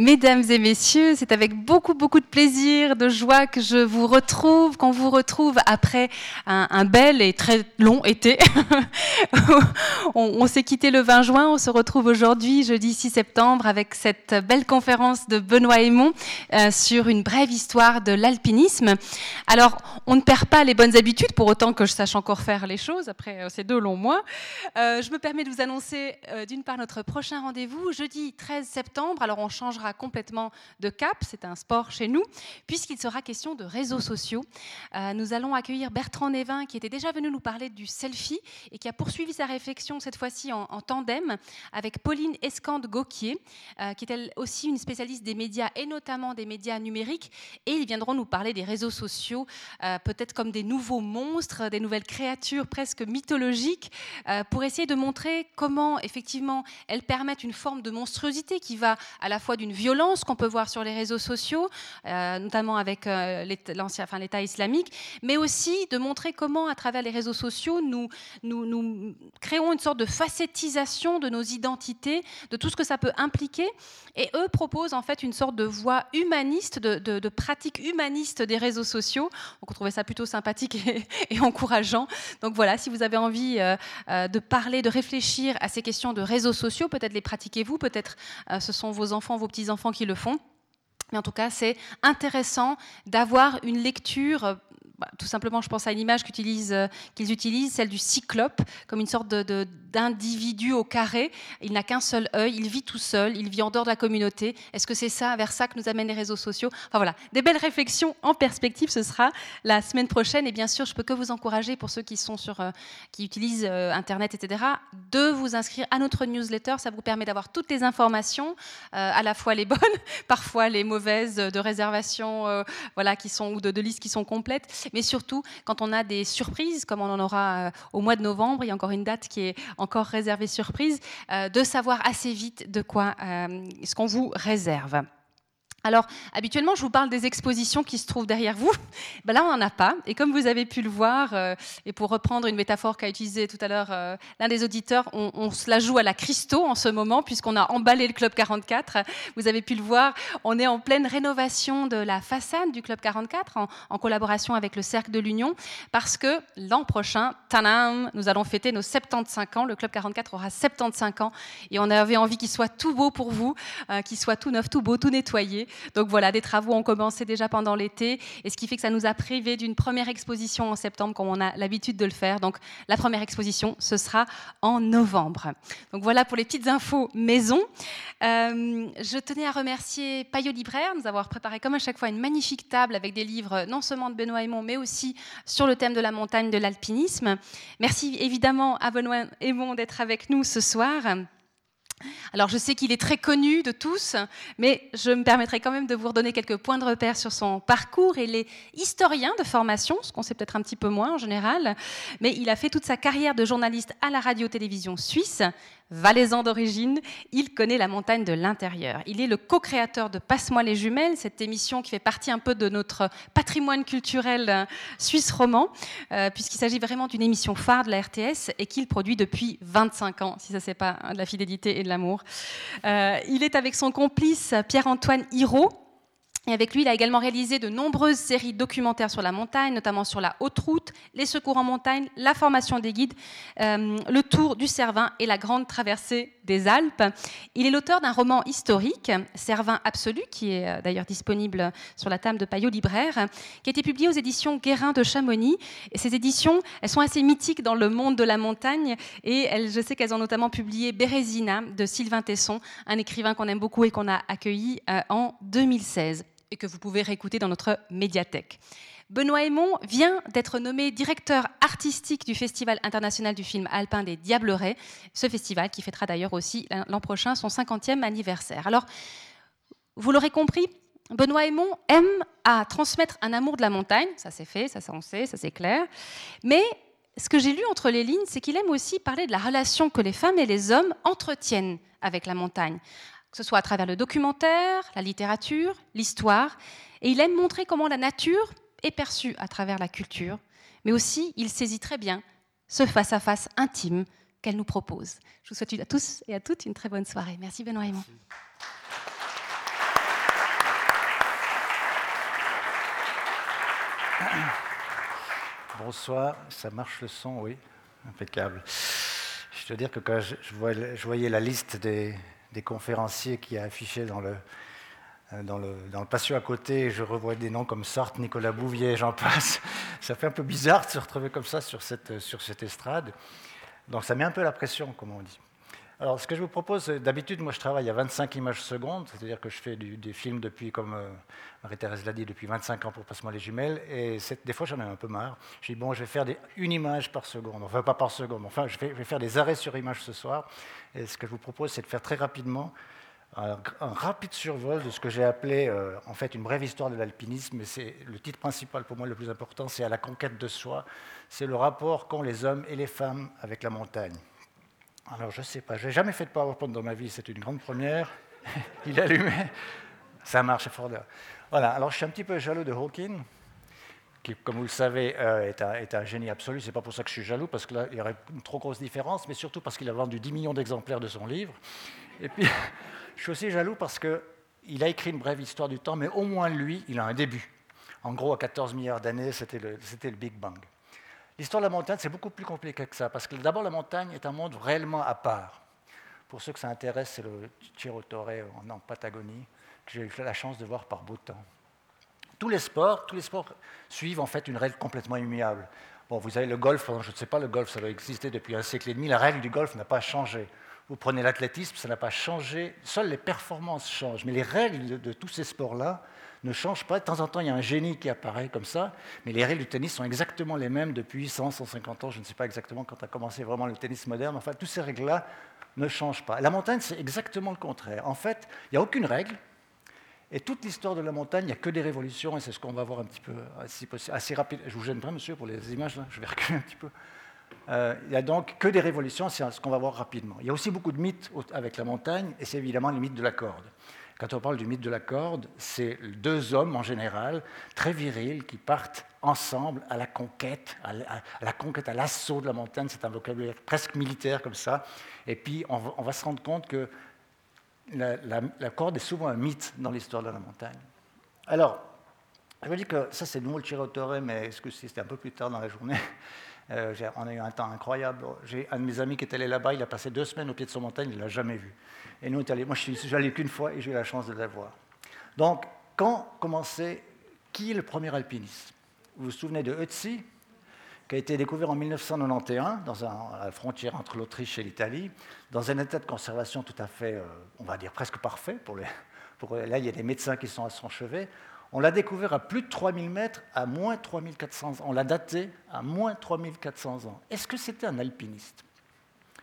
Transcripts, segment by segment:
Mesdames et messieurs, c'est avec beaucoup, beaucoup de plaisir, de joie que je vous retrouve, qu'on vous retrouve après un, bel et très long été. on, s'est quitté le 20 juin, on se retrouve aujourd'hui, jeudi 6 septembre, avec cette belle conférence de Benoît Aymon euh, sur une brève histoire de l'alpinisme. Alors, on ne perd pas les bonnes habitudes, pour autant que je sache encore faire les choses après euh, ces deux longs mois. Euh, je me permets de vous annoncer d'une part notre prochain rendez-vous, jeudi 13 septembre. Alors, on changera complètement de cap, c'est un sport chez nous, puisqu'il sera question de réseaux sociaux. Euh, nous allons accueillir Bertrand Névin, qui était déjà venu nous parler du selfie et qui a poursuivi sa réflexion cette fois-ci en, tandem avec Pauline Escande-Gauquier, euh, qui est elle aussi une spécialiste des médias et notamment des médias numériques. Et ils viendront nous parler des réseaux sociaux, euh, peut-être comme des nouveaux monstres, des nouvelles créatures presque mythologiques, pour essayer de montrer comment effectivement elles permettent une forme de monstruosité qui va à la fois d'une violence qu'on peut voir sur les réseaux sociaux, euh, notamment avec euh, l'État islamique, mais aussi de montrer comment, à travers les réseaux sociaux, nous, créons une sorte de facettisation de nos identités, de tout ce que ça peut impliquer. Et eux proposent en fait une sorte de voie humaniste, de, de, pratique humaniste des réseaux sociaux. Donc on trouvait ça plutôt sympathique et, encourageant. Donc voilà, si vous avez envie euh, de parler, de réfléchir à ces questions de réseaux sociaux, peut-être les pratiquez-vous, peut-être ce sont vos enfants, vos petits enfants qui le font. Mais en tout cas, c'est intéressant d'avoir une lecture bah, tout simplement, je pense à une image euh, qu'ils utilisent, celle du cyclope, comme une sorte d'individu au carré. Il n'a qu'un seul œil, il vit tout seul, il vit en dehors de la communauté. Est-ce que c'est ça, vers ça que nous amènent les réseaux sociaux? Enfin voilà, des belles réflexions en perspective, ce sera la semaine prochaine. Et bien sûr, je peux que vous encourager, pour ceux qui, sont sur, euh, qui utilisent euh, Internet, etc., de vous inscrire à notre newsletter. Ça vous permet d'avoir toutes les informations, à la fois les bonnes, parfois les mauvaises, de réservation, voilà, qui sont, ou de, de listes qui sont complètes mais surtout quand on a des surprises, comme on en aura euh, au mois de novembre, il y a encore une date qui est encore réservée surprise, euh, de savoir assez vite de quoi euh, ce qu'on vous réserve. Alors, habituellement, je vous parle des expositions qui se trouvent derrière vous. Ben là, on n'en a pas. Et comme vous avez pu le voir, euh, et pour reprendre une métaphore qu'a utilisée tout à l'heure euh, l'un des auditeurs, on, se la joue à la Christo en ce moment, puisqu'on a emballé le Club 44. Vous avez pu le voir, on est en pleine rénovation de la façade du Club 44, en, en collaboration avec le Cercle de l'Union, parce que l'an prochain, tanam, nous allons fêter nos 75 ans. Le Club 44 aura 75 ans. Et on avait envie qu'il soit tout beau pour vous, euh, qu'il soit tout neuf, tout beau, tout nettoyé. Donc voilà, des travaux ont commencé déjà pendant l'été, et ce qui fait que ça nous a privé d'une première exposition en septembre, comme on a l'habitude de le faire. Donc la première exposition, ce sera en novembre. Donc voilà pour les petites infos maison. Euh, je tenais à remercier Payot Libraire, nous avoir préparé comme à chaque fois une magnifique table avec des livres non seulement de Benoît Aymon, mais aussi sur le thème de la montagne, de l'alpinisme. Merci évidemment à Benoît Aymon d'être avec nous ce soir. Alors je sais qu'il est très connu de tous, mais je me permettrai quand même de vous redonner quelques points de repère sur son parcours. Il est historien de formation, ce qu'on sait peut-être un petit peu moins en général, mais il a fait toute sa carrière de journaliste à la radio-télévision suisse, valaisan d'origine, il connaît la montagne de l'intérieur. Il est le co-créateur de Passe-moi les jumelles, cette émission qui fait partie un peu de notre patrimoine culturel euh, suisse roman, euh, puisqu'il s'agit vraiment d'une émission phare de la RTS et qu'il produit depuis 25 ans, si ça c'est pas de la fidélité et de l'amour. Euh, il est avec son complice Pierre-Antoine Hirault, et avec lui, il a également réalisé de nombreuses séries documentaires sur la montagne, notamment sur la haute route, les secours en montagne, la formation des guides, euh, le tour du Cervin et la grande traversée des Alpes. Il est l'auteur d'un roman historique, Cervin absolu, qui est euh, d'ailleurs disponible sur la table de Payot Libraire, qui a été publié aux éditions Guérin de Chamonix. Ces éditions, elles sont assez mythiques dans le monde de la montagne, et je sais qu'elles ont notamment publié Bérésina de Sylvain Tesson, un écrivain qu'on aime beaucoup et qu'on a accueilli euh, en 2016 et que vous pouvez réécouter dans notre médiathèque. Benoît Aymon vient d'être nommé directeur artistique du Festival international du film alpin des Diablerets, ce festival qui fêtera d'ailleurs aussi l'an prochain son 50e anniversaire. Alors, vous l'aurez compris, Benoît Aymon aime à transmettre un amour de la montagne, ça c'est fait, ça on sait, ça c'est clair, mais ce que j'ai lu entre les lignes, c'est qu'il aime aussi parler de la relation que les femmes et les hommes entretiennent avec la montagne, que ce soit à travers le documentaire, la littérature, l'histoire, et il aime montrer comment la nature est perçue à travers la culture, mais aussi il saisit très bien ce face-à-face intime qu'elle nous propose. Je vous souhaite à tous et à toutes une très bonne soirée. Merci Benoît Aymon. Bonsoir, ça marche le son, oui, impeccable. Je dois dire que quand je voyais la liste des, conférenciers qui a affiché dans le, le, dans patio à côté, je revois des noms comme Sartre, Nicolas Bouvier, j'en passe. Ça fait un peu bizarre de se retrouver comme ça sur cette, sur cette estrade. Donc ça met un peu la pression, comme on dit. Alors, ce que je vous propose, d'habitude, moi je travaille à 25 images secondes, c'est-à-dire que je fais des films depuis, comme euh, Marie-Thérèse l'a dit, depuis 25 ans pour Passe-moi les jumelles, et des fois j'en ai un peu marre. Je dis, bon, je vais faire une image par seconde, enfin pas par seconde, enfin je vais, faire des arrêts sur image ce soir, et ce que je vous propose, c'est de faire très rapidement un, rapide survol de ce que j'ai appelé euh, en fait une brève histoire de l'alpinisme, c'est le titre principal pour moi le plus important, c'est à la conquête de soi, c'est le rapport qu'ont les hommes et les femmes avec la montagne. Alors, je ne sais pas, je n'ai jamais fait de PowerPoint dans ma vie, c'est une grande première. Il allumait, ça marche fort. Voilà, alors je suis un petit peu jaloux de Hawking, qui, comme vous le savez, euh, est, un, génie absolu. Ce n'est pas pour ça que je suis jaloux, parce qu'il y aurait une trop grosse différence, mais surtout parce qu'il a vendu 10 millions d'exemplaires de son livre. Et puis, je suis aussi jaloux parce qu'il a écrit une brève histoire du temps, mais au moins lui, il a un début. En gros, à 14 milliards d'années, c'était le Big Bang. L'histoire de la montagne, c'est beaucoup plus compliqué que ça, parce que d'abord, la montagne est un monde réellement à part. Pour ceux que ça intéresse, c'est le Tiro en, Patagonie, que j'ai eu la chance de voir par beau temps. Tous les sports, tous les sports suivent en fait une règle complètement immuable. Bon, vous avez le golf, je ne sais pas, le golf, ça doit exister depuis un siècle et demi. La règle du golf n'a pas changé. Vous prenez l'athlétisme, ça n'a pas changé. Seules les performances changent. Mais les règles de tous ces sports-là ne change pas. De temps en temps, il y a un génie qui apparaît comme ça, mais les règles du tennis sont exactement les mêmes depuis 100, 150 ans. Je ne sais pas exactement quand a commencé vraiment le tennis moderne. Enfin, toutes ces règles-là ne changent pas. La montagne, c'est exactement le contraire. En fait, il n'y a aucune règle. Et toute l'histoire de la montagne, il n'y a que des révolutions, et c'est ce qu'on va voir un petit peu, assez rapide. Je vous gêne pas, monsieur, pour les images, je vais reculer un petit peu. Euh, il n'y a donc que des révolutions, c'est ce qu'on va voir rapidement. Il y a aussi beaucoup de mythes avec la montagne, et c'est évidemment les mythes de la corde. Quand on parle du mythe de la corde, c'est deux hommes en général, très virils, qui partent ensemble à la conquête, à la, conquête, à l'assaut de la montagne. C'est un vocabulaire presque militaire comme ça. Et puis on va, se rendre compte que la, corde est souvent un mythe dans l'histoire de la montagne. Alors, je veux dire que ça c'est nous le Chirotore, mais est-ce que c'était un peu plus tard dans la journée? Euh, on a eu un temps incroyable. J'ai un de mes amis qui est allé là-bas, il a passé deux semaines au pied de son montagne, il ne l'a jamais vu. Et nous, allés, moi, je allé qu'une fois et j'ai eu la chance de la voir. Donc, quand commençait, qui est le premier alpiniste? Vous vous souvenez de Ötzi, qui a été découvert en 1991 dans à la frontière entre l'Autriche et l'Italie, dans un état de conservation tout à fait, euh, on va dire presque parfait. Pour les, pour, là, il y a des médecins qui sont à son chevet. On l'a découvert à plus de 3000 mètres, à moins 3400 ans. On l'a daté à moins 3400 ans. Est-ce que c'était un alpiniste?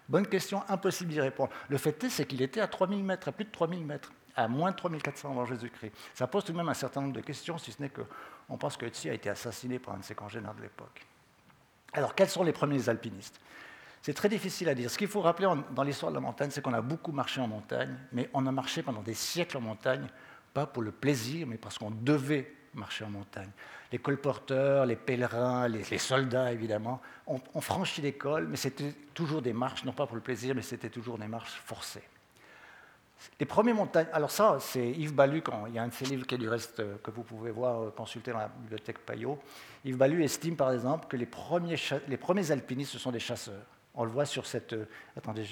Bonne question, impossible d'y répondre. Le fait est, c'est qu'il était à 3000 mètres, à plus de 3000 mètres, à moins de 3400 avant Jésus-Christ. Ça pose tout de même un certain nombre de questions, si ce n'est qu'on pense que Ötzi a été assassiné par un de ses congénères de l'époque. Alors, quels sont les premiers alpinistes? C'est très difficile à dire. Ce qu'il faut rappeler dans l'histoire de la montagne, c'est qu'on a beaucoup marché en montagne, mais on a marché pendant des siècles en montagne, pas pour le plaisir, mais parce qu'on devait marcher en montagne. Les colporteurs, les pèlerins, les, soldats, évidemment, ont, franchi l'école, mais c'était toujours des marches, non pas pour le plaisir, mais c'était toujours des marches forcées. Les premiers montagnes, alors ça, c'est Yves Ballu, il y a un de ses livres qui est du reste euh, que vous pouvez voir, euh, consulter dans la bibliothèque Payot. Yves Ballu estime par exemple que les premiers, les premiers alpinistes, ce sont des chasseurs. On le voit sur cette. Euh, attendez,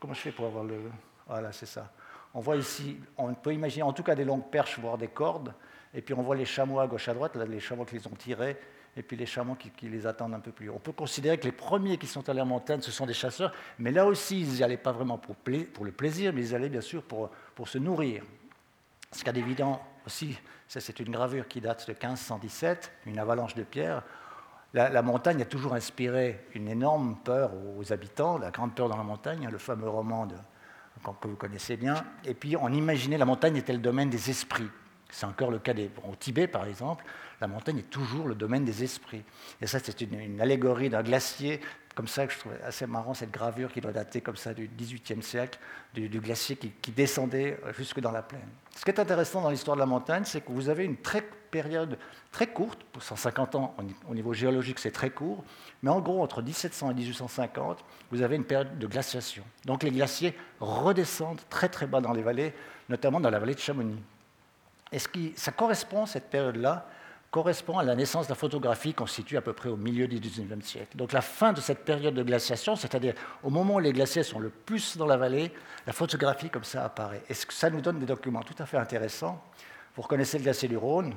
comment je fais pour avoir le. Voilà, c'est ça. On voit ici, on peut imaginer en tout cas des longues perches, voire des cordes. Et puis on voit les chameaux à gauche à droite, les chameaux qui les ont tirés, et puis les chameaux qui, les attendent un peu plus haut. On peut considérer que les premiers qui sont allés en montagne, ce sont des chasseurs, mais là aussi, ils n'y allaient pas vraiment pour, le plaisir, mais ils allaient bien sûr pour, se nourrir. Ce qu'il y a aussi, c'est une gravure qui date de 1517, une avalanche de pierres. La, montagne a toujours inspiré une énorme peur aux habitants, la grande peur dans la montagne, hein, le fameux roman que vous connaissez bien. Et puis on imaginait la montagne était le domaine des esprits. C'est encore le cas des, au Tibet, par exemple, la montagne est toujours le domaine des esprits. Et ça, c'est une, allégorie d'un glacier, comme ça que je trouve assez marrant, cette gravure qui doit dater comme ça du XVIIIe siècle, du, glacier qui, descendait jusque dans la plaine. Ce qui est intéressant dans l'histoire de la montagne, c'est que vous avez une très, période très courte, pour 150 ans au niveau géologique c'est très court, mais en gros entre 1700 et 1850, vous avez une période de glaciation. Donc les glaciers redescendent très très bas dans les vallées, notamment dans la vallée de Chamonix. Et ce qui, ça correspond, cette période-là, correspond à la naissance de la photographie constituée à peu près au milieu du XIXe siècle. Donc la fin de cette période de glaciation, c'est-à-dire au moment où les glaciers sont le plus dans la vallée, la photographie comme ça apparaît. Et ça nous donne des documents tout à fait intéressants. Vous reconnaissez le glacier du Rhône.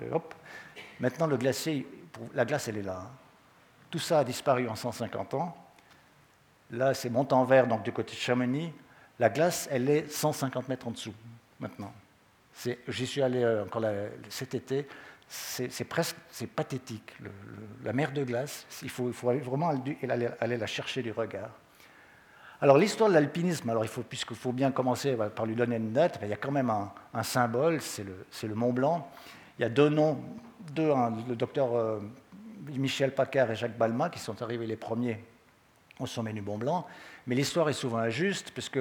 Euh, hop. Maintenant, le glacier, la glace, elle est là. Hein. Tout ça a disparu en 150 ans. Là, c'est Montanvert, donc du côté de Chamonix. La glace, elle est 150 mètres en dessous, maintenant. J'y suis allé euh, encore cet été. C'est presque pathétique. la mer de glace, il faut, il faut vraiment aller, la chercher du regard. Alors l'histoire de l'alpinisme, faut, puisqu'il faut bien commencer par lui donner une date, il y a quand même un, symbole, c'est le, Mont Blanc. Il y a deux noms, deux, le docteur euh, Michel Paccard et Jacques Balma, qui sont arrivés les premiers au sommet du Mont Blanc. Mais l'histoire est souvent injuste, puisque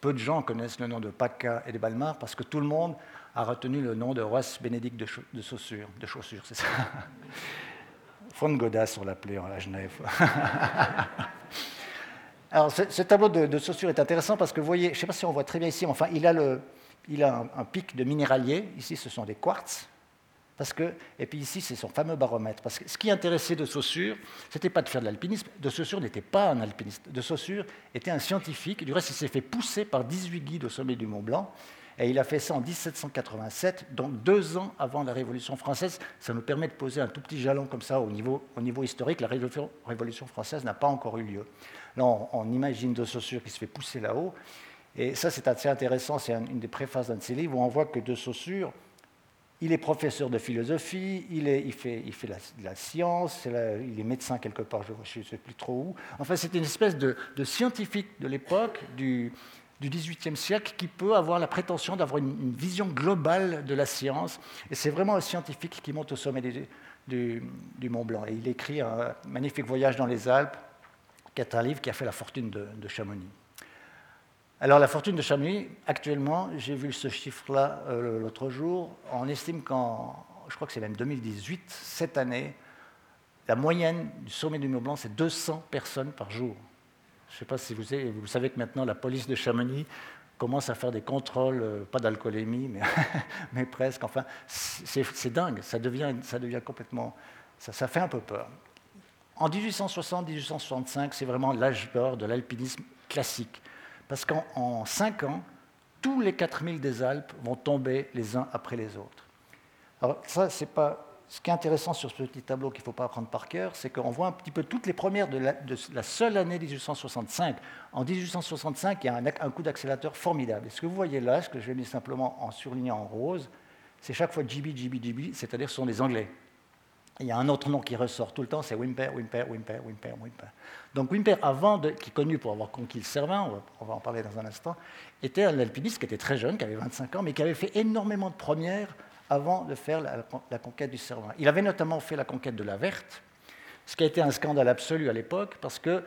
peu de gens connaissent le nom de Paccard et de Balma, parce que tout le monde a retenu le nom de Roas Bénédicte de, de Saussure, de chaussures, c'est ça. Von Godas, on l'appelait à Genève. Alors, ce, tableau de, Saussure est intéressant parce que vous voyez, je ne sais pas si on voit très bien ici, mais enfin, il a, le, il a un, pic de minéralier. Ici, ce sont des quartz. Parce que, et puis ici, c'est son fameux baromètre. Parce que ce qui intéressait de Saussure, ce n'était pas de faire de l'alpinisme. De Saussure n'était pas un alpiniste. De Saussure était un scientifique. Du reste, il s'est fait pousser par 18 guides au sommet du Mont Blanc. Et il a fait ça en 1787, donc deux ans avant la Révolution française. Ça nous permet de poser un tout petit jalon comme ça au niveau, au niveau historique. La Révolution française n'a pas encore eu lieu. Là, on, imagine De Saussure qui se fait pousser là-haut. Et ça, c'est assez intéressant. C'est une des préfaces d'un de ses livres où on voit que De Saussure, il est professeur de philosophie, il, fait, la, science, il est médecin quelque part, je ne sais plus trop où. Enfin, c'est une espèce de, scientifique de l'époque, du, du XVIIIe siècle qui peut avoir la prétention d'avoir une, vision globale de la science. Et c'est vraiment un scientifique qui monte au sommet du, Mont Blanc. Et il écrit un magnifique voyage dans les Alpes, qui est un livre qui a fait la fortune de, Chamonix. Alors la fortune de Chamonix, actuellement, j'ai vu ce chiffre-là euh, l'autre jour, on estime qu'en, je crois que c'est même 2018, cette année, la moyenne du sommet du Mont Blanc, c'est 200 personnes par jour. Je ne sais pas si vous savez, que maintenant la police de Chamonix commence à faire des contrôles, euh, pas d'alcoolémie, mais, mais, presque. Enfin, c'est dingue, ça devient, ça devient complètement. Ça, ça fait un peu peur. En 1860-1865, c'est vraiment l'âge d'or de l'alpinisme classique. Parce qu'en 5 ans, tous les 4000 des Alpes vont tomber les uns après les autres. Alors ça, c'est pas ce qui est intéressant sur ce petit tableau qu'il ne faut pas apprendre par cœur, c'est qu'on voit un petit peu toutes les premières de la, seule année 1865. En 1865, il y a un, coup d'accélérateur formidable. Et ce que vous voyez là, ce que je vais mis simplement en surlignant en rose, c'est chaque fois GB, GB, GB, c'est-à-dire ce sont les Anglais. Il y a un autre nom qui ressort tout le temps, c'est Wimper, Wimper, Wimper, Wimper, Wimper. Donc Wimper, avant, qui est connu pour avoir conquis le Cervin, on va en parler dans un instant, était un alpiniste qui était très jeune, qui avait 25 ans, mais qui avait fait énormément de premières avant de faire la, conquête du Cervin. Il avait notamment fait la conquête de la Verte, ce qui a été un scandale absolu à l'époque, parce que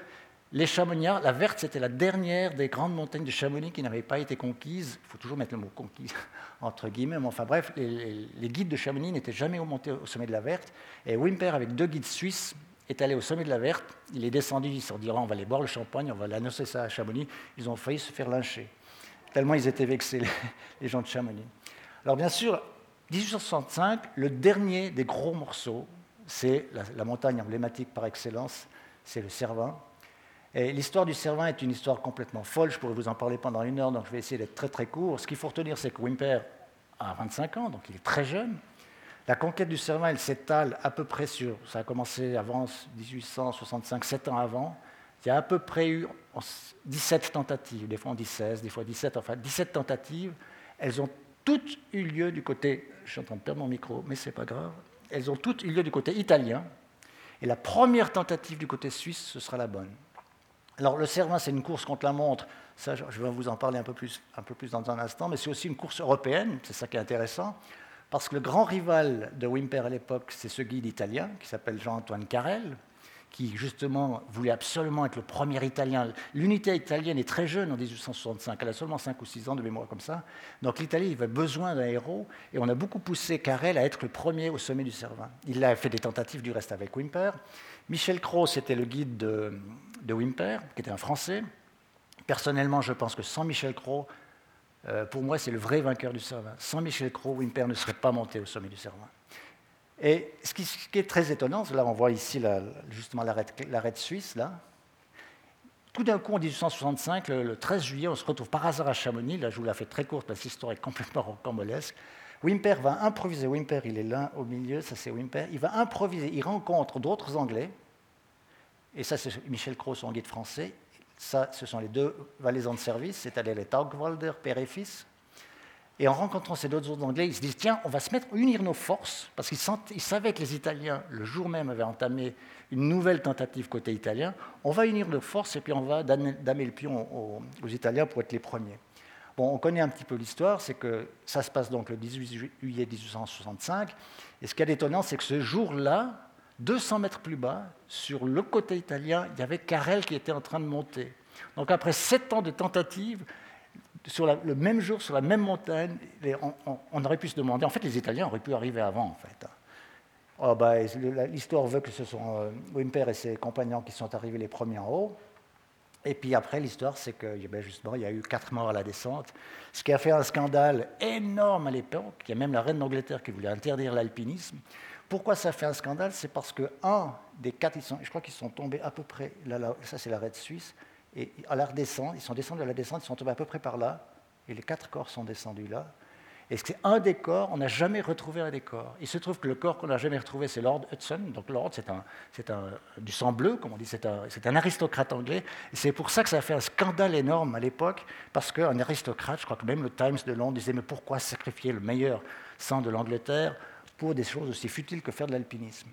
les Chamonniards, la Verte, c'était la dernière des grandes montagnes de Chamonix qui n'avaient pas été conquises. Il faut toujours mettre le mot conquise entre guillemets, mais enfin bref, les, guides de Chamonix n'étaient jamais montés au sommet de la Verte. Et Wimper, avec deux guides suisses, est allé au sommet de la Verte. Il est descendu, il s'est dit on va aller boire le champagne, on va l'annoncer ça à Chamonix. Ils ont failli se faire lyncher, tellement ils étaient vexés, les gens de Chamonix. Alors bien sûr, 1865, le dernier des gros morceaux, c'est la, montagne emblématique par excellence, c'est le Cervin. L'histoire du Cervin est une histoire complètement folle, je pourrais vous en parler pendant une heure, donc je vais essayer d'être très très court. Ce qu'il faut retenir, c'est que Wimper a 25 ans, donc il est très jeune. La conquête du Cervin, elle s'étale à peu près sur, ça a commencé avant 1865, 7 ans avant. Il y a à peu près eu 17 tentatives, des fois on dit 16, des fois 17, enfin 17 tentatives. Elles ont toutes eu lieu du côté, je suis en train de perdre mon micro, mais ce n'est pas grave, elles ont toutes eu lieu du côté italien, et la première tentative du côté suisse, ce sera la bonne. Alors le Cervin, c'est une course contre la montre, ça je vais vous en parler un peu plus, dans un instant, mais c'est aussi une course européenne, c'est ça qui est intéressant, parce que le grand rival de Wimper à l'époque, c'est ce guide italien qui s'appelle Jean-Antoine Carrel, qui justement voulait absolument être le premier Italien. L'unité italienne est très jeune en 1865, elle a seulement 5 ou 6 ans de mémoire comme ça. Donc l'Italie avait besoin d'un héros, et on a beaucoup poussé Carrel à être le premier au sommet du Cervin. Il a fait des tentatives du reste avec Wimper. Michel Cros était le guide de, de, Wimper, qui était un Français. Personnellement, je pense que sans Michel Cros, euh, pour moi, c'est le vrai vainqueur du Cervin. Sans Michel Cros, Wimper ne serait pas monté au sommet du Cervin. Et ce qui, est très étonnant, là on voit ici justement l'arrêt de Suisse, là. Tout d'un coup, en 1865, le, 13 juillet, on se retrouve par hasard à Chamonix. Là, je vous la fais très courte parce que l'histoire est complètement rocambolesque. Wimper va improviser. Wimper, il est là au milieu, ça c'est Wimper. Il va improviser. Il rencontre d'autres Anglais. Et ça, c'est Michel Cros, son guide français. Ça, ce sont les deux valaisans de service, c'est-à-dire les Taugwalder, père et fils. Et en rencontrant ces deux autres Anglais, ils se disent tiens, on va se mettre, unir nos forces, parce qu'ils savaient que les Italiens, le jour même, avaient entamé une nouvelle tentative côté italien. On va unir nos forces et puis on va damer le pion aux, aux Italiens pour être les premiers. Bon, on connaît un petit peu l'histoire, c'est que ça se passe donc le 18 juillet 1865. Et ce qui est étonnant, c'est que ce jour-là, 200 mètres plus bas, sur le côté italien, il y avait Carrel qui était en train de monter. Donc après sept ans de tentatives, sur le même jour, sur la même montagne, on, aurait pu se demander, en fait les Italiens auraient pu arriver avant en fait. Oh, l'histoire veut que ce sont euh, Wimper et ses compagnons qui sont arrivés les premiers en haut. Et puis après, l'histoire, c'est que eh ben, justement, il y a eu quatre morts à la descente, ce qui a fait un scandale énorme à l'époque. Il y a même la reine d'Angleterre qui voulait interdire l'alpinisme. Pourquoi ça fait un scandale C'est parce que un des quatre, je crois qu'ils sont tombés à peu près, là, ça c'est la reine suisse, et à la redescente, ils sont descendus à la descente, ils sont tombés à peu près par là, et les quatre corps sont descendus là. Et c'est un des corps, on n'a jamais retrouvé un des corps. Il se trouve que le corps qu'on n'a jamais retrouvé, c'est Lord Hudson. Donc Lord, c'est un, un, du sang bleu, comme on dit, c'est un, un, aristocrate anglais. C'est pour ça que ça fait un scandale énorme à l'époque, parce qu'un aristocrate, je crois que même le Times de Londres disait, mais pourquoi sacrifier le meilleur sang de l'Angleterre des choses aussi futiles que faire de l'alpinisme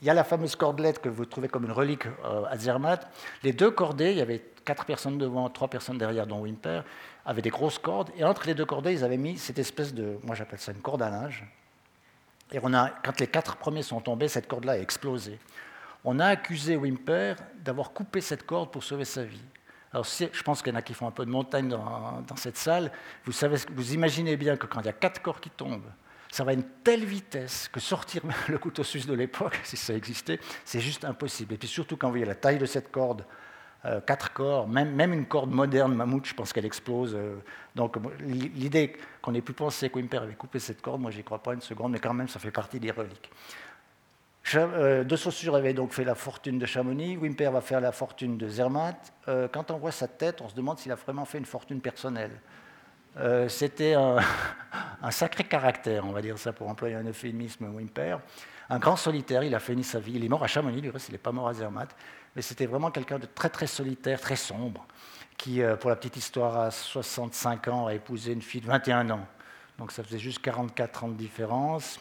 il y a la fameuse cordelette que vous trouvez comme une relique euh, à Zermatt. Les deux cordées, il y avait quatre personnes devant, trois personnes derrière, dont Wimper avaient des grosses cordes, et entre les deux cordées, ils avaient mis cette espèce de, moi j'appelle ça une corde à linge. Et on a, quand les quatre premiers sont tombés, cette corde-là a explosé. On a accusé Wimper d'avoir coupé cette corde pour sauver sa vie. Alors, je pense qu'il y en a qui font un peu de montagne dans, cette salle. Vous, savez, vous imaginez bien que quand il y a quatre corps qui tombent, ça va à une telle vitesse que sortir le couteau suisse de l'époque, si ça existait, c'est juste impossible. Et puis surtout quand vous voyez la taille de cette corde, euh, quatre corps, même, une corde moderne mammouth, je pense qu'elle explose. Euh. donc l'idée qu'on ait pu penser qu'Wimper avait coupé cette corde, moi j'y crois pas une seconde, mais quand même ça fait partie des reliques. Euh, de Saussure avait donc fait la fortune de Chamonix, Wimper va faire la fortune de Zermatt. quand on voit sa tête, on se demande s'il a vraiment fait une fortune personnelle. C'était un, sacré caractère, on va dire ça pour employer un euphémisme, Wimper. Un grand solitaire, il a fini sa vie. Il est mort à Chamonix, du reste, il n'est pas mort à Zermatt mais c'était vraiment quelqu'un de très très solitaire, très sombre, qui, euh, pour la petite histoire, à 65 ans, a épousé une fille de 21 ans. Donc ça faisait juste 44 ans de différence.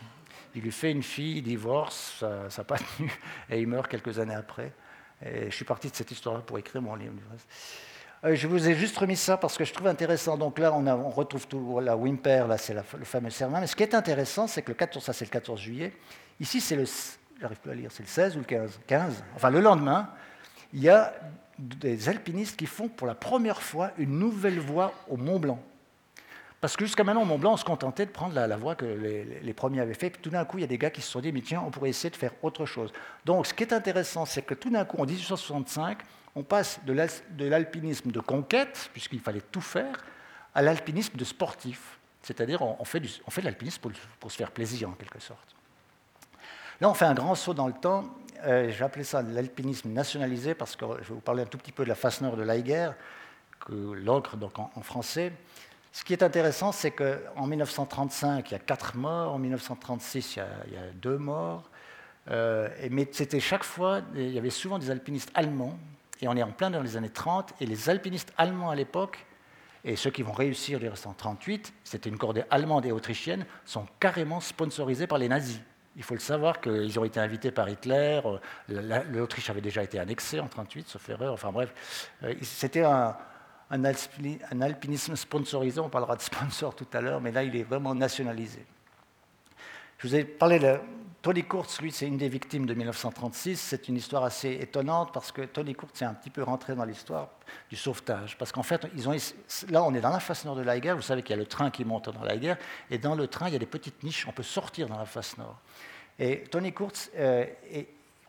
Il lui fait une fille, il divorce, ça n'a pas tenu, et il meurt quelques années après. Et je suis parti de cette histoire pour écrire mon livre. Euh, je vous ai juste remis ça parce que je trouve intéressant. Donc là, on, on retrouve tout la Wimper, là c'est le fameux serment. Mais ce qui est intéressant, c'est que le 14, ça c'est le 14 juillet. Ici, c'est le, j'arrive plus à lire, c'est le 16 ou le 15 15, enfin le lendemain, il y a des alpinistes qui font pour la première fois une nouvelle voie au Mont Blanc. Parce que jusqu'à maintenant, au Mont Blanc, on se contentait de prendre la, voie que les, premiers avaient fait. Puis tout d'un coup, il y a des gars qui se sont dit, mais tiens, on pourrait essayer de faire autre chose. Donc, ce qui est intéressant, c'est que tout d'un coup, en 1865, on passe de l'alpinisme de conquête, puisqu'il fallait tout faire, à l'alpinisme de sportif. C'est-à-dire, on, fait, de l'alpinisme pour, se faire plaisir, en quelque sorte. Là, on fait un grand saut dans le temps. Euh, J'ai appelé ça l'alpinisme nationalisé parce que je vais vous parler un tout petit peu de la face nord de l'Aiger, que en, français. Ce qui est intéressant, c'est qu'en 1935, il y a quatre morts, en 1936, il y a, il y a deux morts. Euh, mais c'était chaque fois, il y avait souvent des alpinistes allemands, et on est en plein dans les années 30, et les alpinistes allemands à l'époque, et ceux qui vont réussir les restants 38, c'était une cordée allemande et autrichienne, sont carrément sponsorisés par les nazis. Il faut le savoir qu'ils ont été invités par Hitler. Euh, L'Autriche avait déjà été annexée en 1938, sauf erreur. Enfin bref, euh, c'était un, alpinisme sponsorisé. On parlera de sponsor tout à l'heure, mais là, il est vraiment nationalisé. Je vous ai parlé de Tony Kurtz, lui, c'est une des victimes de 1936. C'est une histoire assez étonnante parce que Tony Kurtz est un petit peu rentré dans l'histoire du sauvetage. Parce qu'en fait, là, on est dans la face nord de la guerre. Vous savez qu'il y a le train qui monte dans la guerre. Et dans le train, il y a des petites niches. On peut sortir dans la face nord. Et Tony Kurtz, euh,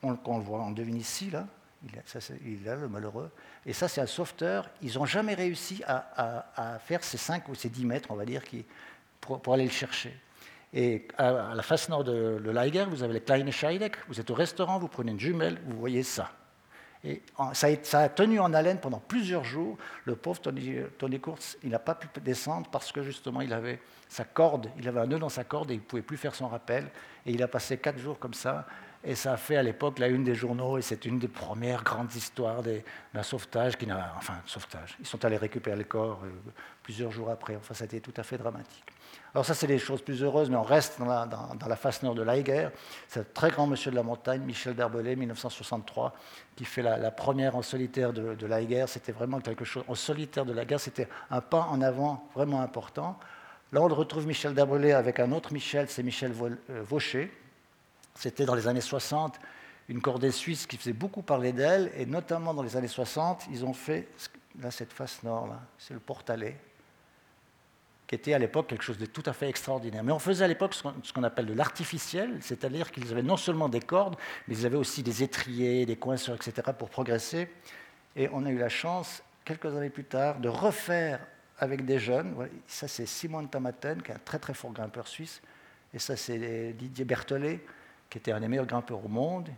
on, le voit, on devine ici, là, il est, là, le malheureux. Et ça, c'est un sauveteur. Ils n'ont jamais réussi à, faire ces 5 ou ces 10 mètres, on va dire, pour, aller le chercher. Et à, la face nord de, de vous avez les Kleine Scheideck. Vous êtes au restaurant, vous prenez une jumelle, vous voyez ça. Et ça a, tenu en haleine pendant plusieurs jours. Le pauvre Tony, Tony il n'a pas pu descendre parce que justement, il avait sa corde, il avait un nœud dans sa corde et il ne pouvait plus faire son rappel. Et il a passé quatre jours comme ça. Et ça a fait à l'époque la une des journaux, et c'est une des premières grandes histoires d'un sauvetage. Enfin, sauvetage. Ils sont allés récupérer le corps euh, plusieurs jours après. Enfin, été tout à fait dramatique. Alors, ça, c'est des choses plus heureuses, mais on reste dans la, la face nord de l'Aiger. C'est un très grand monsieur de la montagne, Michel d'Herbelais, 1963, qui fait la, première en solitaire de, de l'Aiger. C'était vraiment quelque chose. En solitaire de la guerre, c'était un pas en avant vraiment important. Là, on retrouve Michel d'Herbelais avec un autre Michel, c'est Michel euh, Vaucher c'était dans les années 60 une cordée suisse qui faisait beaucoup parler d'elle, et notamment dans les années 60, ils ont fait, là, cette face nord, c'est le portalet, qui était à l'époque quelque chose de tout à fait extraordinaire. Mais on faisait à l'époque ce qu'on appelle de l'artificiel, c'est-à-dire qu'ils avaient non seulement des cordes, mais ils avaient aussi des étriers, des coinceurs, etc., pour progresser. Et on a eu la chance, quelques années plus tard, de refaire avec des jeunes. Ça, c'est Simon Tamaten, qui est un très très fort grimpeur suisse, et ça, c'est Didier Berthollet, qui était un des meilleurs grimpeurs au monde,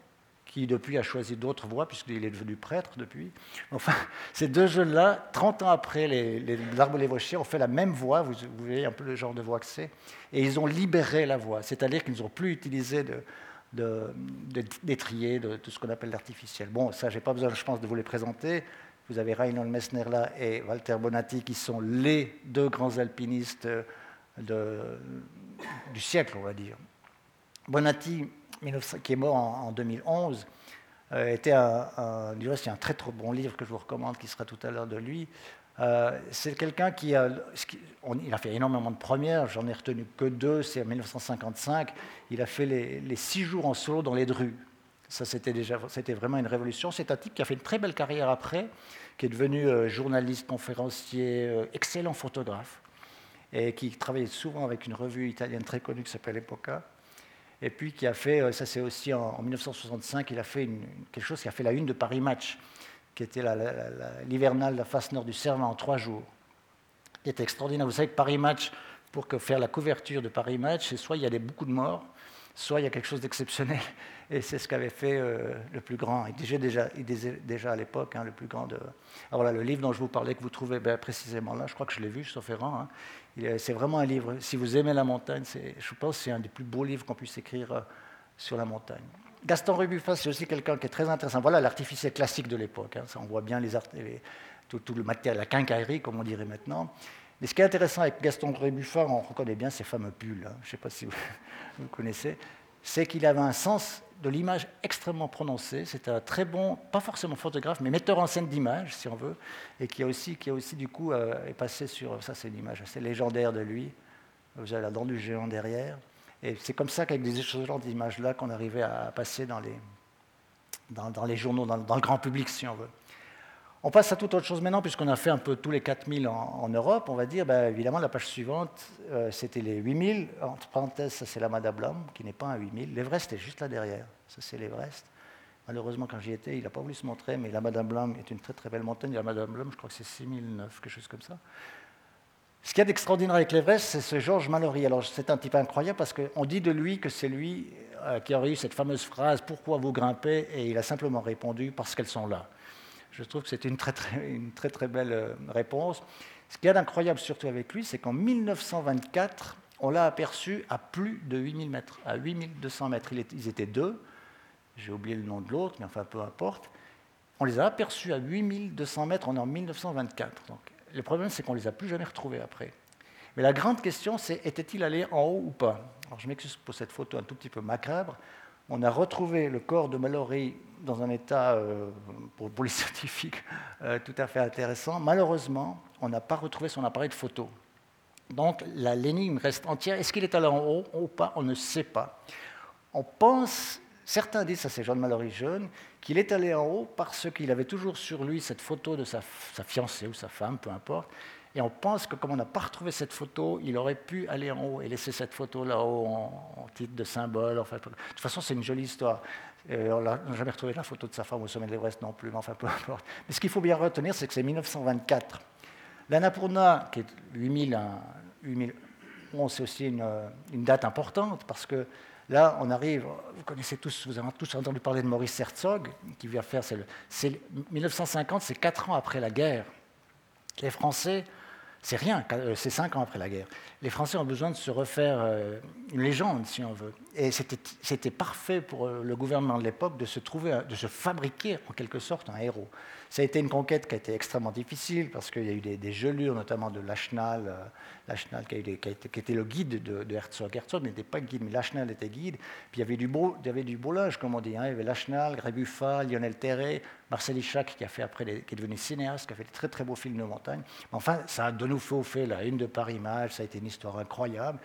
qui depuis a choisi d'autres voies, puisqu'il est devenu prêtre depuis. Enfin, ces deux jeunes-là, 30 ans après les, les les ont fait la même voie, vous, voyez un peu le genre de voie que c'est, et ils ont libéré la voie, c'est-à-dire qu'ils n'ont plus utilisé de, d'étrier, de, tout ce qu'on appelle l'artificiel. Bon, ça, je n'ai pas besoin, je pense, de vous les présenter. Vous avez Reinhold Messner là et Walter Bonatti, qui sont les deux grands alpinistes de, du siècle, on va dire. Bonatti, qui est mort en, 2011, euh, était un, un, un très très bon livre que je vous recommande, qui sera tout à l'heure de lui. Euh, c'est quelqu'un qui a, il a fait énormément de premières, j'en ai retenu que deux, c'est en 1955, il a fait les, six jours en solo dans les drues. Ça, c'était, déjà, c'était vraiment une révolution. C'est un type qui a fait une très belle carrière après, qui est devenu euh, journaliste, conférencier, excellent photographe, et qui travaillait souvent avec une revue italienne très connue qui s'appelle Epoca et puis qui a fait, euh, ça c'est aussi en, 1965, il a fait quelque chose qui a fait la une de Paris Match, qui était l'hivernale, la, face nord du Cervin en trois jours, qui était extraordinaire. Vous savez que Paris Match, pour faire la couverture de Paris Match, c'est soit il y a des, beaucoup de morts, soit il y a quelque chose d'exceptionnel. Et c'est ce qu'avait fait euh, le plus grand, il disait déjà, à l'époque, hein, le plus grand de... Alors voilà, le livre dont je vous parlais, que vous trouvez ben, précisément là, je crois que je l'ai vu, sauf errant, hein, c'est vraiment un livre, si vous aimez la montagne, je pense que c'est un des plus beaux livres qu'on puisse écrire euh, sur la montagne. Gaston Rebuffat, c'est aussi quelqu'un qui est très intéressant. Voilà l'artificiel classique de l'époque. Hein. on voit bien les, tout, le matériel, la quincaillerie, comme on dirait maintenant. Mais ce qui est intéressant avec Gaston Rebuffat, on reconnaît bien ses fameux pulls, hein. je ne sais pas si vous connaissez, c'est qu'il avait un sens de l'image extrêmement prononcé. C'était un très bon, pas forcément photographe, mais metteur en scène d'images, si on veut, et qui a aussi, du coup, euh, est passé sur. Ça, c'est une image assez légendaire de lui. Vous avez la dent du géant derrière. Et c'est comme ça qu'avec des genre d'images-là qu'on arrivait à passer dans, les journaux, dans, le grand public, si on veut. On passe à toute autre chose maintenant, puisqu'on a fait un peu tous les 4000 en, en Europe, on va dire, ben, évidemment, la page suivante, euh, c'était les 8000. Entre parenthèses, ça c'est la Madame qui n'est pas un 8000. L'Everest est juste là derrière. Ça c'est l'Everest. Malheureusement, quand j'y étais, il n'a pas voulu se montrer, mais la Madame est une très très belle montagne. La Madame je crois que c'est 6009, quelque chose comme ça. Ce qu'il y a d'extraordinaire avec l'Everest, c'est ce Georges Mallory. Alors c'est un type incroyable parce qu'on dit de lui que c'est lui euh, qui aurait eu cette fameuse phrase Pourquoi vous grimpez? Et il a simplement répondu Parce qu'elles sont là. Je trouve que c'est une très, très, belle euh, réponse. Ce qu'il y a d'incroyable surtout avec lui, c'est qu'en 1924, on l'a aperçu à plus de 8000 mètres, à 8200 mètres. Ils étaient deux, j'ai oublié le nom de l'autre, mais enfin peu importe. On les a aperçus à 8200 mètres, on est en 1924. Donc, le problème, c'est qu'on ne les a plus jamais retrouvés après. Mais la grande question, c'est était-il allé en haut ou pas? Alors je m'excuse pour cette photo un tout petit peu macabre, on a retrouvé le corps de Mallory dans un état, euh, pour, les scientifiques, euh, tout à fait intéressant. Malheureusement, on n'a pas retrouvé son appareil de photo. Donc l'énigme reste entière. Est-ce qu'il est allé en haut ou pas? On ne sait pas. On pense, certains disent, ça c'est John Mallory jeune, qu'il est allé en haut parce qu'il avait toujours sur lui cette photo de sa fiancée ou sa femme, peu importe, et on pense que comme on n'a pas retrouvé cette photo, il aurait pu aller en haut et laisser cette photo là-haut en, titre de symbole. Enfin, de toute façon, c'est une jolie histoire. On n'a jamais retrouvé la photo de sa femme au sommet de l'Everest non plus, mais enfin, peu importe. Mais ce qu'il faut bien retenir, c'est que c'est 1924. L'Annapurna, qui est 8000, c'est aussi une, une, date importante parce que là, on arrive, vous connaissez tous, vous avez tous entendu parler de Maurice Herzog, qui vient faire, c'est 1950, c'est quatre ans après la guerre. Les Français c'est rien, euh, c'est cinq ans après la guerre. Les Français ont besoin de se refaire euh, une légende, si on veut. Et c'était parfait pour euh, le gouvernement de l'époque de se trouver, de se fabriquer en quelque sorte un héros. Ça a été une conquête qui a été extrêmement difficile parce qu'il y a eu des, gelures, notamment de Lachenal, Lachenal qui, qui, était le guide de, Herzog. Herzog n'était pas guide, mais Lachenal était guide. Puis il y avait du, beau, il y avait du beau linge, comme on dit. Hein. Il y avait Lachenal, Grébuffa, Lionel Terré, Marcel Isaac, qui, a fait après qui est devenu cinéaste, qui a fait des très très beaux films de montagne. Enfin, ça a de nouveau fait la une de Paris Match, ça a été une histoire incroyable.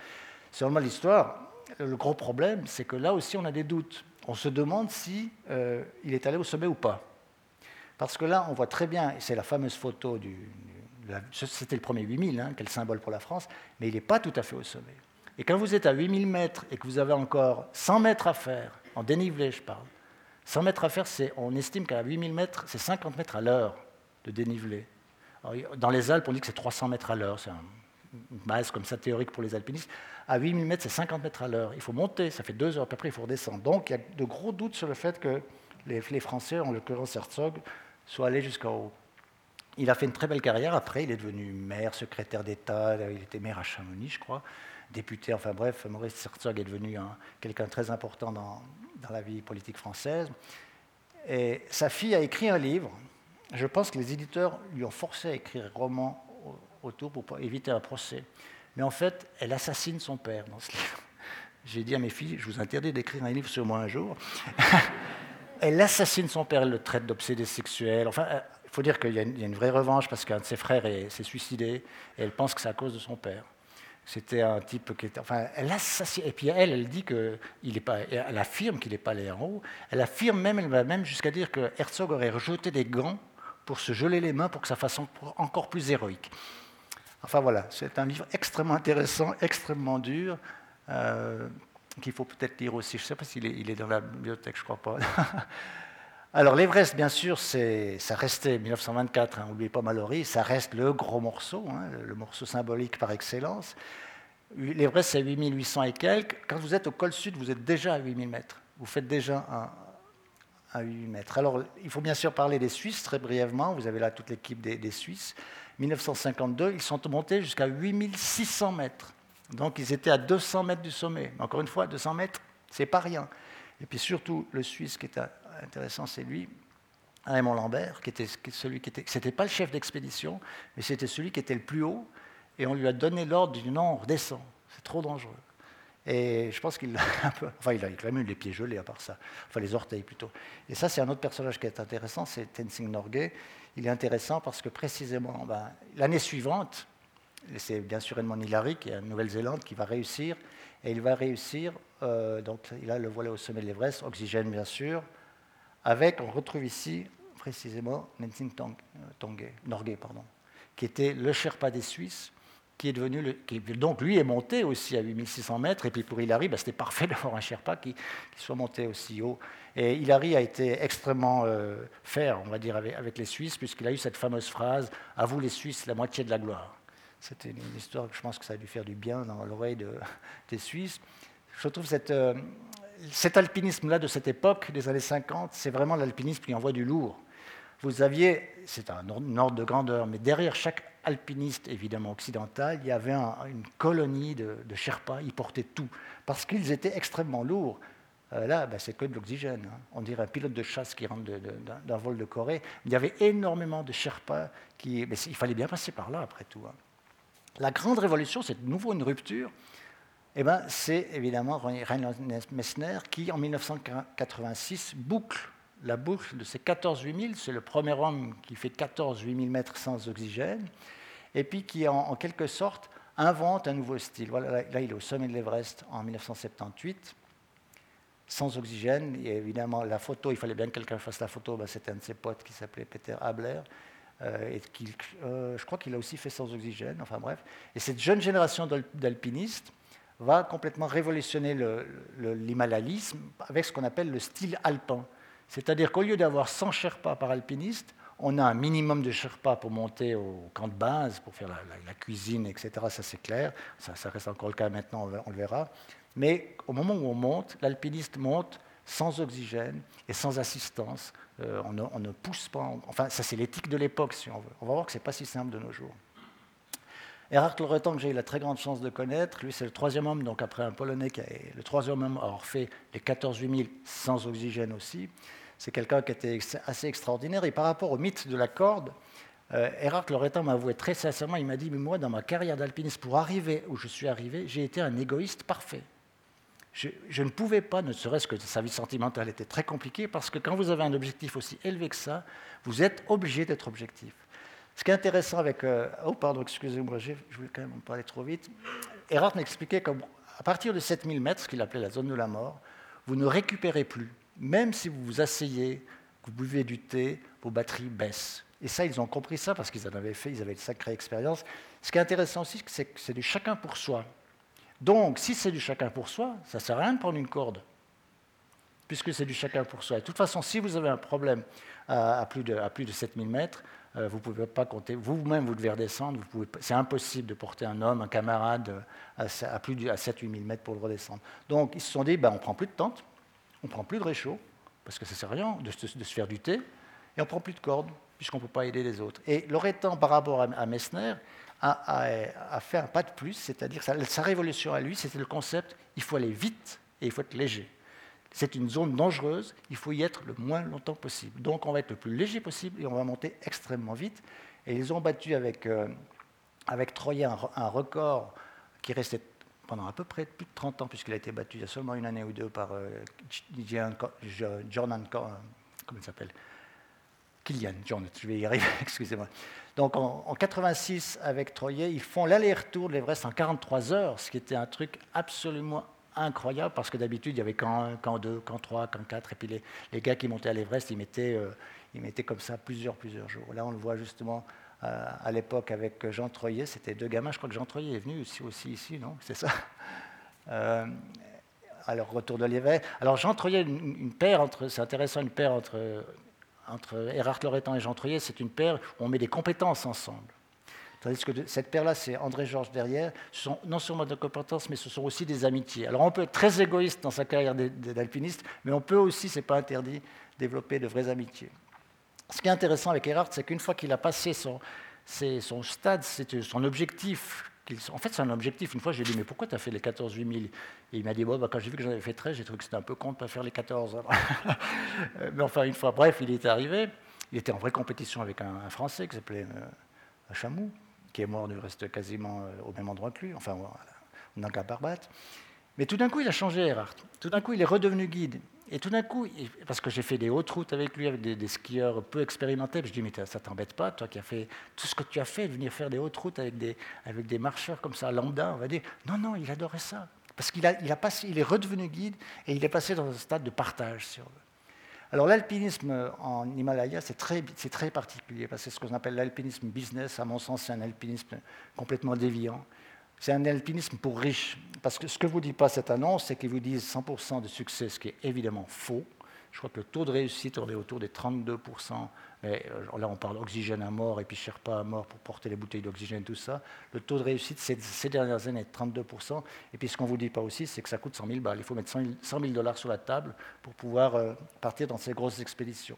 Seulement l'histoire, le gros problème, c'est que là aussi on a des doutes. On se demande si euh, est allé au sommet ou pas. Parce que là, on voit très bien, c'est la fameuse photo du. C'était le premier 8000, hein, quel symbole pour la France, mais il n'est pas tout à fait au sommet. Et quand vous êtes à 8000 mètres et que vous avez encore 100 mètres à faire, en dénivelé, je parle, 100 mètres à faire, on estime qu'à 8000 mètres, c'est 50 mètres à l'heure de dénivelé. dans les Alpes, on dit que c'est 300 mètres à l'heure, c'est une base comme ça théorique pour les alpinistes. À 8000 mètres, c'est 50 mètres à l'heure. Il faut monter, ça fait deux heures, à peu près, il faut redescendre. Donc il y a de gros doutes sur le fait que les, Français, en l'occurrence Herzog, soit allé jusqu'en haut. Il a fait une très belle carrière. Après, il est devenu maire, secrétaire d'État. Il était maire à Chamonix, je crois, député. Enfin bref, Maurice Herzog est devenu quelqu'un très important dans, dans, la vie politique française. Et sa fille a écrit un livre. Je pense que les éditeurs lui ont forcé à écrire un roman autour pour éviter un procès. Mais en fait, elle assassine son père dans ce livre. J'ai dit à mes filles, je vous interdis d'écrire un livre sur moi un jour. elle assassine son père, elle le traite d'obsédé sexuel. Enfin, euh, il faut dire qu'il y, a une vraie revanche parce qu'un de ses frères s'est suicidé et elle pense que c'est à cause de son père. C'était un type qui était. Enfin, elle assassine. Et puis elle, elle dit que il pas. Elle affirme qu'il n'est pas allé en haut. Elle affirme même, elle va même jusqu'à dire que Herzog aurait rejeté des gants pour se geler les mains pour que ça fasse encore plus héroïque. Enfin voilà, c'est un livre extrêmement intéressant, extrêmement dur. Euh, qu'il faut peut-être lire aussi. Je ne sais pas s'il est, dans la bibliothèque, je ne crois pas. Alors l'Everest, bien sûr, ça restait 1924, hein, n'oubliez pas Mallory, ça reste le gros morceau, hein, le morceau symbolique par excellence. L'Everest, c'est 8800 et quelques. Quand vous êtes au col sud, vous êtes déjà à 8000 mètres. Vous faites déjà un, à 8 mètres. Alors, il faut bien sûr parler des Suisses très brièvement. Vous avez là toute l'équipe des, des Suisses. 1952, ils sont montés jusqu'à 8600 mètres. Donc ils étaient à 200 mètres du sommet. Encore une fois, 200 mètres, c'est pas rien. Et puis surtout, le Suisse qui est intéressant, c'est lui, Raymond Lambert, qui était celui qui était, c'était pas le chef d'expédition, mais c'était celui qui était le plus haut, et on lui a donné l'ordre du non, redescend, c'est trop dangereux. Et je pense qu'il a un peu, enfin il a quand même eu les pieds gelés à part ça, enfin les orteils plutôt. Et ça c'est un autre personnage qui est intéressant, c'est Tenzing Norgay. Il est intéressant parce que précisément, ben, l'année suivante, c'est bien sûr Edmond Hillary qui est en Nouvelle-Zélande qui va réussir. Et il va réussir, euh, donc là le voilà au sommet de l'Everest, oxygène bien sûr, avec, on retrouve ici précisément Nensing Tongé, Norgay, pardon, qui était le Sherpa des Suisses, qui est devenu, le, donc lui est monté aussi à 8600 mètres, et puis pour Hillary, ben, c'était parfait d'avoir un Sherpa qui, soit monté aussi haut. Et Hillary a été extrêmement euh, fair, on va dire, avec, avec les Suisses, puisqu'il a eu cette fameuse phrase « À vous les Suisses, la moitié de la gloire ». C'était une histoire que je pense que ça a dû faire du bien dans l'oreille de, des Suisses. Je trouve cette, euh, cet alpinisme-là de cette époque, des années 50, c'est vraiment l'alpinisme qui envoie du lourd. Vous aviez, c'est un ordre de grandeur, mais derrière chaque alpiniste, évidemment occidental, il y avait une colonie de, de, Sherpas, ils portaient tout, parce qu'ils étaient extrêmement lourds. Euh, là, ben, c'est que de l'oxygène. Hein. On dirait un pilote de chasse qui rentre d'un vol de Corée. Il y avait énormément de Sherpas qui. Mais il fallait bien passer par là, après tout. Hein. La grande révolution, c'est de nouveau une rupture. Eh ben, c'est évidemment Reinhold Messner qui, en 1986, boucle la boucle de ces 14 8000. C'est le premier homme qui fait 14 8000 mètres sans oxygène, et puis qui, en, quelque sorte, invente un nouveau style. Là, il est au sommet de l'Everest en 1978, sans oxygène. Et évidemment, la photo, il fallait bien que quelqu'un fasse la photo. Ben, C'était un de ses potes qui s'appelait Peter Habler. Euh, et euh, je crois qu'il a aussi fait sans oxygène, enfin bref. Et cette jeune génération d'alpinistes va complètement révolutionner l'himalayisme avec ce qu'on appelle le style alpin. C'est-à-dire qu'au lieu d'avoir 100 Sherpas par alpiniste, On a un minimum de Sherpa pour monter au camp de base, pour faire la, cuisine, etc. Ça, c'est clair. Ça, reste encore le cas maintenant, on le verra. Mais au moment où on monte, l'alpiniste monte sans oxygène et sans assistance. Euh, on, ne, pousse pas. enfin, ça, c'est l'éthique de l'époque, si on veut. On va voir que ce n'est pas si simple de nos jours. Erhard Loretan, que j'ai eu la très grande chance de connaître, lui, c'est le troisième homme, donc après un Polonais qui est le troisième homme à avoir fait les 14 8000 sans oxygène aussi. C'est quelqu'un qui était assez extraordinaire. Et par rapport au mythe de la corde, euh, Loretan m'a avoué très sincèrement, il m'a dit, mais moi, dans ma carrière d'alpiniste, pour arriver où je suis arrivé, j'ai été un égoïste parfait. Je, ne pouvais pas, ne serait-ce que sa vie sentimentale était très compliquée, parce que quand vous avez un objectif aussi élevé que ça, vous êtes obligé d'être objectif. Ce qui est intéressant avec... Euh, oh, pardon, excusez-moi, je voulais quand même en parler trop vite. Erhard m'expliquait qu'à partir de 7000 mètres, ce qu'il appelait la zone de la mort, vous ne récupérez plus. Même si vous vous asseyez, que vous buvez du thé, vos batteries baissent. Et ça, ils ont compris ça parce qu'ils en avaient fait, ils avaient une sacrée expérience. Ce qui est intéressant aussi, c'est que c'est du chacun pour soi. Donc, si c'est du chacun pour soi, ça ne sert à rien de prendre une corde, puisque c'est du chacun pour soi. de toute façon, si vous avez un problème à, plus, de, à plus de 7000 mètres, euh, vous ne pouvez pas compter. Vous-même, vous devez redescendre. c'est impossible de porter un homme, un camarade, à, plus de à 7-8 000 mètres pour le redescendre. Donc, ils se sont dit, ben, on prend plus de tente, on prend plus de réchaud, parce que ça ne sert à rien de, se faire du thé, et on prend plus de corde, puisqu'on ne peut pas aider les autres. Et Loretan, par rapport à, Messner, a, fait un pas de plus, c'est-à-dire sa, sa révolution à lui, c'était le concept, il faut aller vite et il faut être léger. C'est une zone dangereuse, il faut y être le moins longtemps possible. Donc on va être le plus léger possible et on va monter extrêmement vite. Et ils ont battu avec, euh, avec un, record qui restait pendant à peu près plus de 30 ans, puisqu'il a été battu il y a seulement une année ou deux par euh, Jordan, euh, comment il s'appelle? Kilian Jordan, je vais y arriver, excusez-moi. Donc en, en, 86, avec Troyen, ils font l'aller-retour de l'Everest en 43 heures, ce qui était un truc absolument incroyable parce que d'habitude, il y avait camp 1, camp 2, camp 3, camp 4. Et puis les, les gars qui montaient à l'Everest, ils mettaient, euh, ils mettaient comme ça plusieurs, plusieurs jours. Là, on le voit justement euh, à l'époque avec Jean Troyer. C'était deux gamins. Je crois que Jean Troyer est venu aussi, aussi ici, non? C'est ça? Euh, Alors, retour de l'Everest. Alors, Jean Troyer, une, une paire entre, c'est intéressant, une paire entre, entre Erhard Loretan et Jean Troyer, c'est une paire où on met des compétences ensemble. Tandis que cette paire-là, c'est André Georges derrière. Ce sont non seulement des compétences, mais ce sont aussi des amitiés. Alors on peut être très égoïste dans sa carrière d'alpiniste, mais on peut aussi, ce n'est pas interdit, développer de vraies amitiés. Ce qui est intéressant avec Erhard, c'est qu'une fois qu'il a passé son, son stade, son objectif, en fait, c'est un objectif. Une fois, j'ai dit, mais pourquoi tu as fait les 14 8000 Et il m'a dit, bah, quand j'ai vu que j'en avais fait 13, j'ai trouvé que c'était un peu con de ne pas faire les 14. mais enfin, une fois, bref, il est arrivé. Il était en vraie compétition avec un, Français qui s'appelait euh, Chamou qui est mort, il reste quasiment euh, au même endroit que lui, enfin, dans la Barbate. Mais tout d'un coup, il a changé, Erhard. Tout d'un coup, il est redevenu guide. Et tout d'un coup, parce que j'ai fait des hautes routes avec lui, avec des, skieurs peu expérimentés, je dis, mais ça t'embête pas, toi qui as fait tout ce que tu as fait, de venir faire des hautes routes avec des, avec des marcheurs comme ça, lambda, on va dire. Non, non, il adorait ça. Parce qu'il a, il a passé, il est redevenu guide et il est passé dans un stade de partage. Alors l'alpinisme en Himalaya, c'est très, très, particulier, parce que c'est ce qu'on appelle l'alpinisme business, à mon sens, c'est un alpinisme complètement déviant. C'est un alpinisme pour riches, parce que ce que vous dit pas cette annonce, c'est qu'ils vous disent 100% de succès, ce qui est évidemment faux. Je crois que le taux de réussite, on est autour des 32%. Mais euh, là, on parle d'oxygène à mort et puis pas à mort pour porter les bouteilles d'oxygène, tout ça. Le taux de réussite, ces dernières années, est de 32%. Et puis ce qu'on ne vous dit pas aussi, c'est que ça coûte 100 000 balles. Il faut mettre 100 000 dollars sur la table pour pouvoir euh, partir dans ces grosses expéditions.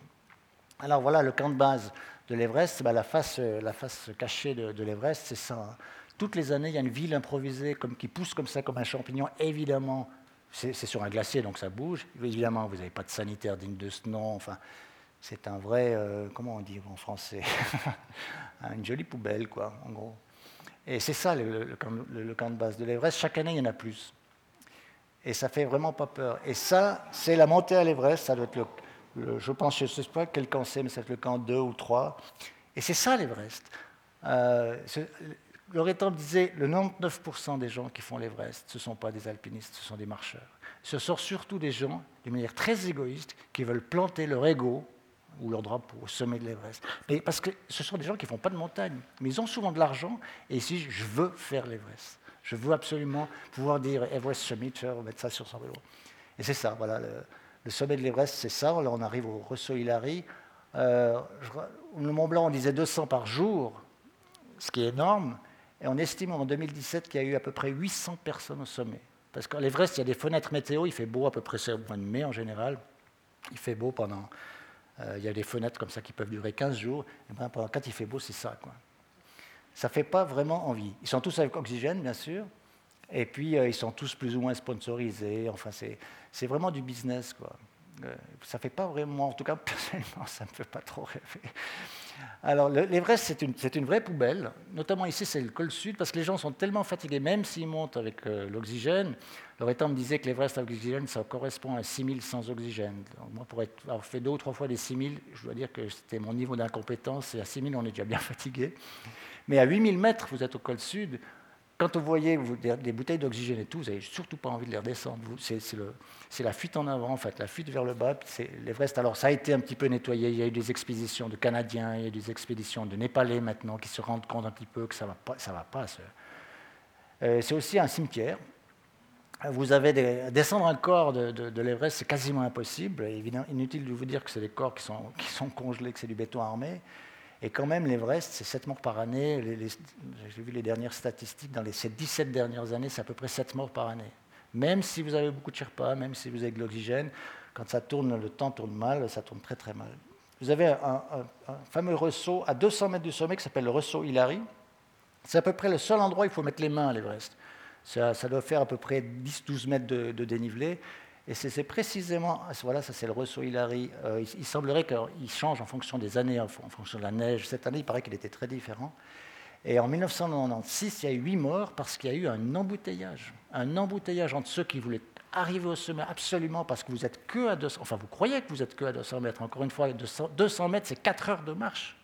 Alors voilà, le camp de base de l'Everest, bah, la, face, euh, la face cachée de, l'Everest, c'est ça. Toutes les années, il y a une ville improvisée qui pousse comme ça, comme un champignon. Évidemment, c'est sur un glacier, donc ça bouge. Évidemment, vous n'avez pas de sanitaire digne de ce nom. Enfin, c'est un vrai, euh, comment on dit en français Une jolie poubelle, quoi, en gros. Et c'est ça le, camp de base de l'Everest. Chaque année, il y en a plus. Et ça fait vraiment pas peur. Et ça, c'est la montée à l'Everest. Ça doit être le, je pense, je ne sais pas quel camp c'est, mais c'est le camp 2 ou 3. Et c'est ça l'Everest. Euh, Loretan disait le 99% des gens qui font l'Everest, ce ne sont pas des alpinistes, ce sont des marcheurs. Ce sont surtout des gens, de manière très égoïste, qui veulent planter leur ego ou leur drapeau au sommet de l'Everest. Parce que ce sont des gens qui ne font pas de montagne, mais ils ont souvent de l'argent, et ici, je veux faire l'Everest. Je veux absolument pouvoir dire Everest Summit, mettre ça sur son vélo. Et c'est ça, voilà, le, sommet de l'Everest, c'est ça. Là, on arrive au Rosso Hilary. le Mont Blanc, on disait 200 par jour, ce qui est énorme. Et on estime en 2017 qu'il y a eu à peu près 800 personnes au sommet. Parce qu'à l'Everest, il y a des fenêtres météo, il fait beau à peu près au mois de mai en général. Il fait beau pendant. Euh, il y a des fenêtres comme ça qui peuvent durer 15 jours. Et ben, pendant, quand il fait beau, c'est ça. Ça ne fait pas vraiment envie. Ils sont tous avec oxygène, bien sûr. Et puis, euh, ils sont tous plus ou moins sponsorisés. Enfin, c'est vraiment du business. Euh, ça ne fait pas vraiment, en tout cas, personnellement, ça ne me fait pas trop rêver. Alors, l'Everest, c'est une, vraie poubelle. Notamment ici, c'est le col sud, parce que les gens sont tellement fatigués, même s'ils montent avec euh, l'oxygène. Loretan me disait que l'Everest avec l'oxygène, ça correspond à 6000 sans oxygène. moi, pour avoir fait deux ou trois fois des 6000, je dois dire que c'était mon niveau d'incompétence. Et à 6000, on est déjà bien fatigué. Mais à 8000 mètres, vous êtes au col sud. Quand vous voyez des bouteilles d'oxygène et tout, vous n'avez surtout pas envie de les redescendre. C'est la fuite en avant, en fait, la fuite vers le bas. L'Everest, alors ça a été un petit peu nettoyé. Il y a eu des expéditions de Canadiens, il y a eu des expéditions de Népalais maintenant qui se rendent compte un petit peu que ça ne va pas. Ça va pas euh, c'est aussi un cimetière. Vous avez des, descendre un corps de, de, l'Everest, c'est quasiment impossible. Évidemment, inutile de vous dire que c'est des corps qui sont, qui sont congelés, que c'est du béton armé. Et quand même, l'Everest, c'est 7 morts par année. J'ai vu les dernières statistiques, dans les, ces 17 dernières années, c'est à peu près 7 morts par année. Même si vous avez beaucoup de Sherpa, même si vous avez de l'oxygène, quand ça tourne, le temps tourne mal, ça tourne très très mal. Vous avez un, fameux ressaut à 200 mètres du sommet qui s'appelle le ressaut Hillary. C'est à peu près le seul endroit où il faut mettre les mains à l'Everest. Ça, doit faire à peu près 10-12 mètres de dénivelé. Et c'est précisément, voilà, ça c'est le ressaut Hillary. Euh, il, semblerait qu'il change en fonction des années, en, fonction de la neige. Cette année, il paraît qu'il était très différent. Et en 1996, il y a eu huit morts parce qu'il y a eu un embouteillage. Un embouteillage entre ceux qui voulaient arriver au sommet absolument parce que vous êtes que à 200, enfin vous croyez que vous êtes que à 200 mètres. Encore une fois, 200, 200 mètres, c'est 4 heures de marche.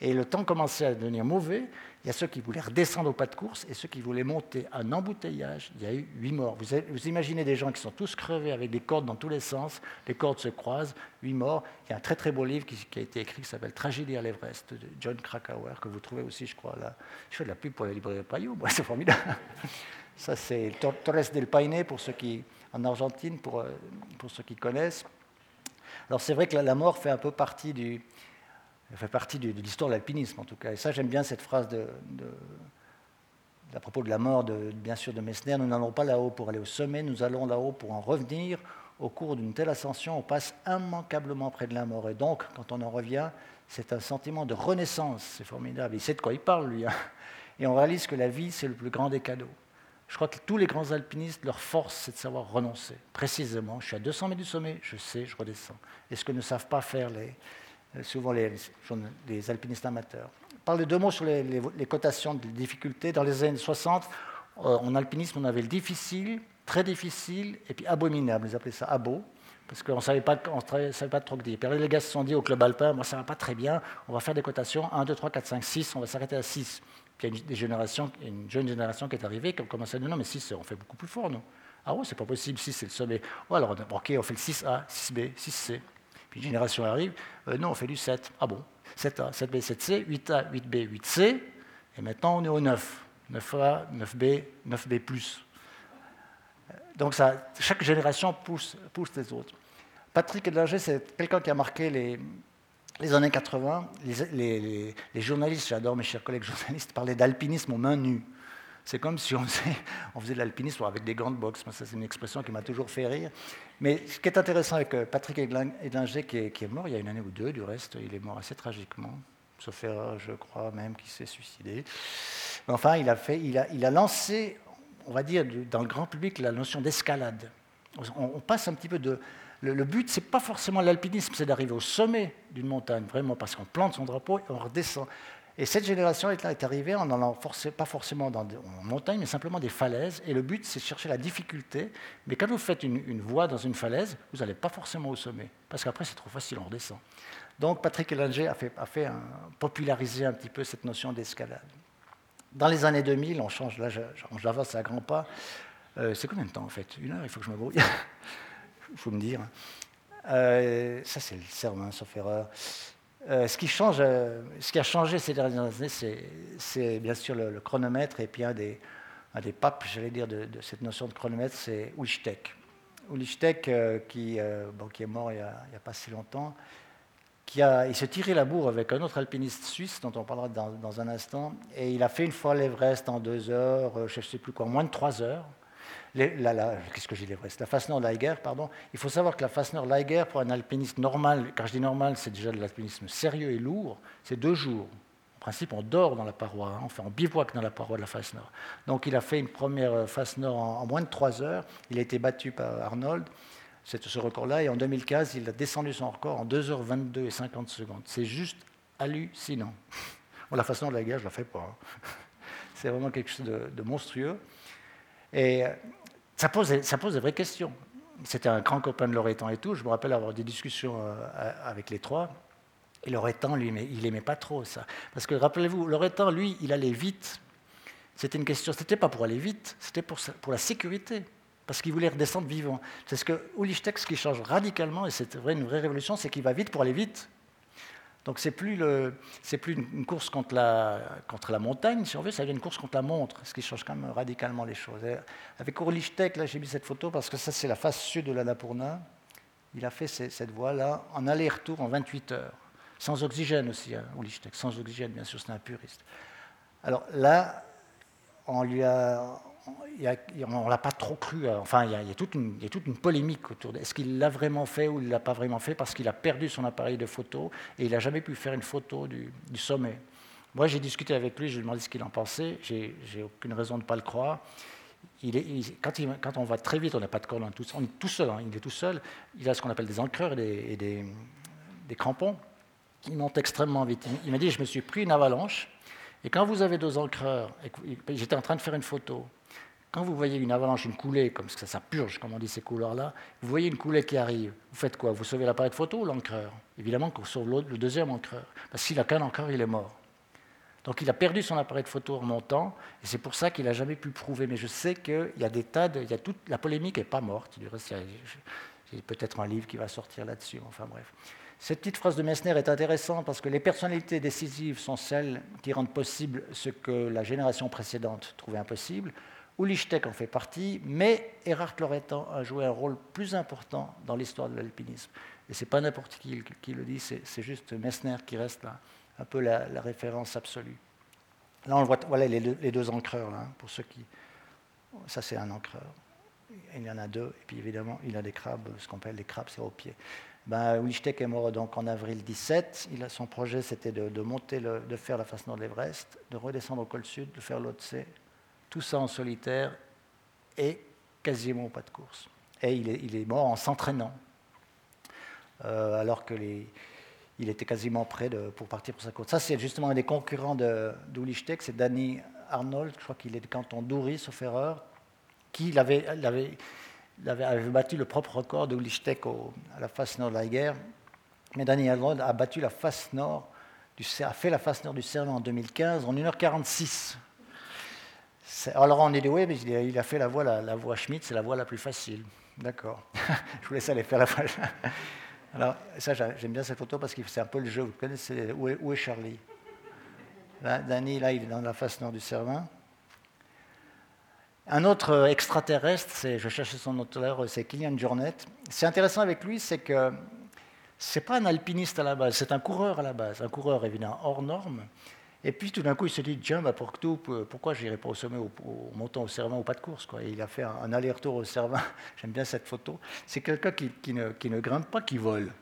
Et le temps commençait à devenir mauvais. Il y a ceux qui voulaient redescendre au pas de course et ceux qui voulaient monter un embouteillage. Il y a eu huit morts. Vous, imaginez des gens qui sont tous crevés avec des cordes dans tous les sens. Les cordes se croisent. Huit morts. Il y a un très très beau livre qui, a été écrit qui s'appelle Tragédie à l'Everest de John Krakauer que vous trouvez aussi, je crois. Là. Je fais de la pub pour la librairie Payot. c'est formidable. Ça, c'est Torres del Paine pour ceux qui, en Argentine, pour, euh, pour ceux qui connaissent. Alors c'est vrai que la mort fait un peu partie du, elle fait partie de, l'histoire de l'alpinisme, en tout cas. Et ça, j'aime bien cette phrase à propos de la mort, bien sûr, de Messner. Nous n'allons pas là-haut pour aller au sommet, nous allons là-haut pour en revenir. Au cours d'une telle ascension, on passe immanquablement près de la mort. Et donc, quand on en revient, c'est un sentiment de renaissance. C'est formidable. Il sait de quoi il parle, lui. Hein. Et on réalise que la vie, c'est le plus grand des cadeaux. Je crois que tous les grands alpinistes, leur force, c'est de savoir renoncer. Précisément, je suis à 200 mètres du sommet, je sais, je redescends. Et ce que ne savent pas faire les, souvent les, alpinistes amateurs. Parler deux mots sur les, cotations de difficulté. Dans les années 60, euh, en alpinisme, on avait le difficile, très difficile, et puis abominable. Ils appelaient ça abo, parce qu'on ne savait pas, savait pas trop que dire. Puis les gars se sont dit au club alpin, moi ça ne va pas très bien, on va faire des cotations 1, 2, 3, 4, 5, 6, on va s'arrêter à 6. Puis il y a une, des générations, une jeune génération qui est arrivée, qui a commencé à dire non, mais 6, on fait beaucoup plus fort, nous. Ah ouais, c'est pas possible, 6 c'est le sommet. Oh, alors, ok, on fait le 6A, 6B, 6C. Puis une génération arrive, euh, non, on fait du 7. Ah bon? 7A, 7B, 7C, 8A, 8B, 8C, et maintenant on est au 9. 9A, 9B, 9B. Donc ça, chaque génération pousse, pousse les autres. Patrick Edlinger, c'est quelqu'un qui a marqué les, les années 80. Les, les journalistes, j'adore mes chers collègues journalistes, parlaient d'alpinisme aux mains nues. C'est comme si on faisait, de l'alpinisme avec des gants de boxe. Ça, c'est une expression qui m'a toujours fait rire. Mais ce qui est intéressant avec euh, Patrick Edlinger, qui est, mort il y a une année ou deux, du reste, il est mort assez tragiquement, sauf erreur, je crois même qu'il s'est suicidé. enfin, il a, lancé, on va dire, dans le grand public, la notion d'escalade. On, passe un petit peu de. Le, but, c'est pas forcément l'alpinisme, c'est d'arriver au sommet d'une montagne, vraiment, parce qu'on plante son drapeau et on redescend. Et cette génération est, arrivée en n'allant pas forcément dans des, en montagne, mais simplement des falaises. Et le but, c'est de chercher la difficulté. Mais quand vous faites une, voie dans une falaise, vous n'allez pas forcément au sommet. Parce qu'après, c'est trop facile, on redescend. Donc, Patrick Elanger a, fait, un, popularisé un petit peu cette notion d'escalade. Dans les années 2000, on change, là, j'avance à grands pas. Euh, c'est combien de temps, en fait? Une heure, il faut que je me brouille. Il faut me dire. Euh, ça, c'est le serment, sauf erreur. Euh, ce, qui change, euh, ce qui a changé ces dernières années, c'est bien sûr le, chronomètre, et puis un des, papes, j'allais dire, de, cette notion de chronomètre, c'est Wichtek. Wichtek, euh, qui, bon, qui, est mort il n'y a, pas si longtemps, qui a, il s'est tiré la bourre avec un autre alpiniste suisse dont on parlera dans, un instant, et il a fait une fois l'Everest en deux heures, euh, je ne sais plus quoi, moins de trois heures. Qu'est-ce que j'ai l'Everest La face nord Liger, pardon. Il faut savoir que la face nord Liger, pour un alpiniste normal, quand je dis normal, c'est déjà de l'alpinisme sérieux et lourd, c'est deux jours. En principe, on dort dans la paroi, hein, enfin on bivouac dans la paroi de la face nord. Donc il a fait une première euh, face nord en, moins de trois heures. Il a été battu par Arnold ce record-là. Et en 2015, il a descendu son record en 2h22 et 50 secondes. C'est juste hallucinant. la façon de je ne la fais pas. Hein. C'est vraiment quelque chose de, monstrueux. Et euh, ça pose, des vraies questions. C'était un grand copain de Loretan et tout. Je me rappelle avoir des discussions euh, avec les trois. Et Loretan, lui, il n'aimait pas trop ça. Parce que rappelez-vous, Loretan, lui, il allait vite. C'était une question, c'était pas pour aller vite, c'était pour, la sécurité parce qu'il voulait redescendre vivant. C'est ce que Ulichtek, ce qui change radicalement, et c'est une vraie révolution, c'est qu'il va vite pour aller vite. Donc c'est plus, plus une course contre la, contre la montagne, si on veut, ça devient une course contre la montre, ce qui change quand même radicalement les choses. avec Urlichtek, là j'ai mis cette photo parce que ça c'est la face sud de l'Annapurna. Il a fait cette voie-là en aller-retour en 28 heures, sans oxygène aussi, hein, sans oxygène bien sûr, c'est un puriste. Alors là, on lui a, on ne l'a pas trop cru. Euh, enfin, il y, a, toute une, polémique autour de est-ce qu'il l'a vraiment fait ou il ne l'a pas vraiment fait parce qu'il a perdu son appareil de photo et il n'a jamais pu faire une photo du, sommet. Moi, j'ai discuté avec lui, je lui ai demandé ce qu'il en pensait. J'ai aucune raison de ne pas le croire. Quand, on va très vite, on n'a pas de corde, on est tout, seul. Hein, il est tout seul. Il a ce qu'on appelle des encreurs et des, crampons qui montent extrêmement vite. Il m'a dit Je me suis pris une avalanche. Et quand vous avez deux encreurs, j'étais en train de faire une photo, quand vous voyez une avalanche, une coulée, comme ça, ça purge, comme on dit ces couleurs-là, vous voyez une coulée qui arrive, vous faites quoi? Vous sauvez l'appareil de photo ou l'encreur? Évidemment qu'on sauve le deuxième encreur. Parce qu'il n'a qu'un encreur, il est mort. Donc il a perdu son appareil de photo en montant, et c'est pour ça qu'il n'a jamais pu prouver. Mais je sais qu'il y a des tas de. Il y a toute, la polémique n'est pas morte. Du reste, a peut-être un livre qui va sortir là-dessus. Enfin bref. Cette petite phrase de Messner est intéressante parce que les personnalités décisives sont celles qui rendent possible ce que la génération précédente trouvait impossible. Ulichtek en fait partie, mais Erhard Loretan a joué un rôle plus important dans l'histoire de l'alpinisme. Et ce n'est pas n'importe qui qui le dit, c'est juste Messner qui reste là, un peu la, référence absolue. Là, on voit, voilà les deux, les hein, pour ceux qui... Ça, c'est un encreur. Il y en a deux, et puis évidemment, il a des crabes, ce qu'on appelle des crabes, c'est au pied. Ben, est mort donc en avril 17. Il a, son projet, c'était de, monter, de faire la face nord de l'Everest, de redescendre au col sud, de faire l'Otse, tout ça en solitaire et quasiment pas de course. Et il est, mort en s'entraînant, euh, alors que il était quasiment prêt pour partir pour sa course. Ça, c'est justement un des concurrents de, c'est Danny Arnold, je crois qu'il est de canton d'Oury, sauf erreur, qui avait, battu le propre record de à la face nord de la guerre. Mais Danny Arnold a battu la face nord du, a fait la face nord du Cerveau en 2015 en 1h46. Alors on est dit, oui, mais il a fait la voie, la, voie Schmidt, c'est la voie la plus facile. D'accord. Je vous laisse aller faire la voie. Alors, ça, j'aime bien cette photo parce que c'est un peu le jeu. Vous connaissez où est, Charlie? Là, Danny, là, il est dans la face nord du Cervin. Un autre extraterrestre, je cherchais son auteur, c'est Kylian Jornet. C'est intéressant avec lui, c'est que c'est pas un alpiniste à la base, c'est un coureur à la base, un coureur évidemment hors norme, et puis tout d'un coup, il se dit tiens, bah, pour tout, pourquoi je n'irai pas au sommet, au, montant au Cervin ou pas de course quoi. Et il a fait un, aller-retour au Cervin. J'aime bien cette photo. C'est quelqu'un qui, ne, qui, ne, grimpe pas, qui vole.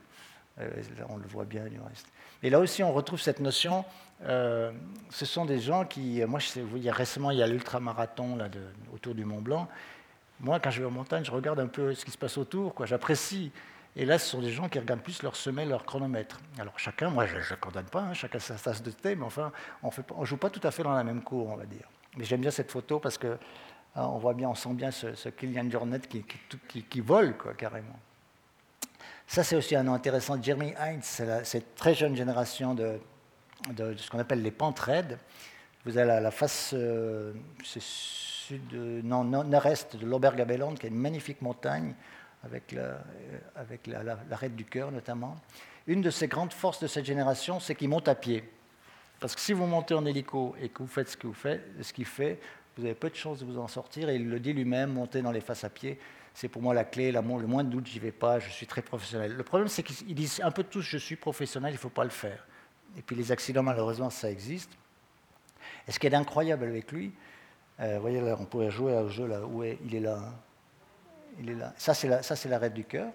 Euh, on le voit bien du reste. Et là aussi, on retrouve cette notion. Euh, ce sont des gens qui. Moi, sais, il y a récemment, il y a l'ultramarathon autour du Mont Blanc. Moi, quand je vais en montagne, je regarde un peu ce qui se passe autour. J'apprécie et là, ce sont des gens qui regardent plus leur semelle, leur chronomètre. Alors chacun, moi je ne condamne pas, hein, chacun sa tasse de thé, mais enfin, on ne joue pas tout à fait dans la même cour, on va dire. Mais j'aime bien cette photo parce que hein, on voit bien, on sent bien ce, ce Kylian Jornet qui, qui, vole, quoi, carrément. Ça, c'est aussi un nom intéressant. Jeremy Heinz, c'est cette très jeune génération de, ce qu'on appelle les pentes raides. Vous avez la, face euh, sud, non, nord-est de l'Obergabelland, qui est une magnifique montagne avec l'arrêt la, du cœur notamment. Une de ces grandes forces de cette génération, c'est qu'il monte à pied. Parce que si vous montez en hélico et que vous faites ce qu'il fait, vous avez peu de chances de vous en sortir. Et il le dit lui-même, monter dans les faces à pied, c'est pour moi la clé, le moins de doute, j'y vais pas, je suis très professionnel. Le problème, c'est qu'ils disent un peu tous, je suis professionnel, il ne faut pas le faire. Et puis les accidents, malheureusement, ça existe. Et ce qui est incroyable avec lui, euh, vous voyez là, on pourrait jouer au jeu là, où il est là. Hein. Il est là. Ça, c'est l'arrêt du cœur.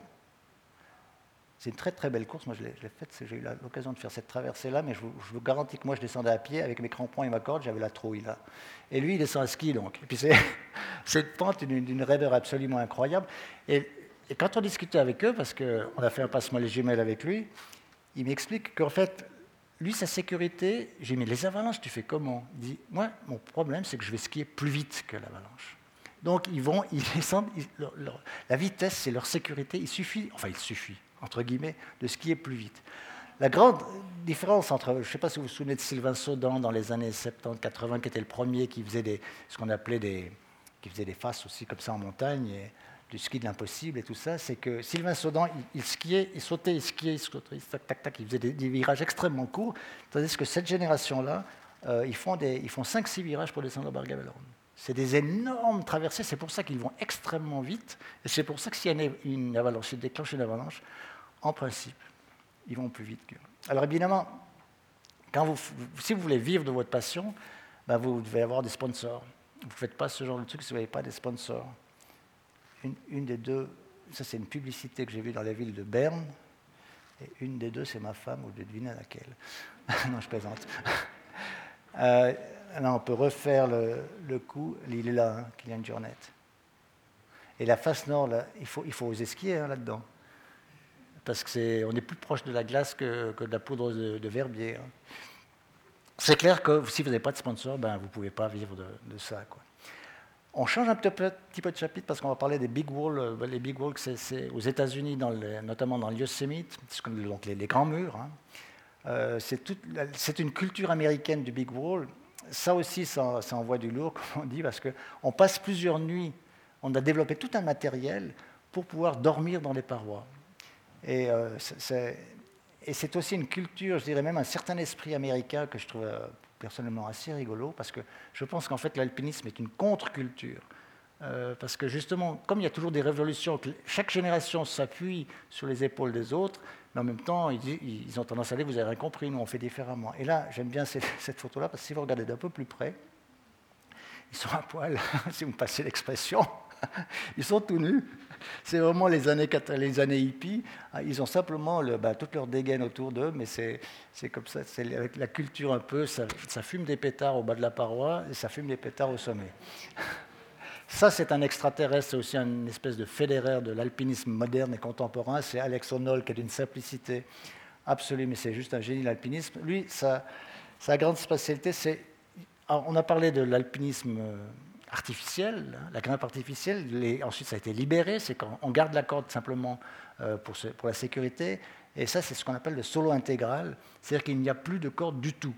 C'est une très très belle course. Moi, je l'ai faite. J'ai eu l'occasion de faire cette traversée-là, mais je vous, garantis que moi, je descendais à pied avec mes crampons et ma corde. J'avais la trouille là. Et lui, il descend à ski donc. Et puis c'est cette pente d'une raideur absolument incroyable. Et, quand on discutait avec eux, parce qu'on a fait un passement les jumelles avec lui, il m'explique qu'en fait, lui, sa sécurité, j'ai mais les avalanches, tu fais comment? Il dit, moi, mon problème, c'est que je vais skier plus vite que l'avalanche. Donc, ils vont, ils descendent, la vitesse, c'est leur sécurité. Il suffit, enfin, il suffit, entre guillemets, de skier plus vite. La grande différence entre, je ne sais pas si vous vous souvenez de Sylvain Saudan dans les années 70-80, qui était le premier qui faisait des, ce qu'on appelait des, qui faisait des faces aussi comme ça en montagne, et du ski de l'impossible et tout ça, c'est que Sylvain Saudan, il, skiait, il sautait, il skiait, il sautait, tac, tac, il faisait des, virages extrêmement courts, tandis que cette génération-là, euh, ils font, ils font 5-6 virages pour descendre au Bargavelorn. C'est des énormes traversées, c'est pour ça qu'ils vont extrêmement vite, et c'est pour ça que s'il y a une avalanche, s'il déclenche une avalanche, en principe, ils vont plus vite que. Alors évidemment, si vous voulez vivre de votre passion, ben vous devez avoir des sponsors. Vous ne faites pas ce genre de truc si vous n'avez pas des sponsors. Une, des deux, ça c'est une publicité que j'ai vue dans la ville de Berne, et une des deux c'est ma femme, vous devez deviner laquelle. non, je plaisante. Euh, là, on peut refaire le, coup, il est là, hein, Kylian Jornet. Et la face nord, il, faut, il faut oser skier hein, là-dedans parce qu'on est, est, plus proche de la glace que, de la poudre de, verbier. Hein. C'est clair que si vous n'avez pas de sponsor, ben, vous ne pouvez pas vivre de, ça. On change un petit peu de chapitre parce qu'on va parler des big walls. Euh, les big walls, c'est aux États-Unis, notamment dans le Yosemite, donc les, les, grands murs. Hein. Euh, c'est une culture américaine du big wall. Ça aussi, ça, envoie du lourd, comme on dit, parce qu'on passe plusieurs nuits. On a développé tout un matériel pour pouvoir dormir dans les parois. Et euh, c'est aussi une culture, je dirais même un certain esprit américain que je trouve euh, personnellement assez rigolo, parce que je pense qu'en fait l'alpinisme est une contre-culture. Euh, parce que justement, comme il y a toujours des révolutions, chaque génération s'appuie sur les épaules des autres, mais en même temps, ils, ont tendance à dire, vous avez rien compris, nous on fait différemment. Et là, j'aime bien cette, photo-là, parce que si vous regardez d'un peu plus près, ils sont à poil, si vous me passez l'expression, ils sont tout nus. C'est vraiment les années, hippies. Ah, ils ont simplement le, bah, toute leur autour d'eux, mais c'est comme ça. C'est avec la culture un peu, ça, fume des pétards au bas de la paroi et ça fume des pétards au sommet. Ça, c'est un extraterrestre, c'est aussi une espèce de fédéraire de l'alpinisme moderne et contemporain. C'est Alex Honnold qui est d'une simplicité absolue, mais c'est juste un génie de l'alpinisme. Lui, sa, grande spécialité, c'est. On a parlé de l'alpinisme euh, artificielle, hein, la grimpe artificielle. ensuite, ça a été libéré, c'est quand on garde la corde simplement euh, pour, pour, la sécurité. Et ça, c'est ce qu'on appelle le solo intégral, c'est-à-dire qu'il n'y a plus de corde du tout.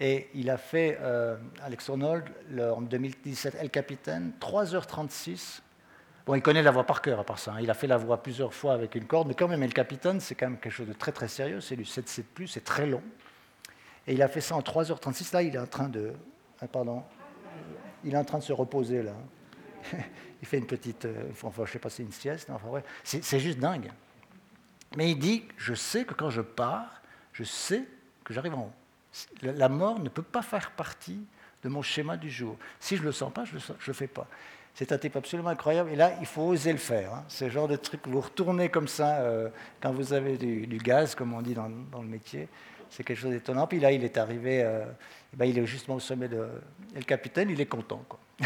Et il a fait, euh, Alex Arnold, en 2017, El Capitaine, 3h36. Bon, il connaît la voix par cœur à part ça. Hein. Il a fait la voix plusieurs fois avec une corde, mais quand même, El Capitaine, c'est quand même quelque chose de très très sérieux. C'est du 7-7, c'est très long. Et il a fait ça en 3h36. Là, il est en train de. Ah, pardon, il est en train de se reposer là. il fait une petite, euh, enfin, je sais pas si c'est une sieste, enfin, ouais. c'est juste dingue. Mais il dit, je sais que quand je pars, je sais que j'arrive en haut. La mort ne peut pas faire partie de mon schéma du jour. Si je ne le sens pas, je ne le, fais pas. C'est un type absolument incroyable. Et là, il faut oser le faire. Hein. C'est le genre de truc, vous retournez comme ça euh, quand vous avez du, gaz, comme on dit dans, le métier. C'est quelque chose d'étonnant. Puis là, il est arrivé, euh, ben, il est justement au sommet de. Et le capitaine, il est content.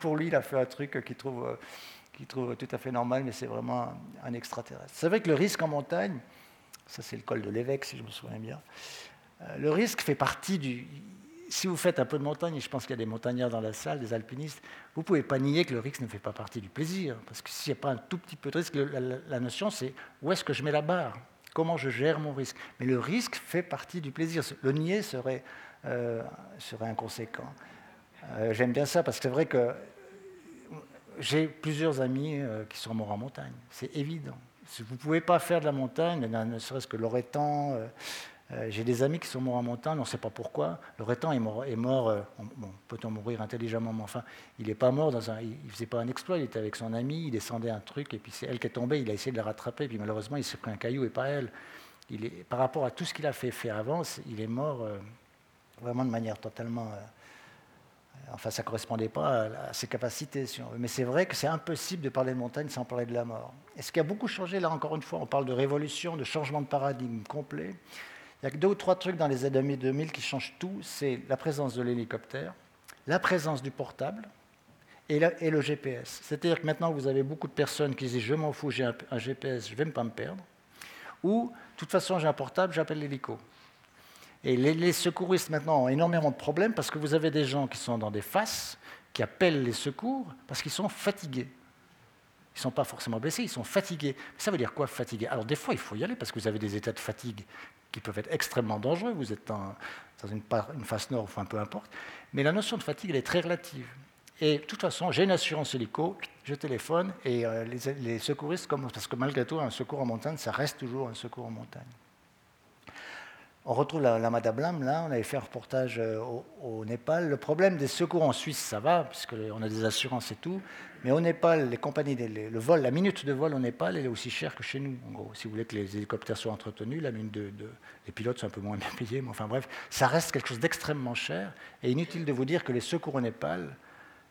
Pour lui, il a fait un truc qu'il trouve, euh, tout à fait normal, mais c'est vraiment un, extraterrestre. C'est vrai que le risque en montagne, ça c'est le col de l'évêque, si je me souviens bien, le risque fait partie du. Si vous faites un peu de montagne, et je pense qu'il y a des montagnards dans la salle, des alpinistes, vous ne pouvez pas nier que le risque ne fait pas partie du plaisir. Parce que s'il n'y a pas un tout petit peu de risque, la notion c'est où est-ce que je mets la barre? Comment je gère mon risque? Mais le risque fait partie du plaisir. Le nier serait, euh, serait inconséquent. Euh, j'aime bien ça parce que c'est vrai que j'ai plusieurs amis euh, qui sont morts en montagne. C'est évident. Si vous ne pouvez pas faire de la montagne, ne serait-ce que l'oretan, Euh, j'ai des amis qui sont morts en montagne, on ne sait pas pourquoi. Loretan est est mort euh, peut-on mourir intelligemment, mais enfin, il n'est pas mort dans un. Il ne faisait pas un exploit, il était avec son ami, il descendait un truc, et puis c'est elle qui est tombée, il a essayé de la rattraper, puis malheureusement, il s'est pris un caillou et pas elle. Il est, par rapport à tout ce qu'il a fait faire avant, il est mort euh, vraiment de manière totalement. enfin, ça ne correspondait pas à, ses capacités. Mais c'est vrai que c'est impossible de parler de montagne sans parler de la mort. Et ce qui a beaucoup changé, là encore une fois, on parle de révolution, de changement de paradigme complet. Il y a deux ou trois trucs dans les années 2000 qui changent tout. C'est la présence de l'hélicoptère, la présence du portable et, le GPS. C'est-à-dire que maintenant, vous avez beaucoup de personnes qui disent Je m'en fous, j'ai un, GPS, je ne vais pas me perdre. Ou, de toute façon, j'ai un portable, j'appelle l'hélico. Et les, secouristes maintenant ont énormément de problèmes parce que vous avez des gens qui sont dans des faces, qui appellent les secours parce qu'ils sont fatigués. Ils ne sont pas forcément blessés, ils sont fatigués. Ça veut dire quoi fatigué Alors des fois, il faut y aller parce que vous avez des états de fatigue qui peuvent être extrêmement dangereux. Vous êtes dans, une, face nord, enfin peu importe. Mais la notion de fatigue, elle est très relative. Et de toute façon, j'ai une assurance hélico, je téléphone et euh, les, secouristes commencent, parce que malgré tout, un secours en montagne, ça reste toujours un secours en montagne. On retrouve la, la Madame là, on avait fait un reportage euh, au, Népal. Le problème des secours en Suisse, ça va, puisqu'on a des assurances et tout, mais au Népal, les compagnies, le vol, la minute de vol au Népal, elle est aussi chère que chez nous. En gros, si vous voulez que les hélicoptères soient entretenus, la minute de, les pilotes sont un peu moins bien payés, mais enfin bref, ça reste quelque chose d'extrêmement cher. Et inutile de vous dire que les secours au Népal,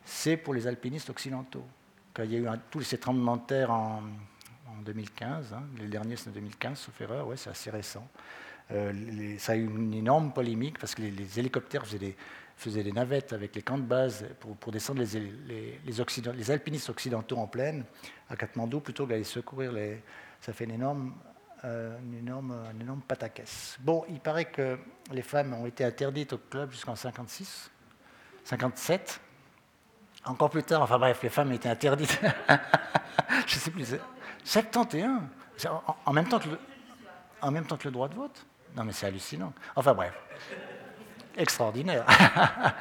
c'est pour les alpinistes occidentaux. Quand il y a eu tous ces tremblements de terre en, 2015, hein, les derniers c'est en 2015, sauf erreur, ouais, c'est assez récent. Euh, ça a eu une énorme polémique parce que les, hélicoptères faisaient des, navettes avec les camps de base pour, descendre les, alpinistes occidentaux en plaine à Katmandou plutôt qu'aller secourir les. Ça fait une énorme, euh, une énorme, une énorme pataquès. Bon, il paraît que les femmes ont été interdites au club jusqu'en 56, 57. Encore plus tard, enfin bref, les femmes étaient interdites. Je sais plus. 71. En, même temps que en même temps que le droit de vote. Non, mais c'est hallucinant. Enfin bref, extraordinaire.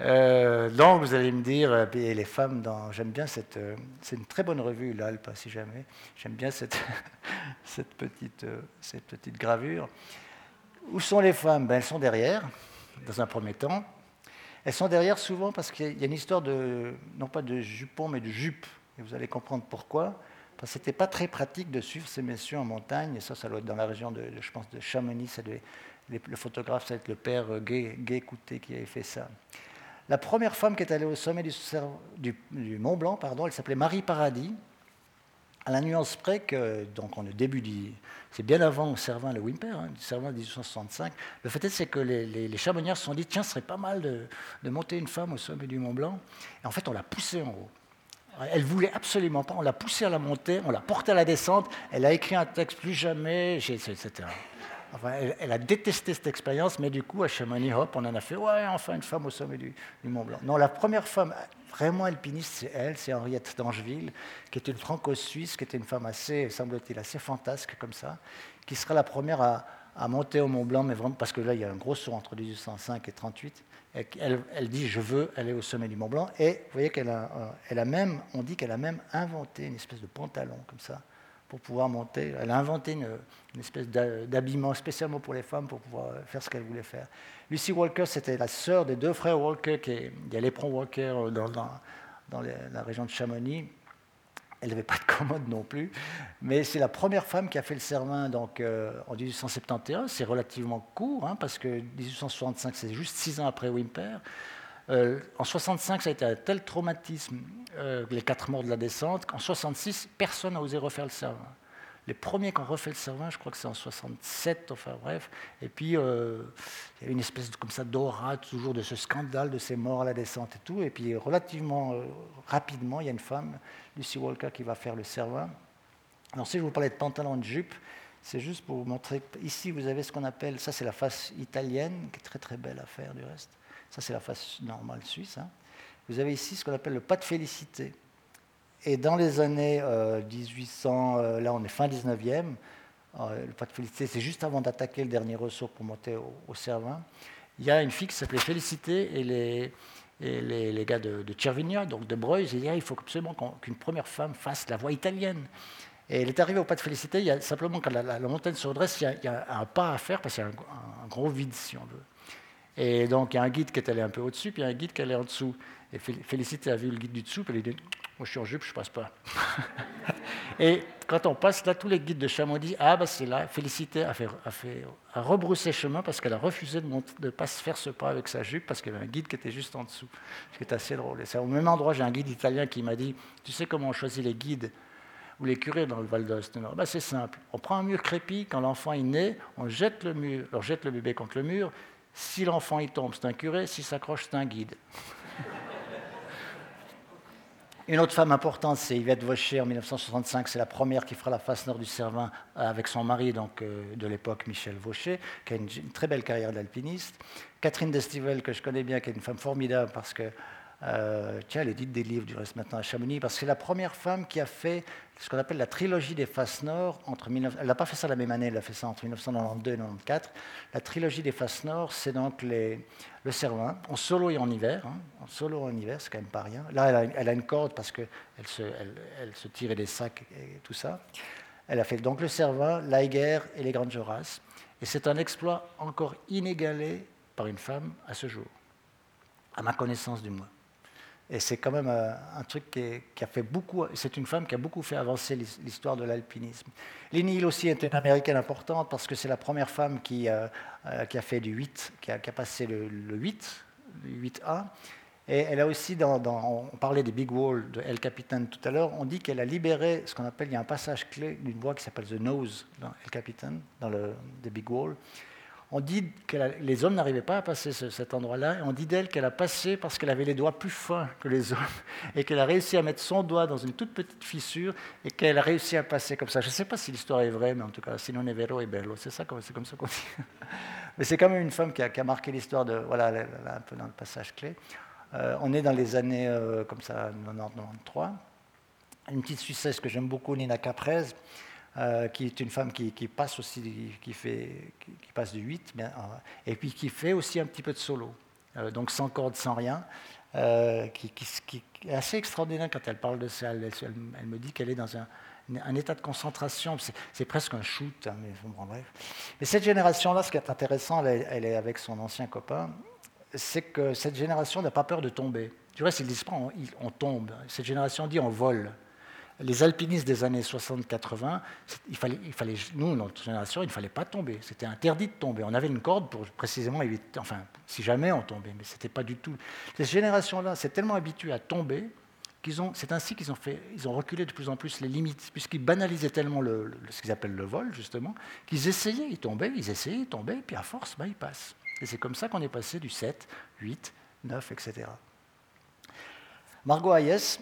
euh, donc, vous allez me dire, euh, et les femmes, j'aime bien cette. Euh, c'est une très bonne revue, l'Alpe, si jamais. J'aime bien cette, cette, petite, euh, cette petite gravure. Où sont les femmes? Ben, Elles sont derrière, dans un premier temps. Elles sont derrière souvent parce qu'il y a une histoire de, non pas de jupon, mais de jupe. Et vous allez comprendre pourquoi. Parce que ce n'était pas très pratique de suivre ces messieurs en montagne, et ça, ça doit être dans la région de, je pense, de Chamonix, ça le photographe, ça doit être le père Gay, Gay Coutet qui avait fait ça. La première femme qui est allée au sommet du, Mont Blanc, pardon, elle s'appelait Marie Paradis, à la nuance près que, donc on début du, c'est bien avant Servin le Wimper, hein, Servin 1865. Le fait est, c'est que les, les, les, se sont dit, tiens, ce serait pas mal de, de monter une femme au sommet du Mont Blanc. Et en fait, on l'a poussée en haut. Elle voulait absolument pas. On l'a poussée à la montée, on l'a portée à la descente. Elle a écrit un texte plus jamais, etc. Elle, a détesté cette expérience, mais du coup, à Chamonix, hop, on en a fait, ouais, enfin une femme au sommet du, Mont Blanc. Non, la première femme vraiment alpiniste, c'est elle, c'est Henriette d'Angeville, qui était une franco-suisse, qui était une femme assez, semble-t-il, assez fantasque comme ça, qui sera la première à, monter au Mont Blanc, mais vraiment parce que là, il y a un gros saut entre 1805 et 38. Elle, dit je veux aller au sommet du Mont Blanc. Et vous voyez qu'elle a, euh, même, on dit qu'elle a même inventé une espèce de pantalon comme ça pour pouvoir monter. Elle a inventé une, espèce d'habillement spécialement pour les femmes pour pouvoir faire ce qu'elle voulait faire. Lucy Walker, c'était la sœur des deux frères Walker, qui, il y a l'éperon Walker dans, dans, la région de Chamonix. Elle n'avait pas de commode non plus, mais c'est la première femme qui a fait le Cervin donc, euh, en 1871. C'est relativement court, hein, parce que 1865, c'est juste six ans après Wimper. Euh, en 65, ça a été un tel traumatisme, euh, les quatre morts de la descente, qu'en 66, personne n'a osé refaire le Cervin. Les premiers qui ont refait le Cervin, je crois que c'est en 67, enfin bref. Et puis, euh, il y a une espèce comme ça d'aura toujours de ce scandale de ces morts à la descente et tout. Et puis, relativement euh, rapidement, il y a une femme, Lucy Walker, qui va faire le Cervin. Alors, si je vous parlais de pantalon de jupe, c'est juste pour vous montrer. Ici, vous avez ce qu'on appelle, ça c'est la face italienne, qui est très très belle à faire du reste. Ça c'est la face normale suisse. Hein. Vous avez ici ce qu'on appelle le pas de félicité. Et dans les années 1800, euh, euh, là on est fin 19e, euh, le pas de Félicité, c'est juste avant d'attaquer le dernier ressaut pour monter au, Cervin. Il y a une fille qui s'appelait Félicité et les, les, gars de, de donc de Breuil, ils disaient il faut absolument qu'une première femme fasse la voix italienne. Et elle est arrivée au pas de Félicité, il y a simplement quand la, montagne se redresse, il y, a, un pas à faire parce qu'il y a un, gros vide, si on veut. Et donc il y a un guide qui est allé un peu au-dessus, puis il y a un guide qui est allé en dessous. Et Félicité a vu le guide du dessous, puis elle a dit moi, je suis en jupe, je ne passe pas. et quand on passe là, tous les guides de chameau disent Ah, ben c'est là, Félicité a, fait, a, fait, a rebroussé chemin parce qu'elle a refusé de ne pas se faire ce pas avec sa jupe parce qu'il y avait un guide qui était juste en dessous. Ce qui est assez drôle. Et c'est au même endroit, j'ai un guide italien qui m'a dit Tu sais comment on choisit les guides ou les curés dans le Val d'Ost? Ben, C'est simple. On prend un mur crépi, quand l'enfant est né, on jette le mur, on jette le bébé contre le mur. Si l'enfant y tombe, c'est un curé. S'il s'accroche, c'est un guide. Une autre femme importante, c'est Yvette Vaucher en 1965. C'est la première qui fera la face nord du Cervin avec son mari donc, euh, de l'époque, Michel Vaucher, qui a une, très belle carrière d'alpiniste. Catherine Destivelle, que je connais bien, qui est une femme formidable parce que euh, tiens, elle édite des livres du reste maintenant à Chamonix, parce que c'est la première femme qui a fait ce qu'on appelle la trilogie des faces nord. Entre elle n'a pas fait ça la même année, elle a fait ça entre 1992 et 1994. La trilogie des faces nord, c'est donc le Cervin, en solo et en hiver. Hein. en solo et en hiver, c'est quand même pas rien. Là, elle a, une corde parce qu'elle se, tirait des sacs et tout ça. Elle a fait donc le Cervin, l'Aiguerre et les Grandes Jorasses. Et c'est un exploit encore inégalé par une femme à ce jour, à ma connaissance du moins. Et c'est quand même euh, un truc qui, a fait beaucoup. C'est une femme qui a beaucoup fait avancer l'histoire de l'alpinisme. Lynn aussi est une américaine importante parce que c'est la première femme qui, euh, euh, a fait du 8, qui a, passé le, 8, le 8A. Et elle a aussi, on parlait des Big Wall de El Capitan tout à l'heure, on dit qu'elle a libéré ce qu'on appelle, il y a un passage clé d'une voie qui s'appelle The Nose dans El Capitan, dans le des Big Wall on dit que les hommes n'arrivaient pas à passer cet endroit-là, et on dit d'elle qu'elle a passé parce qu'elle avait les doigts plus fins que les hommes, et qu'elle a réussi à mettre son doigt dans une toute petite fissure, et qu'elle a réussi à passer comme ça. Je ne sais pas si l'histoire est vraie, mais en tout cas, sinon è vero è bello, c'est comme ça qu'on dit. Mais c'est quand même une femme qui a, marqué l'histoire de, voilà, un peu dans le passage clé. Euh, on est dans les années euh, comme ça, 90-93. Une petite Suissesse que j'aime beaucoup, Nina Caprez, euh, qui est une femme qui, passe aussi, qui, fait, qui, passe du 8, bien, euh, et puis qui fait aussi un petit peu de solo, euh, donc sans corde, sans rien, qui, est assez extraordinaire quand elle parle de ça. Elle, me dit qu'elle est dans un, état de concentration, c'est presque un shoot, hein, mais bon, bref. Mais cette génération-là, ce qui est intéressant, elle, est avec son ancien copain, c'est que cette génération n'a pas peur de tomber. Tu vois, s'ils disent pas on tombe, cette génération dit on vole les alpinistes des années 60-80, il fallait, il fallait, nous, notre génération, il ne fallait pas tomber. C'était interdit de tomber. On avait une corde pour précisément éviter, enfin, si jamais on tombait, mais ce n'était pas du tout. Cette génération-là s'est tellement habituée à tomber qu'ils ont, c'est ainsi qu'ils ont, fait, ils ont reculé de plus en plus les limites, puisqu'ils banalisaient tellement le, ce qu'ils appellent le vol, justement, qu'ils essayaient, ils tombaient, ils essayaient, ils tombaient, puis à force, ben, ils passent. Et c'est comme ça qu'on est passé du 7, 8, 9, etc. Margot Hayes,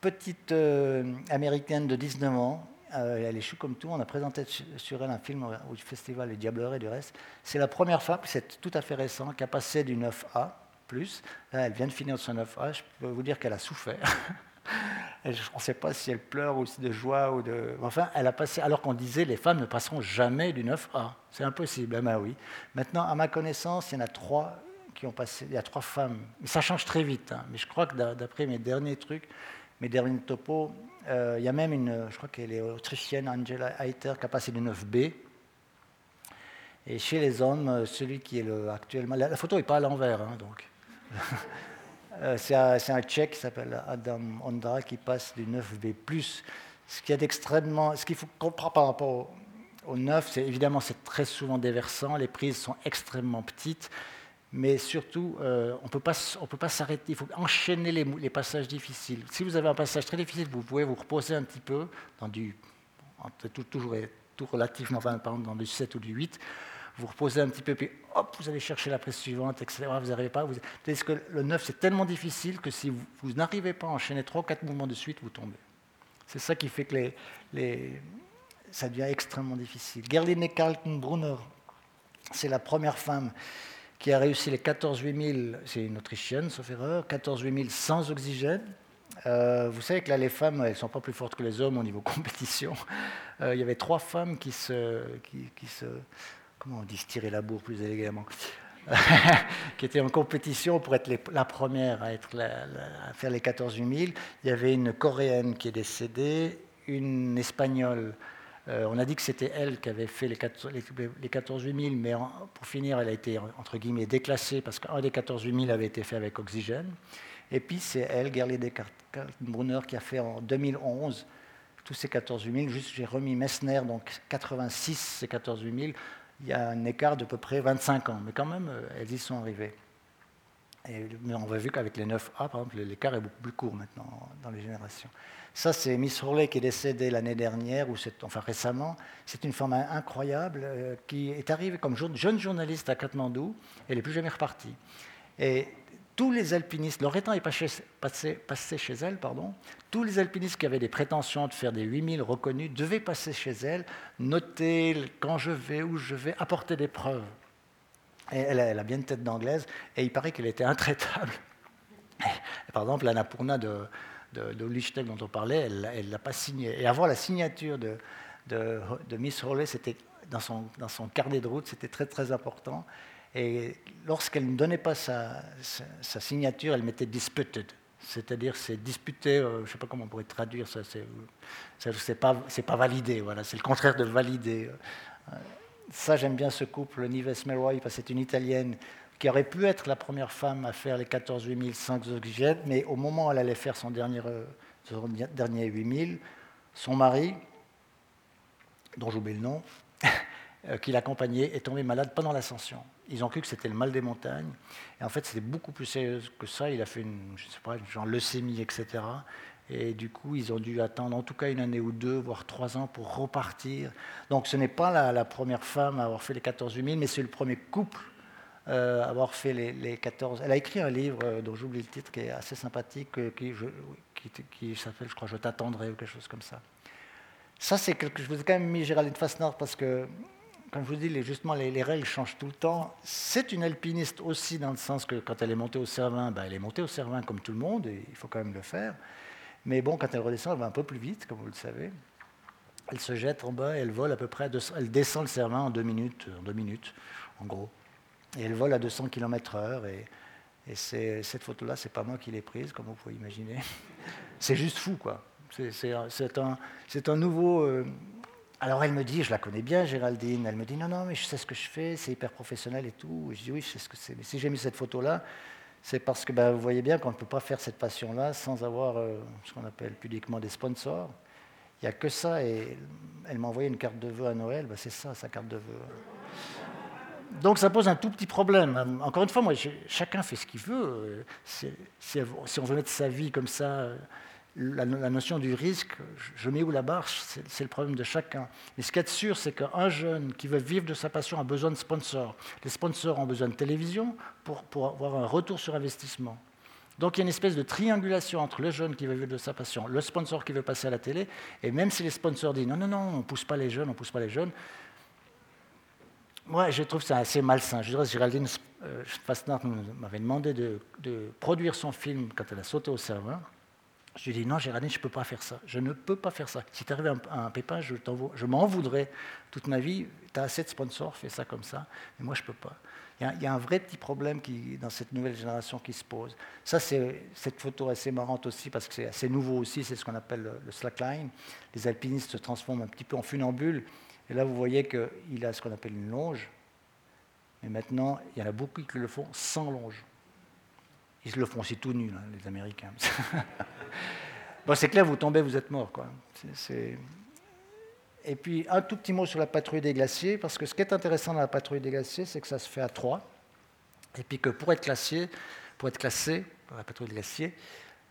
petite euh, américaine de 19 ans. Euh, elle est chou comme tout. On a présenté sur elle un film au festival Les Diablerets du reste. C'est la première fois, c'est tout à fait récent, qui a passé du 9A. Plus. Elle vient de finir son 9A. Je peux vous dire qu'elle a souffert. je ne sais pas si elle pleure ou de joie ou de. Enfin, elle a passé. Alors qu'on disait les femmes ne passeront jamais du 9A. C'est impossible. Eh oui. Maintenant, à ma connaissance, il y en a trois qui ont passé. Il y a trois femmes. Ça change très vite. Hein. Mais je crois que d'après mes derniers trucs, mes derniers topos, euh, il y a même une, je crois qu'elle est autrichienne, Angela Eiter, qui a passé du 9B. Et chez les hommes, celui qui est le, actuellement. La, photo n'est pas à l'envers, hein, donc. Euh, c'est un, tchèque qui s'appelle Adam Ondra qui passe du 9B. Ce qui est d'extrêmement. Qu'il faut comprendre par rapport au, au 9, c'est évidemment c'est très souvent déversant, les prises sont extrêmement petites mais surtout, euh, on ne peut pas s'arrêter, il faut enchaîner les, passages difficiles. Si vous avez un passage très difficile, vous pouvez vous reposer un petit peu, dans du, toujours tout relativement, enfin, par exemple, dans du 7 ou du 8, vous reposez un petit peu, puis hop, vous allez chercher la presse suivante, etc. Vous n'arrivez pas. Vous... que le 9, c'est tellement difficile que si vous, n'arrivez pas à enchaîner 3 ou 4 mouvements de suite, vous tombez. C'est ça qui fait que les... ça devient extrêmement difficile. Gerline Kaltenbrunner, c'est la première femme qui a réussi les 14 8000, c'est une Autrichienne, sauf erreur, 14 8000 sans oxygène. Euh, vous savez que là, les femmes, elles ne sont pas plus fortes que les hommes au niveau compétition. Euh, il y avait trois femmes qui se, qui, se comment on dit, se tirer la bourre plus élégamment, qui étaient en compétition pour être la première à, être à faire les 14 8000. Il y avait une Coréenne qui est décédée, une Espagnole. Euh, on a dit que c'était elle qui avait fait les 14, les 14 8000, mais pour finir, elle a été entre guillemets déclassée parce qu'un des 14 8000 avait été fait avec oxygène. Et puis c'est elle, Gerlinde Brunner, qui a fait en 2011 tous ces 14 8000. Juste, j'ai remis Messner, donc 86, ces 14 8000. Il y a un écart d'à peu près 25 ans, mais quand même, euh, elles y sont arrivées. Mais on voit vu qu'avec les 9A, par exemple, l'écart est beaucoup plus court maintenant dans les générations. Ça, c'est Miss Hurley qui est décédée l'année dernière, ou enfin récemment. C'est une femme incroyable euh, qui est arrivée comme jeune journaliste à Katmandou. Elle n'est plus jamais repartie. Et tous les alpinistes, Loretan est passé, chez elle, pardon, tous les alpinistes qui avaient des prétentions de faire des 8000 reconnus devaient passer chez elle, noter quand je vais, où je vais, apporter des preuves. Et elle, a bien une tête d'anglaise, et il paraît qu'elle était intraitable. Par exemple, l'Annapurna de, de, de dont on parlait, elle ne l'a pas signé. Et avoir la signature de, Miss Hawley, c'était dans son, dans son, carnet de route, c'était très très important. Et lorsqu'elle ne donnait pas sa, signature, elle mettait disputed, c'est-à-dire c'est disputé, euh, je ne sais pas comment on pourrait traduire ça, c'est pas, pas validé, voilà, c'est le contraire de validé. Euh, ça, j'aime bien ce couple, Nives Melroy, parce que c'est une Italienne qui aurait pu être la première femme à faire les 14 8005 oxygènes, mais au moment où elle allait faire son dernier, euh, son dernier 8000, son mari, dont j'oublie le nom, euh, qui l'accompagnait, est tombé malade pendant l'ascension. Ils ont cru que c'était le mal des montagnes. Et en fait, c'était beaucoup plus sérieux que ça. Il a fait une, je sais pas, genre leucémie, etc. Et du coup, ils ont dû attendre en tout cas une année ou deux, voire trois ans pour repartir. Donc ce n'est pas la, la, première femme à avoir fait les 14 000, mais c'est le premier couple euh, avoir fait les, 14. Elle a écrit un livre euh, dont j'oublie le titre qui est assez sympathique, euh, qui, qui, s'appelle, je crois, Je t'attendrai ou quelque chose comme ça. Ça, c'est quelque Je vous ai quand même mis Géraldine Fassnard parce que, comme je vous dis, les, justement, les, règles changent tout le temps. C'est une alpiniste aussi dans le sens que quand elle est montée au Cervin, ben, elle est montée au Cervin comme tout le monde, et il faut quand même le faire. Mais bon, quand elle redescend, elle va un peu plus vite, comme vous le savez. Elle se jette en bas elle vole à peu près Elle descend le Cervin en deux minutes, en deux minutes, en gros. Et elle vole à 200 km/h. Et, et cette photo-là, c'est pas moi qui l'ai prise, comme vous pouvez imaginer. c'est juste fou, quoi. C'est un, nouveau. Euh, alors elle me dit, je la connais bien, Géraldine. Elle me dit, non, non, mais je sais ce que je fais, c'est hyper professionnel et tout. je dis, oui, je sais ce que c'est. Mais si j'ai mis cette photo-là, c'est parce que ben, vous voyez bien qu'on ne peut pas faire cette passion-là sans avoir euh, ce qu'on appelle pudiquement des sponsors. Il n'y a que ça. Et elle m'a envoyé une carte de vœux à Noël. Ben, c'est ça, sa carte de vœux donc ça pose un tout petit problème. Encore une fois, moi, chacun fait ce qu'il veut. Si, on veut mettre sa vie comme ça, la, notion du risque, je mets où la barre, c'est le problème de chacun. Mais ce qui est sûr, c'est qu'un jeune qui veut vivre de sa passion a besoin de sponsors. Les sponsors ont besoin de télévision pour, pour avoir un retour sur investissement. Donc il y a une espèce de triangulation entre le jeune qui veut vivre de sa passion, le sponsor qui veut passer à la télé, et même si les sponsors disent non, non, non, on ne pousse pas les jeunes, on ne pousse pas les jeunes, moi, je trouve ça assez malsain. Je dirais, Géraldine euh, Fastnard m'avait demandé de, produire son film quand elle a sauté au serveur. Je lui ai dit, non, Géraldine, je ne peux pas faire ça. Je ne peux pas faire ça. Si tu arrives à un, pépin, je, je m'en voudrais toute ma vie. Tu as assez de sponsors, fais ça comme ça. Mais moi, je ne peux pas. Il y, a, un vrai petit problème qui, dans cette nouvelle génération qui se pose. Ça, c'est cette photo assez marrante aussi, parce que c'est assez nouveau aussi. C'est ce qu'on appelle le, le slackline. Les alpinistes se transforment un petit peu en funambules. Et là, vous voyez qu'il a ce qu'on appelle une longe. Mais maintenant, il y en a beaucoup qui le font sans longe. Ils le font aussi tout nus, hein, les Américains. bon, c'est clair, vous tombez, vous êtes mort. Quoi. Et puis, un tout petit mot sur la patrouille des glaciers, parce que ce qui est intéressant dans la patrouille des glaciers, c'est que ça se fait à trois. Et puis que pour être classé, pour être classé la patrouille des glaciers,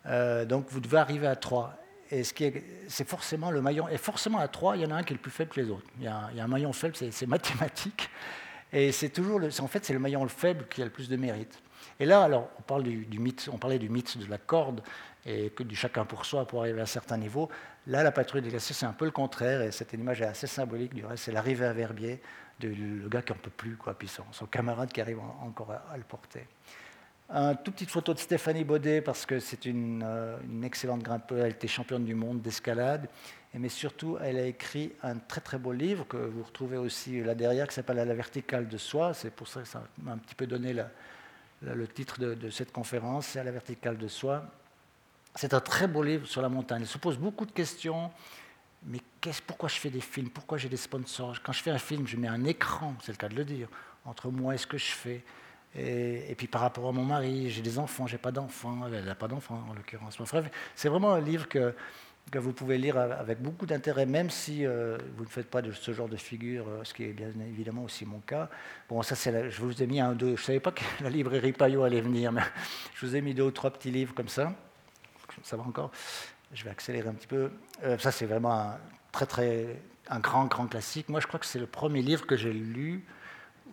euh, donc vous devez arriver à trois et ce qui est, c'est forcément le maillon. Et forcément, à 3, il y en a un qui est le plus faible que les autres. Il y a, un maillon faible, c'est, mathématique. Et c'est toujours, le, en fait, c'est le maillon faible qui a le plus de mérite. Et là, alors, on, parle du, mythe, on parlait du mythe de la corde et que du chacun pour soi pour arriver à un certain niveau. Là, la patrouille des glaciers, c'est un peu le contraire. Et cette image est assez symbolique du reste. C'est l'arrivée à Verbier, de, le gars qui n'en peut plus, quoi, puis son, camarade qui arrive encore à le porter. Un tout petite photo de Stéphanie Baudet, parce que c'est une, euh, excellente grimpeuse, elle était championne du monde d'escalade, mais surtout, elle a écrit un très très beau livre que vous retrouvez aussi là derrière, qui s'appelle La verticale de soi. C'est pour ça que ça m'a un petit peu donné le titre de, cette conférence, c'est la verticale de soi. C'est un très beau livre sur la montagne. Il se pose beaucoup de questions mais pourquoi je fais des films? Pourquoi j'ai des sponsors? Quand je fais un film, je mets un écran, c'est le cas de le dire, entre moi et ce que je fais. Et, puis par rapport à mon mari, j'ai des enfants, j'ai pas d'enfants, elle n'a pas d'enfants en l'occurrence. c'est vraiment un livre que, que vous pouvez lire avec beaucoup d'intérêt, même si euh, vous ne faites pas de ce genre de figure, euh, ce qui est bien évidemment aussi mon cas. Bon, ça, c'est je vous ai mis un deux. Je ne savais pas que la librairie Payot allait venir, mais je vous ai mis deux ou trois petits livres comme ça. Ça va encore. Je vais accélérer un petit peu. Euh, ça, c'est vraiment un très, très, un grand, grand classique. Moi, je crois que c'est le premier livre que j'ai lu,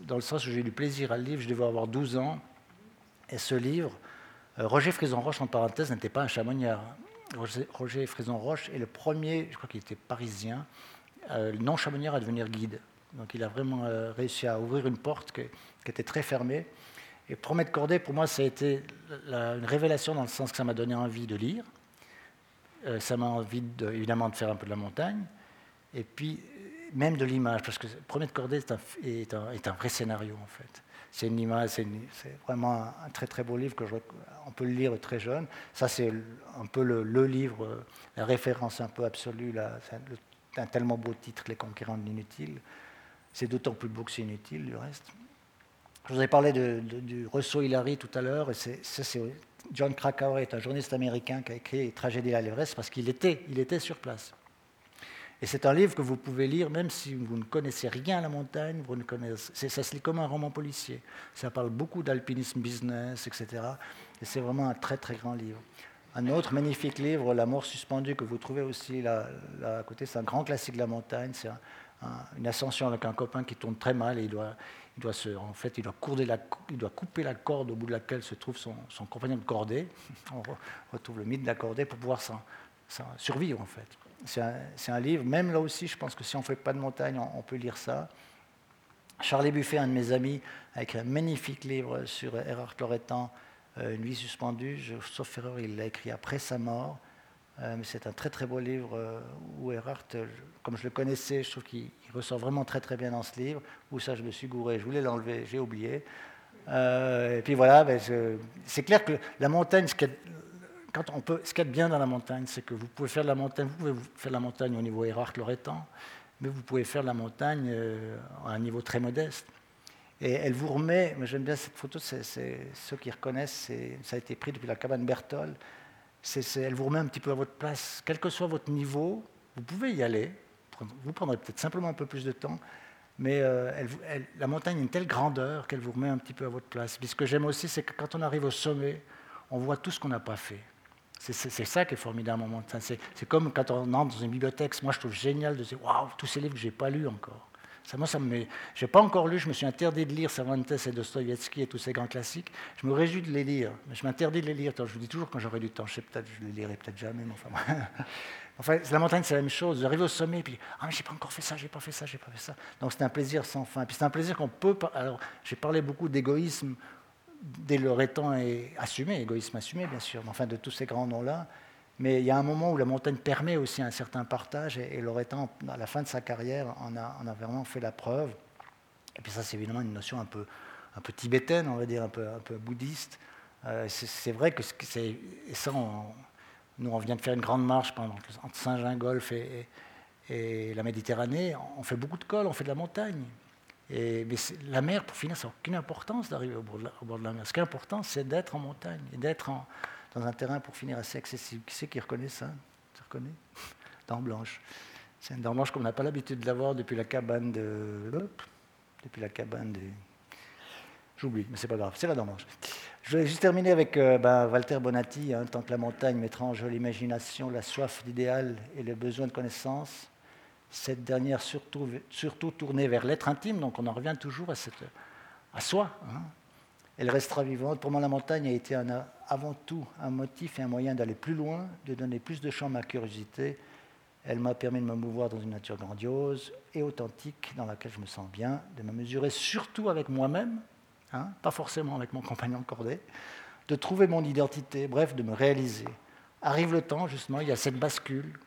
dans le sens où j'ai eu du plaisir à le lire. Je devais avoir 12 ans. Et ce livre, Roger Frison-Roche, en parenthèse, n'était pas un chamonnière. Roger, Frison-Roche est le premier, je crois qu'il était parisien, euh, non chamonnière à devenir guide. Donc il a vraiment euh, réussi à ouvrir une porte qui, était très fermée. Et Promettre Corday, pour moi, ça a été une révélation dans le sens que ça m'a donné envie de lire. Euh, ça m'a envie, évidemment, de faire un peu de la montagne. Et puis, même de l'image, parce que Corday est un, est un vrai scénario, en fait c'est une image, c'est vraiment un, très très beau livre que on peut le lire très jeune. Ça c'est un peu le, livre, euh, la référence un peu absolue. Là, un, tellement beau titre, Les Conquérants de l'inutile. C'est d'autant plus beau que c'est inutile du reste. Je vous ai parlé de, du Rousseau Hillary tout à l'heure, et c'est, John Krakauer est un journaliste américain qui a écrit Tragédie à l'Everest parce qu'il était, il était sur place. Et c'est un livre que vous pouvez lire même si vous ne connaissez rien à la montagne. Vous ça se lit comme un roman policier. Ça parle beaucoup d'alpinisme business, etc. Et c'est vraiment un très très grand livre. Un autre magnifique livre, La mort suspendue, que vous trouvez aussi là, à côté, c'est un grand classique de la montagne. C'est une ascension avec un copain qui tourne très mal et il doit, en fait, il doit, couper la corde au bout de laquelle se trouve son compagnon de cordée. On retrouve le mythe de la cordée pour pouvoir survivre en fait. C'est un, livre, même là aussi, je pense que si on ne fait pas de montagne, on, peut lire ça. Charlie Buffet, un de mes amis, a écrit un magnifique livre sur Erhard Loretan, euh, Une vie suspendue. Je, sauf erreur, il l'a écrit après sa mort. Euh, c'est un très très beau livre euh, où Erhard, comme je le connaissais, je trouve qu'il ressort vraiment très très bien dans ce livre. Où ça, je me suis gouré, je voulais l'enlever, j'ai oublié. et puis voilà, ben, c'est clair que la montagne, ce ce qu'il y a de bien dans la montagne, c'est que vous pouvez faire de la montagne, vous pouvez faire la montagne au niveau hiérarque loretan, mais vous pouvez faire de la montagne euh, à un niveau très modeste. Et elle vous remet, j'aime bien cette photo, ceux qui reconnaissent, ça a été pris depuis la cabane Berthold, elle vous remet un petit peu à votre place, quel que soit votre niveau, vous pouvez y aller, vous prendrez peut-être simplement un peu plus de temps, mais euh, la montagne a une telle grandeur qu'elle vous remet un petit peu à votre place. Puis ce que j'aime aussi, c'est que quand on arrive au sommet, on voit tout ce qu'on n'a pas fait. C'est ça qui est formidable moment. C'est comme quand on entre dans une bibliothèque. Moi, je trouve génial de dire Waouh, tous ces livres que je n'ai pas lus encore. Ça, moi, ça me. Je n'ai pas encore lu, je me suis interdit de lire Cervantes et Dostoïevski et tous ces grands classiques. Je me réjouis de les lire, mais je m'interdis de les lire. je vous dis toujours quand j'aurai du temps. Je sais peut-être, je les lirai peut-être jamais, mais enfin. enfin, la montagne, c'est la même chose. Vous arrivez au sommet, et puis Ah, mais j'ai pas encore fait ça, j'ai pas fait ça, j'ai pas fait ça. Donc, c'est un plaisir sans fin. Puis, c'est un plaisir qu'on peut. Alors, j'ai parlé beaucoup d'égoïsme dès leur étant assumé, égoïsme assumé bien sûr, enfin de tous ces grands noms-là. Mais il y a un moment où la montagne permet aussi un certain partage, et, et étant à la fin de sa carrière, on a, a vraiment fait la preuve. Et puis ça, c'est évidemment une notion un peu, tibétaine, on va dire, un peu, bouddhiste. Euh, c'est vrai que c'est. Et ça, nous, on vient de faire une grande marche pendant, entre Saint-Gingolf et, et, la Méditerranée. On fait beaucoup de cols, on fait de la montagne. Et, mais la mer, pour finir, ça n'a aucune importance d'arriver au, bord de la mer. Ce qui est important, c'est d'être en montagne et d'être dans un terrain pour finir assez accessible. Qui c'est qui reconnaît ça? Tu reconnais? Dent blanche. C'est une dent blanche qu'on n'a pas l'habitude de depuis la cabane de. depuis la cabane des. J'oublie, mais c'est pas grave, c'est la dent blanche. Je vais juste terminer avec euh, ben, Walter Bonatti. Hein, tant que la montagne mettra en jeu l'imagination, la soif d'idéal et le besoin de connaissance, cette dernière surtout, tournée vers l'être intime, donc on en revient toujours à, cette, à soi. Hein. Elle restera vivante. Pour moi, la montagne a été avant tout un motif et un moyen d'aller plus loin, de donner plus de champ à ma curiosité. Elle m'a permis de me mouvoir dans une nature grandiose et authentique dans laquelle je me sens bien, de me mesurer surtout avec moi-même, hein, pas forcément avec mon compagnon cordé, de trouver mon identité, bref, de me réaliser. Arrive le temps, justement, il y a cette bascule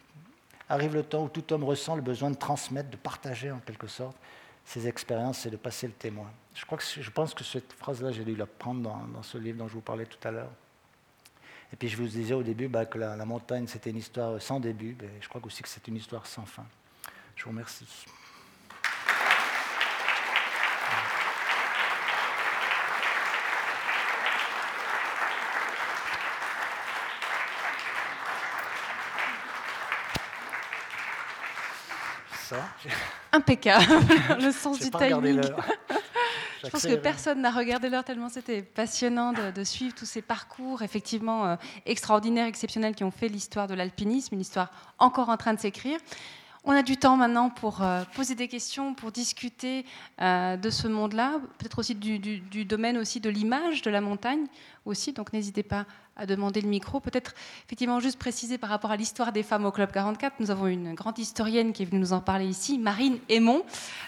arrive le temps où tout homme ressent le besoin de transmettre, de partager en quelque sorte ses expériences et de passer le témoin. Je, crois que, je pense que cette phrase-là, j'ai dû la prendre dans, ce livre dont je vous parlais tout à l'heure. Et puis je vous disais au début bah, que la, montagne, c'était une histoire sans début. Mais je crois aussi que c'est une histoire sans fin. Je vous remercie. Impeccable, le sens du timing. Je pense que personne n'a regardé l'heure tellement c'était passionnant de, suivre tous ces parcours effectivement euh, extraordinaires, exceptionnels qui ont fait l'histoire de l'alpinisme, une histoire encore en train de s'écrire. On a du temps maintenant pour euh, poser des questions, pour discuter euh, de ce monde-là, peut-être aussi du, du, domaine aussi de l'image de la montagne aussi. Donc n'hésitez pas à demander le micro. Peut-être effectivement juste préciser par rapport à l'histoire des femmes au Club 44, nous avons une grande historienne qui est venue nous en parler ici, Marine Aymon,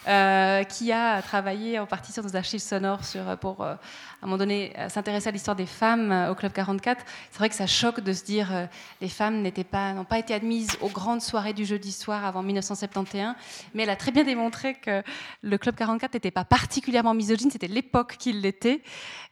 euh, qui a travaillé en partie sur nos archives sonores sur, pour, euh, à un moment donné, euh, s'intéresser à l'histoire des femmes au Club 44. C'est vrai que ça choque de se dire les femmes n'ont pas été admises aux grandes soirées du jeudi soir avant 1971, mais elle a très bien démontré que le Club 44 n'était pas particulièrement misogyne, c'était l'époque qui l'était.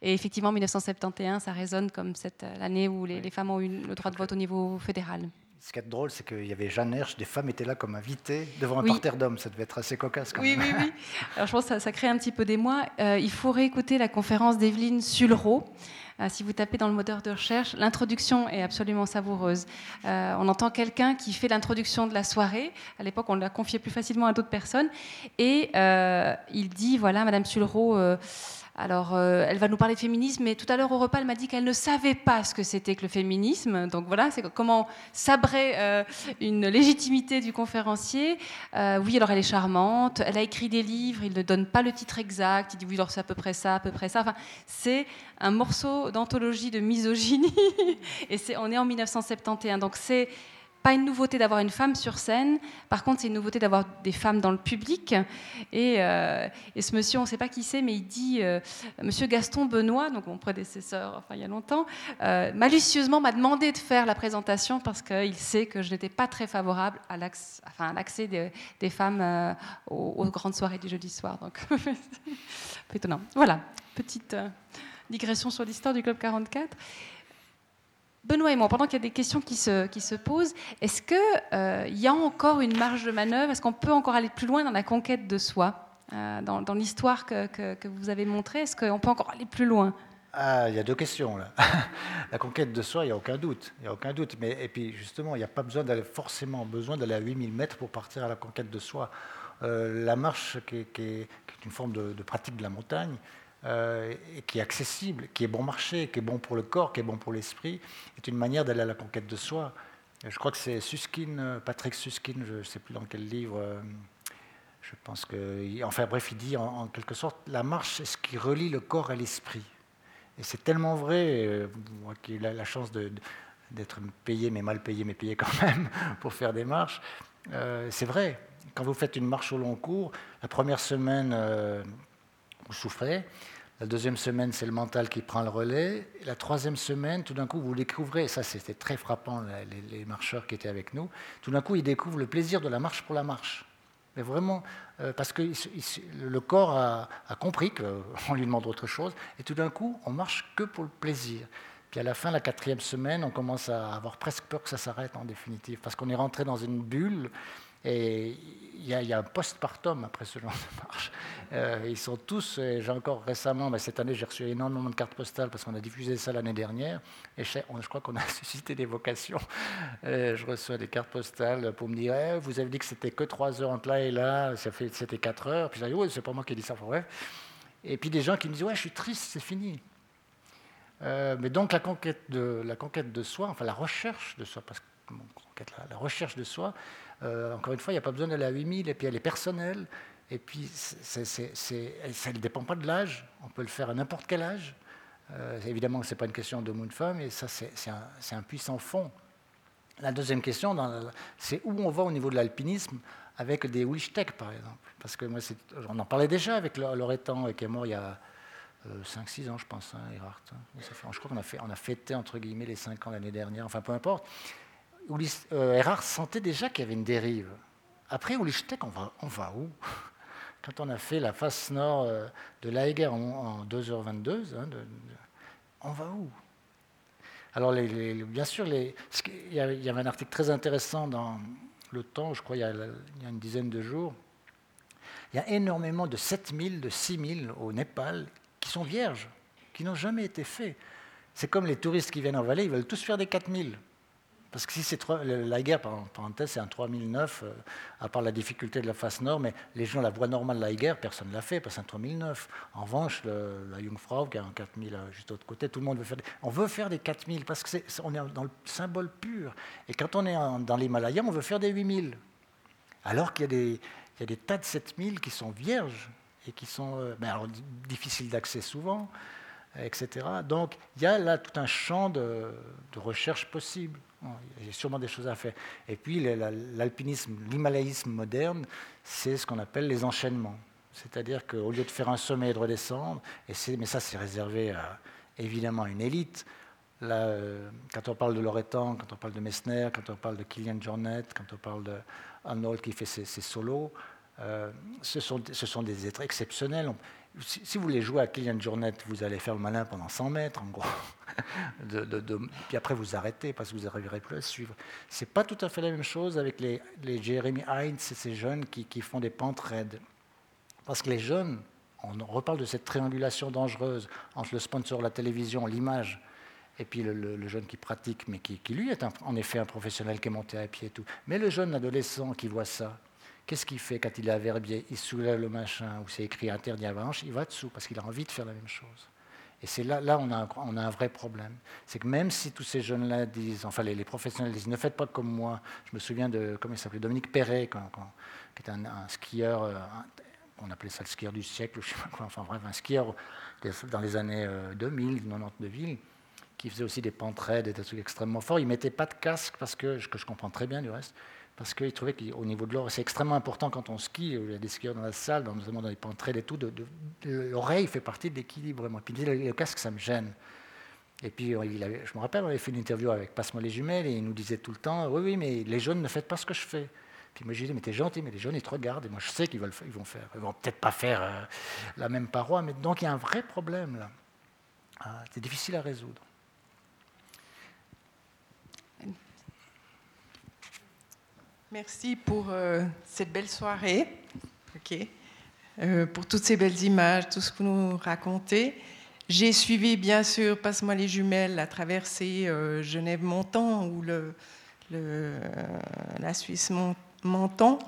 Et effectivement, 1971, ça résonne comme cette où les, femmes ont eu le droit de vote au niveau fédéral. Ce qui est drôle, c'est qu'il y avait Jeanne Hersch, des femmes étaient là comme invitées devant un parterre d'hommes. Ça devait être assez cocasse quand oui, même. Oui, oui, Alors je pense que ça, crée un petit peu d'émoi. Euh, il faut réécouter la conférence d'Evelyne Sulro. Euh, si vous tapez dans le moteur de recherche, l'introduction est absolument savoureuse. Euh, on entend quelqu'un qui fait l'introduction de la soirée. À l'époque, on la confiait plus facilement à d'autres personnes. Et il dit, voilà, Madame Sulro alors, euh, elle va nous parler de féminisme, mais tout à l'heure au repas, elle m'a dit qu'elle ne savait pas ce que c'était que le féminisme. Donc voilà, c'est comment sabrer euh, une légitimité du conférencier. Euh, oui, alors elle est charmante, elle a écrit des livres, il ne donne pas le titre exact, il dit oui, alors c'est à peu près ça, à peu près ça. Enfin, c'est un morceau d'anthologie de misogynie, et c'est, on est en 1971. Donc c'est pas une nouveauté d'avoir une femme sur scène. Par contre, c'est une nouveauté d'avoir des femmes dans le public. Et, euh, ce monsieur, on ne sait pas qui c'est, mais il dit euh, Monsieur Gaston Benoît, donc mon prédécesseur, enfin il y a longtemps, euh, malicieusement m'a demandé de faire la présentation parce qu'il sait que je n'étais pas très favorable à l'accès des, femmes aux, grandes soirées du jeudi soir. Donc, étonnant. Voilà, petite digression sur l'histoire du Club 44. Benoît et moi, pendant qu'il y a des questions qui se, qui se posent, est-ce qu'il euh, y a encore une marge de manœuvre? Est-ce qu'on peut encore aller plus loin dans la conquête de soi euh, Dans, l'histoire que, que, vous avez montrée, est-ce qu'on peut encore aller plus loin? Ah, il y a deux questions là. la conquête de soi, il n'y a aucun doute. Il y a aucun doute. Mais, et puis justement, il n'y a pas besoin d'aller, forcément besoin d'aller à 8000 mètres pour partir à la conquête de soi. Euh, la marche, qui est, qui, est, une forme de, pratique de la montagne, euh, qui est accessible, qui est bon marché, qui est bon pour le corps, qui est bon pour l'esprit, est une manière d'aller à la conquête de soi. Je crois que c'est Suskin, euh, Patrick Suskin, je ne sais plus dans quel livre, euh, je pense que. Enfin bref, il dit en, quelque sorte la marche, c'est ce qui relie le corps à l'esprit. Et c'est tellement vrai, moi qui ai la, chance d'être payé, mais mal payé, mais payé quand même, pour faire des marches, c'est vrai. Quand vous faites une marche au long cours, la première semaine, vous souffrez. La deuxième semaine, c'est le mental qui prend le relais. la troisième semaine, tout d'un coup, vous découvrez, et ça c'était très frappant, les, marcheurs qui étaient avec nous, tout d'un coup, ils découvrent le plaisir de la marche pour la marche. Mais vraiment, euh, parce que le corps a, compris qu'on lui demande autre chose, et tout d'un coup, on marche que pour le plaisir. Puis à la fin, la quatrième semaine, on commence à avoir presque peur que ça s'arrête en définitive, parce qu'on est rentré dans une bulle et il y, a un postpartum après ce genre de marche. Euh, ils sont tous, j'ai encore récemment, mais cette année j'ai reçu énormément de cartes postales parce qu'on a diffusé ça l'année dernière, et je, crois qu'on a suscité des vocations. je reçois des cartes postales pour me dire, eh, vous avez dit que c'était que 3 heures entre là et là, c'était 4 heures, puis je dis, oui, c'est pas moi qui ai dit ça, bref. Et puis des gens qui me disent, ouais, je suis triste, c'est fini. Euh, mais donc la conquête, de, la conquête de soi, enfin la recherche de soi, parce que la recherche de soi, euh, encore une fois, il n'y a pas besoin d'aller à 8000, et puis elle est personnelle, et puis ça ne dépend pas de l'âge, on peut le faire à n'importe quel âge. Euh, évidemment, ce n'est pas une question d'homme ou de femme, et ça, c'est un, puissant fond. La deuxième question, c'est où on va au niveau de l'alpinisme avec des Wishtech, par exemple. Parce que moi, on en parlait déjà avec Loretan, qui est mort il y a 5-6 euh, ans, je pense, hein. Hein. je crois qu'on a, fait, on a fêté, entre guillemets, les 5 ans l'année dernière, enfin, peu importe où euh, Erard sentait déjà qu'il y avait une dérive. Après, Ulichtek, on va, on va où? Quand on a fait la face nord euh, de l'Aeger en, 2h22, hein, on va où? Alors, bien sûr, il, y avait un article très intéressant dans Le Temps, je crois, il y a, il y a une dizaine de jours. Il y a énormément de 7000, de 6000 au Népal qui sont vierges, qui n'ont jamais été faits. C'est comme les touristes qui viennent en Valais, ils veulent tous faire des 4000. Parce que si c'est la guerre, par parenthèse, c'est un 3009, euh, à part la difficulté de la face nord, mais les gens, la voie normale de la guerre, personne ne l'a fait, parce que c'est un 3009. En revanche, la Jungfrau, qui a un 4000 euh, juste de l'autre côté, tout le monde veut faire des, On veut faire des 4000, parce qu'on est, dans le symbole pur. Et quand on est dans l'Himalaya, on veut faire des 8000. Alors qu'il y, a des tas de 7000 qui sont vierges, et qui sont euh, difficiles d'accès souvent, etc. Donc, il y a là tout un champ de, de recherche possible. Y a sûrement des choses à faire. Et puis l'alpinisme, l'himalayisme moderne, c'est ce qu'on appelle les enchaînements. C'est-à-dire qu'au lieu de faire un sommet et de redescendre, mais ça c'est réservé à, évidemment une élite, euh, quand on parle de Loretan, quand on parle de Messner, quand on parle de Kilian Jornet, quand on parle de Arnold qui fait ses, solos, euh, ce, sont, des êtres exceptionnels si, vous voulez jouer à Kylian Jornet, vous allez faire le malin pendant 100 mètres, en gros. Puis après, vous arrêtez parce que vous n'arriverez plus à suivre. Ce n'est pas tout à fait la même chose avec les, Jeremy Heinz et ces jeunes qui, font des pentes raides. Parce que les jeunes, on reparle de cette triangulation dangereuse entre le sponsor, la télévision, l'image, et puis le, jeune qui pratique, mais qui, lui est en effet un professionnel qui est monté à pied et tout. Mais le jeune adolescent qui voit ça, Qu'est-ce qu'il fait quand il est à Verbier Il soulève le machin où c'est écrit interdit avalanche, il va dessous parce qu'il a envie de faire la même chose. Et c'est là, là on, a un, a un vrai problème. C'est que même si tous ces jeunes-là disent, enfin les, professionnels disent, ne faites pas comme moi. Je me souviens de, comment il s'appelait, Dominique Perret, qui était un, skieur, euh, on appelait ça le skieur du siècle, je sais pas quoi, enfin bref, un skieur dans les années 2000, 90 de ville, qui faisait aussi des pentes raides, des trucs extrêmement forts. Il mettait pas de casque, parce que, que je comprends très bien du reste, parce qu'il trouvait qu'au niveau de l'oreille, c'est extrêmement important quand on skie, il y a des skieurs dans la salle, notamment dans les pentrées et tout, l'oreille fait partie de l'équilibre. Puis il disait, le, casque, ça me gêne. Et puis, euh, je me rappelle, on avait fait une interview avec Passe-moi les jumelles, et il nous disait tout le temps, oui, oui, mais les jeunes ne faites pas ce que je fais. Puis moi, je disais, mais t'es gentil, mais les jeunes, ils te regardent, et moi, je sais qu'ils vont faire. Ils vont peut-être pas faire euh, la même paroi, mais donc il y a un vrai problème là. Ah, c'est difficile à résoudre. Merci pour euh, cette belle soirée, ok, euh, pour toutes ces belles images, tout ce que vous nous racontez. J'ai suivi, bien sûr, Passe-moi les jumelles, la traversée euh, Genève-Montant ou le, la Suisse-Montant.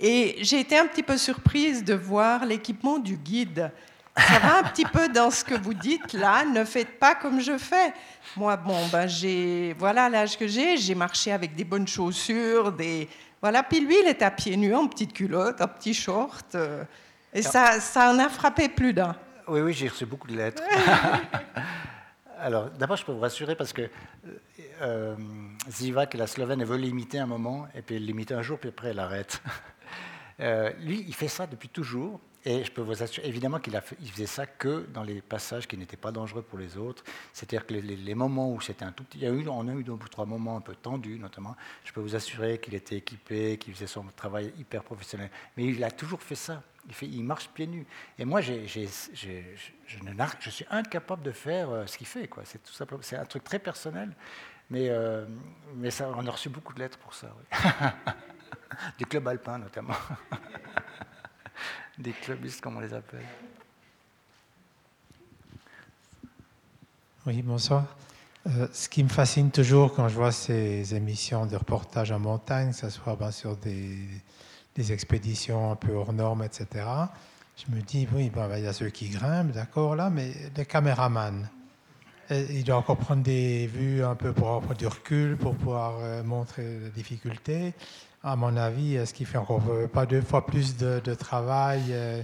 Et j'ai été un petit peu surprise de voir l'équipement du guide. Ça va un petit peu dans ce que vous dites là, ne faites pas comme je fais. Moi, bon, ben, j'ai, voilà l'âge que j'ai, j'ai marché avec des bonnes chaussures, des, voilà. Puis lui, il est à pieds nus, en petite culotte, en petit short, euh, et ça, ça en a frappé plus d'un. Oui, oui, j'ai reçu beaucoup de lettres. Alors, d'abord, je peux vous rassurer parce que euh, Zivak, la Slovène, elle veut l'imiter un moment, et puis elle l'imite un jour, puis après elle arrête. Euh, lui, il fait ça depuis toujours. Et je peux vous assurer, évidemment qu'il il faisait ça que dans les passages qui n'étaient pas dangereux pour les autres. C'est-à-dire que les, moments où c'était un tout petit... Il y a eu, on a eu deux ou trois moments un peu tendus, notamment. Je peux vous assurer qu'il était équipé, qu'il faisait son travail hyper professionnel. Mais il a toujours fait ça. Il, marche pieds nus. Et moi, je, suis incapable de faire euh, ce qu'il fait. C'est, tout simplement, c'est un truc très personnel. Mais, euh, on a reçu beaucoup de lettres pour ça. du club alpin, notamment. des clubistes, comme on les appelle. Oui, bonsoir. Euh, ce qui me fascine toujours quand je vois ces émissions de reportage en montagne, que ce soit ben, sur des, expéditions un peu hors normes, etc., je me dis, oui, ben, il y a ceux qui grimpent, d'accord, là, mais les caméramans, ils doivent encore prendre des vues un peu pour avoir du recul, pour pouvoir euh, montrer la difficulté à mon avis, ce qui fait encore pas deux fois plus de, travail, euh,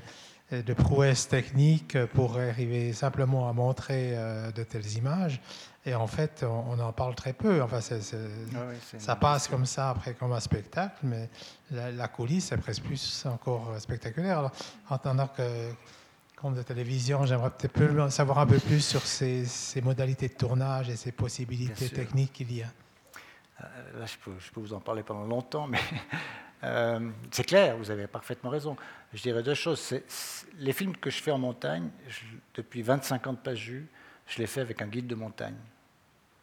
de prouesse technique pour arriver simplement à montrer euh, de telles images? Et en fait, on, en parle très peu. Enfin, ah ça passe comme ça après comme un spectacle, mais la, coulisse est presque plus encore spectaculaire. en tant que de télévision, j'aimerais peut-être savoir un peu plus sur ces, modalités de tournage et ces possibilités techniques qu'il y a. Euh, là, je peux, vous en parler pendant longtemps, mais euh, c'est clair, vous avez parfaitement raison. Je dirais deux choses. les films que je fais en montagne, depuis 25 ans de pas je les fais avec un guide de montagne.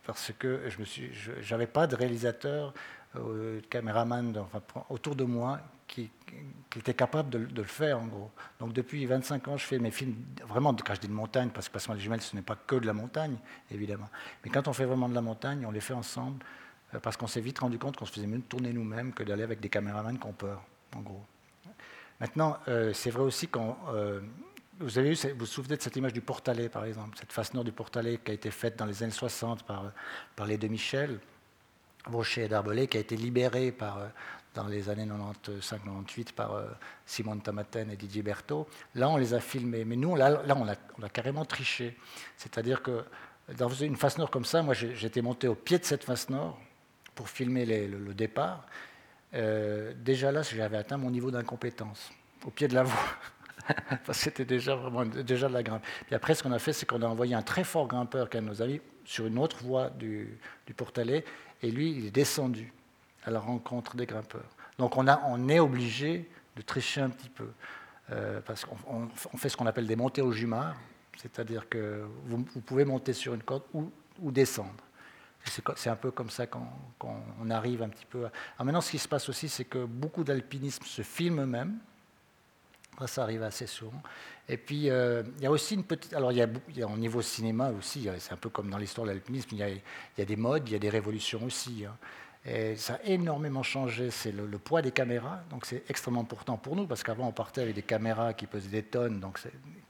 parce que je n'avais pas de réalisateur, euh, de caméraman autour de moi qui, était capable de, le faire, en gros. Donc depuis 25 ans, je fais mes films, vraiment, quand je dis de montagne, parce que Passement les jumelles, ce n'est pas que de la montagne, évidemment. Mais quand on fait vraiment de la montagne, on les fait ensemble, parce qu'on s'est vite rendu compte qu'on se faisait mieux de tourner nous-mêmes que d'aller avec des caméramans qui ont peur, en gros. Maintenant, euh, c'est vrai aussi quand... vous avez vu, vous vous souvenez de cette image du Portalet, par exemple, cette face nord du Portalet qui a été faite dans les années 60 par, par les de Michel, Brochet et Darbelay, qui a été libéré par, dans les années 95-98 par euh, Simone Tamaten et Didier Berthaud. Là, on les a filmés. Mais nous, là, là on, a, carrément triché. C'est-à-dire que dans une face nord comme ça, moi, j'étais monté au pied de cette face nord pour filmer le, départ. Euh, déjà là, j'avais atteint mon niveau d'incompétence, au pied de la voie. C'était déjà, vraiment, déjà de la grimpe. Puis après, ce qu'on a fait, c'est qu'on a envoyé un très fort grimpeur, qu'un de nos amis, sur une autre voie du, du Portalet, et lui, il est descendu à la rencontre des grimpeurs. Donc on, a, on est obligé de tricher un petit peu, euh, parce qu'on fait ce qu'on appelle des montées au jumard, c'est-à-dire que vous, pouvez monter sur une ou, ou descendre. C'est un peu comme ça qu'on arrive un petit peu. Alors maintenant, ce qui se passe aussi, c'est que beaucoup d'alpinisme se filment eux-mêmes. Ça, arrive assez souvent. Et puis, euh, il y a aussi une petite. Alors, il y a, au niveau cinéma aussi, c'est un peu comme dans l'histoire de l'alpinisme, il, y a des modes, il y a des révolutions aussi. Hein. Et ça a énormément changé, c'est le, poids des caméras. Donc c'est extrêmement important pour nous, parce qu'avant on partait avec des caméras qui pesaient des tonnes. Donc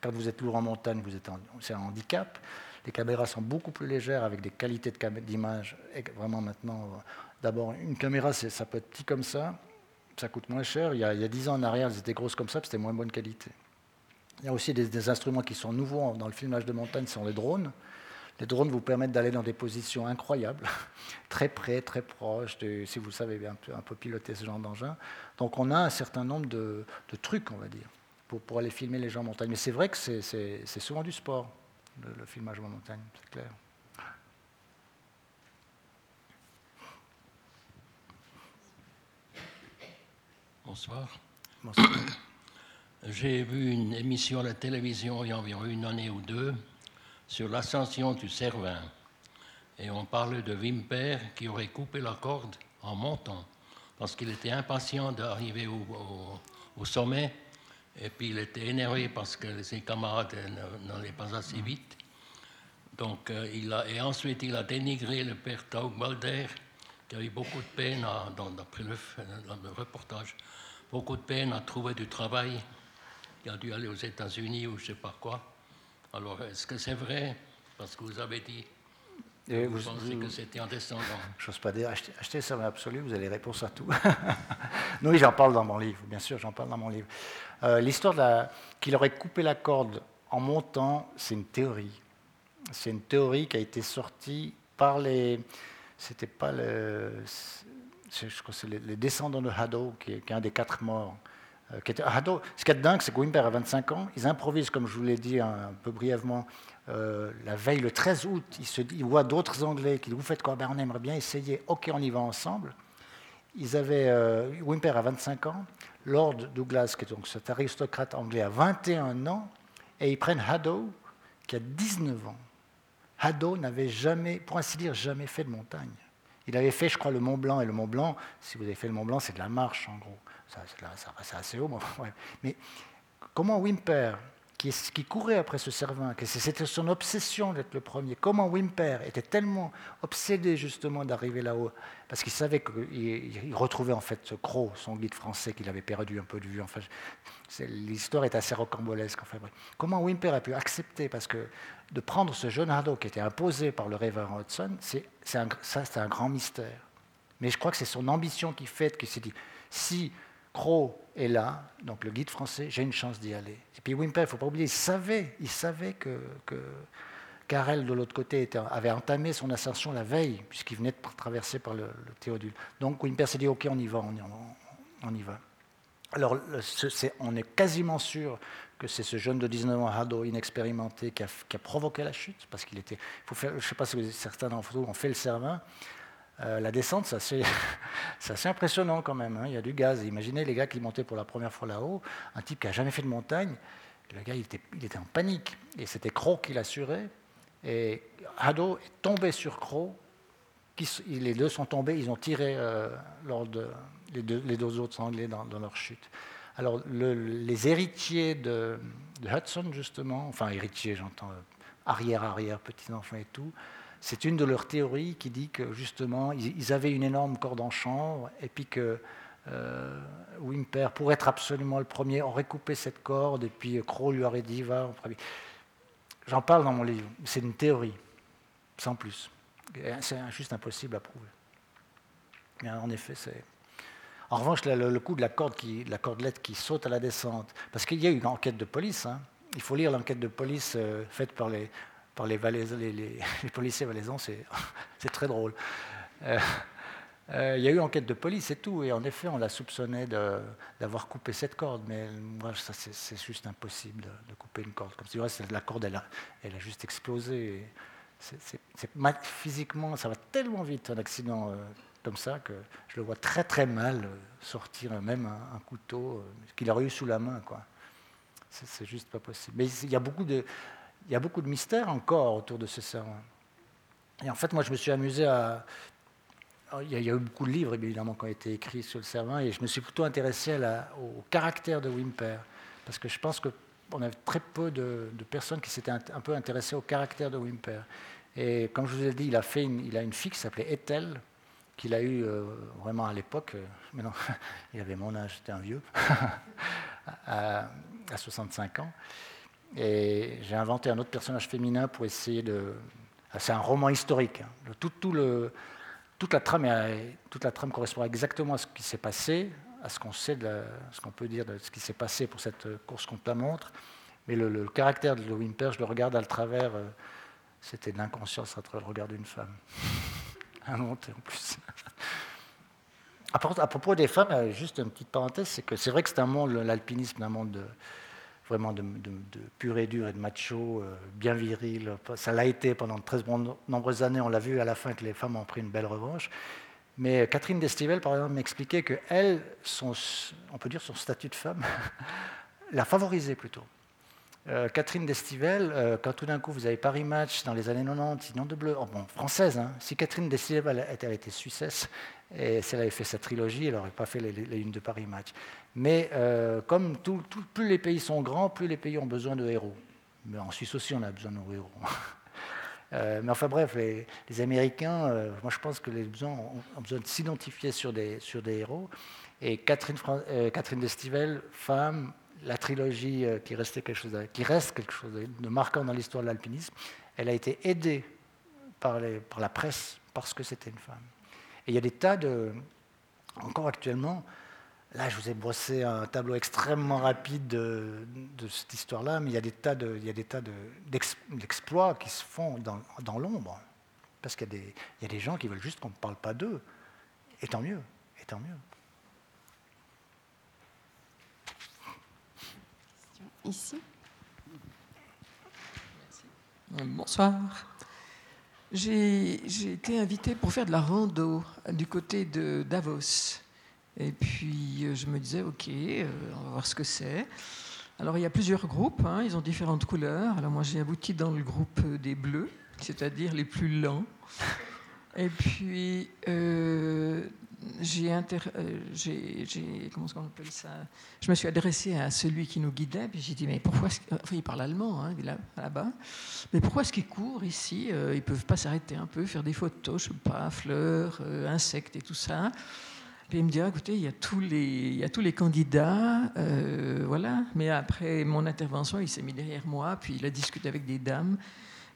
quand vous êtes lourd en montagne, vous êtes c'est un handicap. Les caméras sont beaucoup plus légères avec des qualités d'image. Vraiment maintenant, d'abord une caméra, ça peut être petit comme ça, ça coûte moins cher. Il y a, il 10 ans en arrière, elles étaient grosses comme ça, c'était moins bonne qualité. Il y a aussi des, instruments qui sont nouveaux dans le filmage de montagne, ce sont les drones. Les drones vous permettent d'aller dans des positions incroyables, très près, très proches, si vous savez bien un peu, piloter ce genre d'engin. Donc on a un certain nombre de, trucs, on va dire, pour, aller filmer les gens en montagne. Mais c'est vrai que c'est souvent du sport, le, filmage en montagne, c'est clair. Bonsoir. Bonsoir. J'ai vu une émission à la télévision il y a environ une année ou deux sur l'ascension du Cervin. Et on parlait de Wimper qui aurait coupé la corde en montant, parce qu'il était impatient d'arriver au, sommet, et puis il était énervé parce que ses camarades n'allaient pas assez vite. Donc, euh, il a, et ensuite, il a dénigré le père Taug Balder, qui a eu beaucoup de peine, d'après le, le, reportage, beaucoup de peine à trouver du travail. Il a dû aller aux États-Unis ou je ne sais pas quoi. Alors, est-ce que c'est vrai? Parce que vous avez dit. Et vous, pensez que c'était en descendant J'ose pas dire, achetez, ça, mais absolu, vous avez les réponses à tout. oui, j'en parle dans mon livre, bien sûr, j'en parle dans mon livre. Euh, l'histoire qu'il aurait coupé la corde en montant, c'est une théorie. C'est une théorie qui a été sortie par les. C'était pas le. Je crois c'est les, descendants de Haddo, qui est, qui est un des quatre morts. Euh, ce qui est dingue, c'est que Wimper a 25 ans, ils improvisent, comme je vous l'ai dit un, peu brièvement, euh, la veille, le 13 août, ils, voient d'autres Anglais qui disent Vous faites quoi? Ben, On aimerait bien essayer, ok, on y va ensemble. Ils avaient, euh, Wimper a 25 ans, Lord Douglas, qui est donc cet aristocrate anglais, a 21 ans, et ils prennent Haddo, qui a 19 ans. Haddo n'avait jamais, pour ainsi dire, jamais fait de montagne. Il avait fait, je crois, le Mont Blanc, et le Mont Blanc, si vous avez fait le Mont Blanc, c'est de la marche, en gros ça, assez haut. Mais comment Wimper, qui, courait après ce Cervin, que c'était son obsession d'être le premier, comment Wimper était tellement obsédé justement d'arriver là-haut, parce qu'il savait qu'il retrouvait en fait Croc, son guide français qu'il avait perdu un peu de vue. Enfin, L'histoire est assez rocambolesque. Enfin, Comment Wimper a pu accepter, parce que de prendre ce jeune ado qui était imposé par le révérend Hudson, c'est un, un grand mystère. Mais je crois que c'est son ambition qui fait qu'il s'est dit, si Crow est là, donc le guide français, j'ai une chance d'y aller. Et puis Wimper, il ne faut pas oublier, il savait, il savait que, que de l'autre côté, avait entamé son ascension la veille, puisqu'il venait de traverser par le, Théodule. Donc Wimper s'est dit, OK, on y va, on y, va. Alors, on est quasiment sûr que c'est ce jeune de 19 ans, Hado, inexpérimenté, qui a, provoqué la chute, parce qu'il était... Je ne sais pas si certains d'entre vous ont fait le Cervin, euh, la descente, c'est assez, impressionnant quand même. Hein. Il y a du gaz. Imaginez les gars qui montaient pour la première fois là-haut, un type qui n'a jamais fait de montagne. Le gars, il était, en panique. Et c'était Croc qui l'assurait. Et Haddo est tombé sur Crow. les deux sont tombés, ils ont tiré euh, lors de, les, deux, autres sanglés dans, leur chute. Alors, les héritiers de, Hudson, justement, enfin, héritiers, j'entends euh, arrière-arrière, petits-enfants et tout, c'est une de leurs théories qui dit que, justement, ils, avaient une énorme corde en chambre et puis que euh, Wimper, pour être absolument le premier, aurait coupé cette corde et puis Crow lui aurait dit va. J'en parle dans mon livre. C'est une théorie, sans plus. C'est juste impossible à prouver. Mais en effet, c'est. En revanche, le, coup de la, corde qui, la cordelette qui saute à la descente, parce qu'il y a eu une enquête de police. Hein. Il faut lire l'enquête de police euh, faite par les, par les, policiers valaisans, c'est très drôle. Euh, euh, il y a eu enquête de police et tout, et en effet, on la soupçonnait d'avoir coupé cette corde, mais moi, c'est juste impossible de, couper une corde. Comme si la corde, elle a, juste explosé. physiquement, ça va tellement vite, un accident euh, comme ça, que je le vois très très mal sortir même un, couteau qu'il aurait eu sous la main. C'est juste pas possible. Mais il y a beaucoup de, il y a beaucoup de mystères encore autour de ce serment. Et en fait, moi, je me suis amusé à, il y, a, eu beaucoup de livres, évidemment, qui ont été écrits sur le Cervin, et je me suis plutôt intéressé au caractère de Wimper, parce que je pense qu'on a très peu de, personnes qui s'étaient un, peu intéressées au caractère de Wimper. Et comme je vous ai dit, il a, fait une, il a une fille qui s'appelait Ethel, qu'il a eue euh, vraiment à l'époque, euh, mais non, il avait mon âge, c'était un vieux, à, 65 ans. Et j'ai inventé un autre personnage féminin pour essayer de... C'est un roman historique. Hein. Tout, tout le, toute la trame, la correspond exactement à ce qui s'est passé, à ce qu'on sait, de ce qu'on peut dire de ce qui s'est passé pour cette course contre la montre. Mais le, caractère de Wimper, je le regarde à travers, euh, c'était de l'inconscience à travers le regard d'une femme. Inventé en plus. À propos des femmes, juste une petite parenthèse, c'est que c'est vrai que c'est un monde, l'alpinisme, un monde de, vraiment de, pur et dur et de macho, euh, bien viril. Ça l'a été pendant de très nombreuses années. On l'a vu à la fin que les femmes ont pris une belle revanche. Mais Catherine Destivelle, par exemple, m'expliquait que son, on peut dire son statut de femme, l'a favorisé plutôt. Euh, Catherine Destivelle, euh, quand tout d'un coup vous avez Paris Match dans les années 90, sinon de bleu, oh, bon, française, hein. si Catherine Destivelle avait été suissesse, et si elle avait fait sa trilogie, elle n'aurait pas fait les, les, de Paris Match. Mais euh, comme plus les pays sont grands, plus les pays ont besoin de héros. Mais en Suisse aussi, on a besoin de nos héros. mais enfin bref, les, Américains, moi je pense que les besoins ont, besoin de s'identifier sur des, héros. Et Catherine, Destivelle, femme, la trilogie euh, qui, reste quelque chose de marquant dans l'histoire de l'alpinisme, elle a été aidée par la presse parce que c'était une femme. Et il y a des tas de... Encore actuellement, là je vous ai brossé un tableau extrêmement rapide de, cette histoire-là, mais il y a des tas de, il y a des tas d'exploits qui se font dans, dans l'ombre. Parce qu'il y, y, a des gens qui veulent juste qu'on ne parle pas d'eux. Et tant mieux, et tant mieux. ici. Bonsoir. J'ai été invitée pour faire de la rando du côté de Davos. Et puis euh, je me disais, ok, euh, on va voir ce que c'est. Alors il y a plusieurs groupes, hein, ils ont différentes couleurs. Alors moi j'ai abouti dans le groupe des bleus, c'est-à-dire les plus lents. Et puis euh, euh, j'ai, comment on appelle ça? Je me suis adressé à celui qui nous guidait, puis j'ai dit mais pourquoi enfin, il parle allemand, hein, là, là-bas. Mais pourquoi est-ce qu'ils courent ici? Euh, Ils peuvent pas s'arrêter un peu, faire des photos, je sais pas, fleurs, euh, insectes et tout ça. Puis il me dit ah, écoutez, il y a tous les candidats, voilà. Mais après mon intervention, il s'est mis derrière moi, puis il a discuté avec des dames.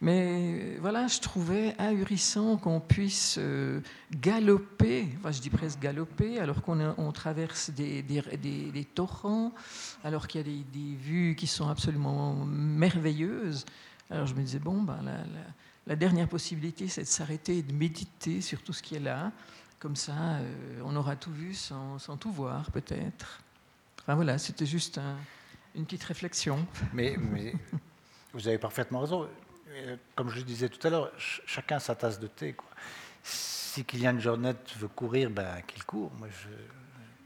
Mais voilà, je trouvais ahurissant qu'on puisse euh, galoper, enfin je dis presque galoper, alors qu'on traverse des, torrents, alors qu'il y a des, vues qui sont absolument merveilleuses. Alors je me disais, bon, ben, la, dernière possibilité, c'est de s'arrêter et de méditer sur tout ce qui est là. Comme ça, euh, on aura tout vu sans, tout voir, peut-être. Enfin voilà, c'était juste une petite réflexion. Mais vous avez parfaitement raison comme je le disais tout à l'heure, chacun sa tasse de thé. Quoi. Si Kylian Jornet veut courir, ben, qu'il court.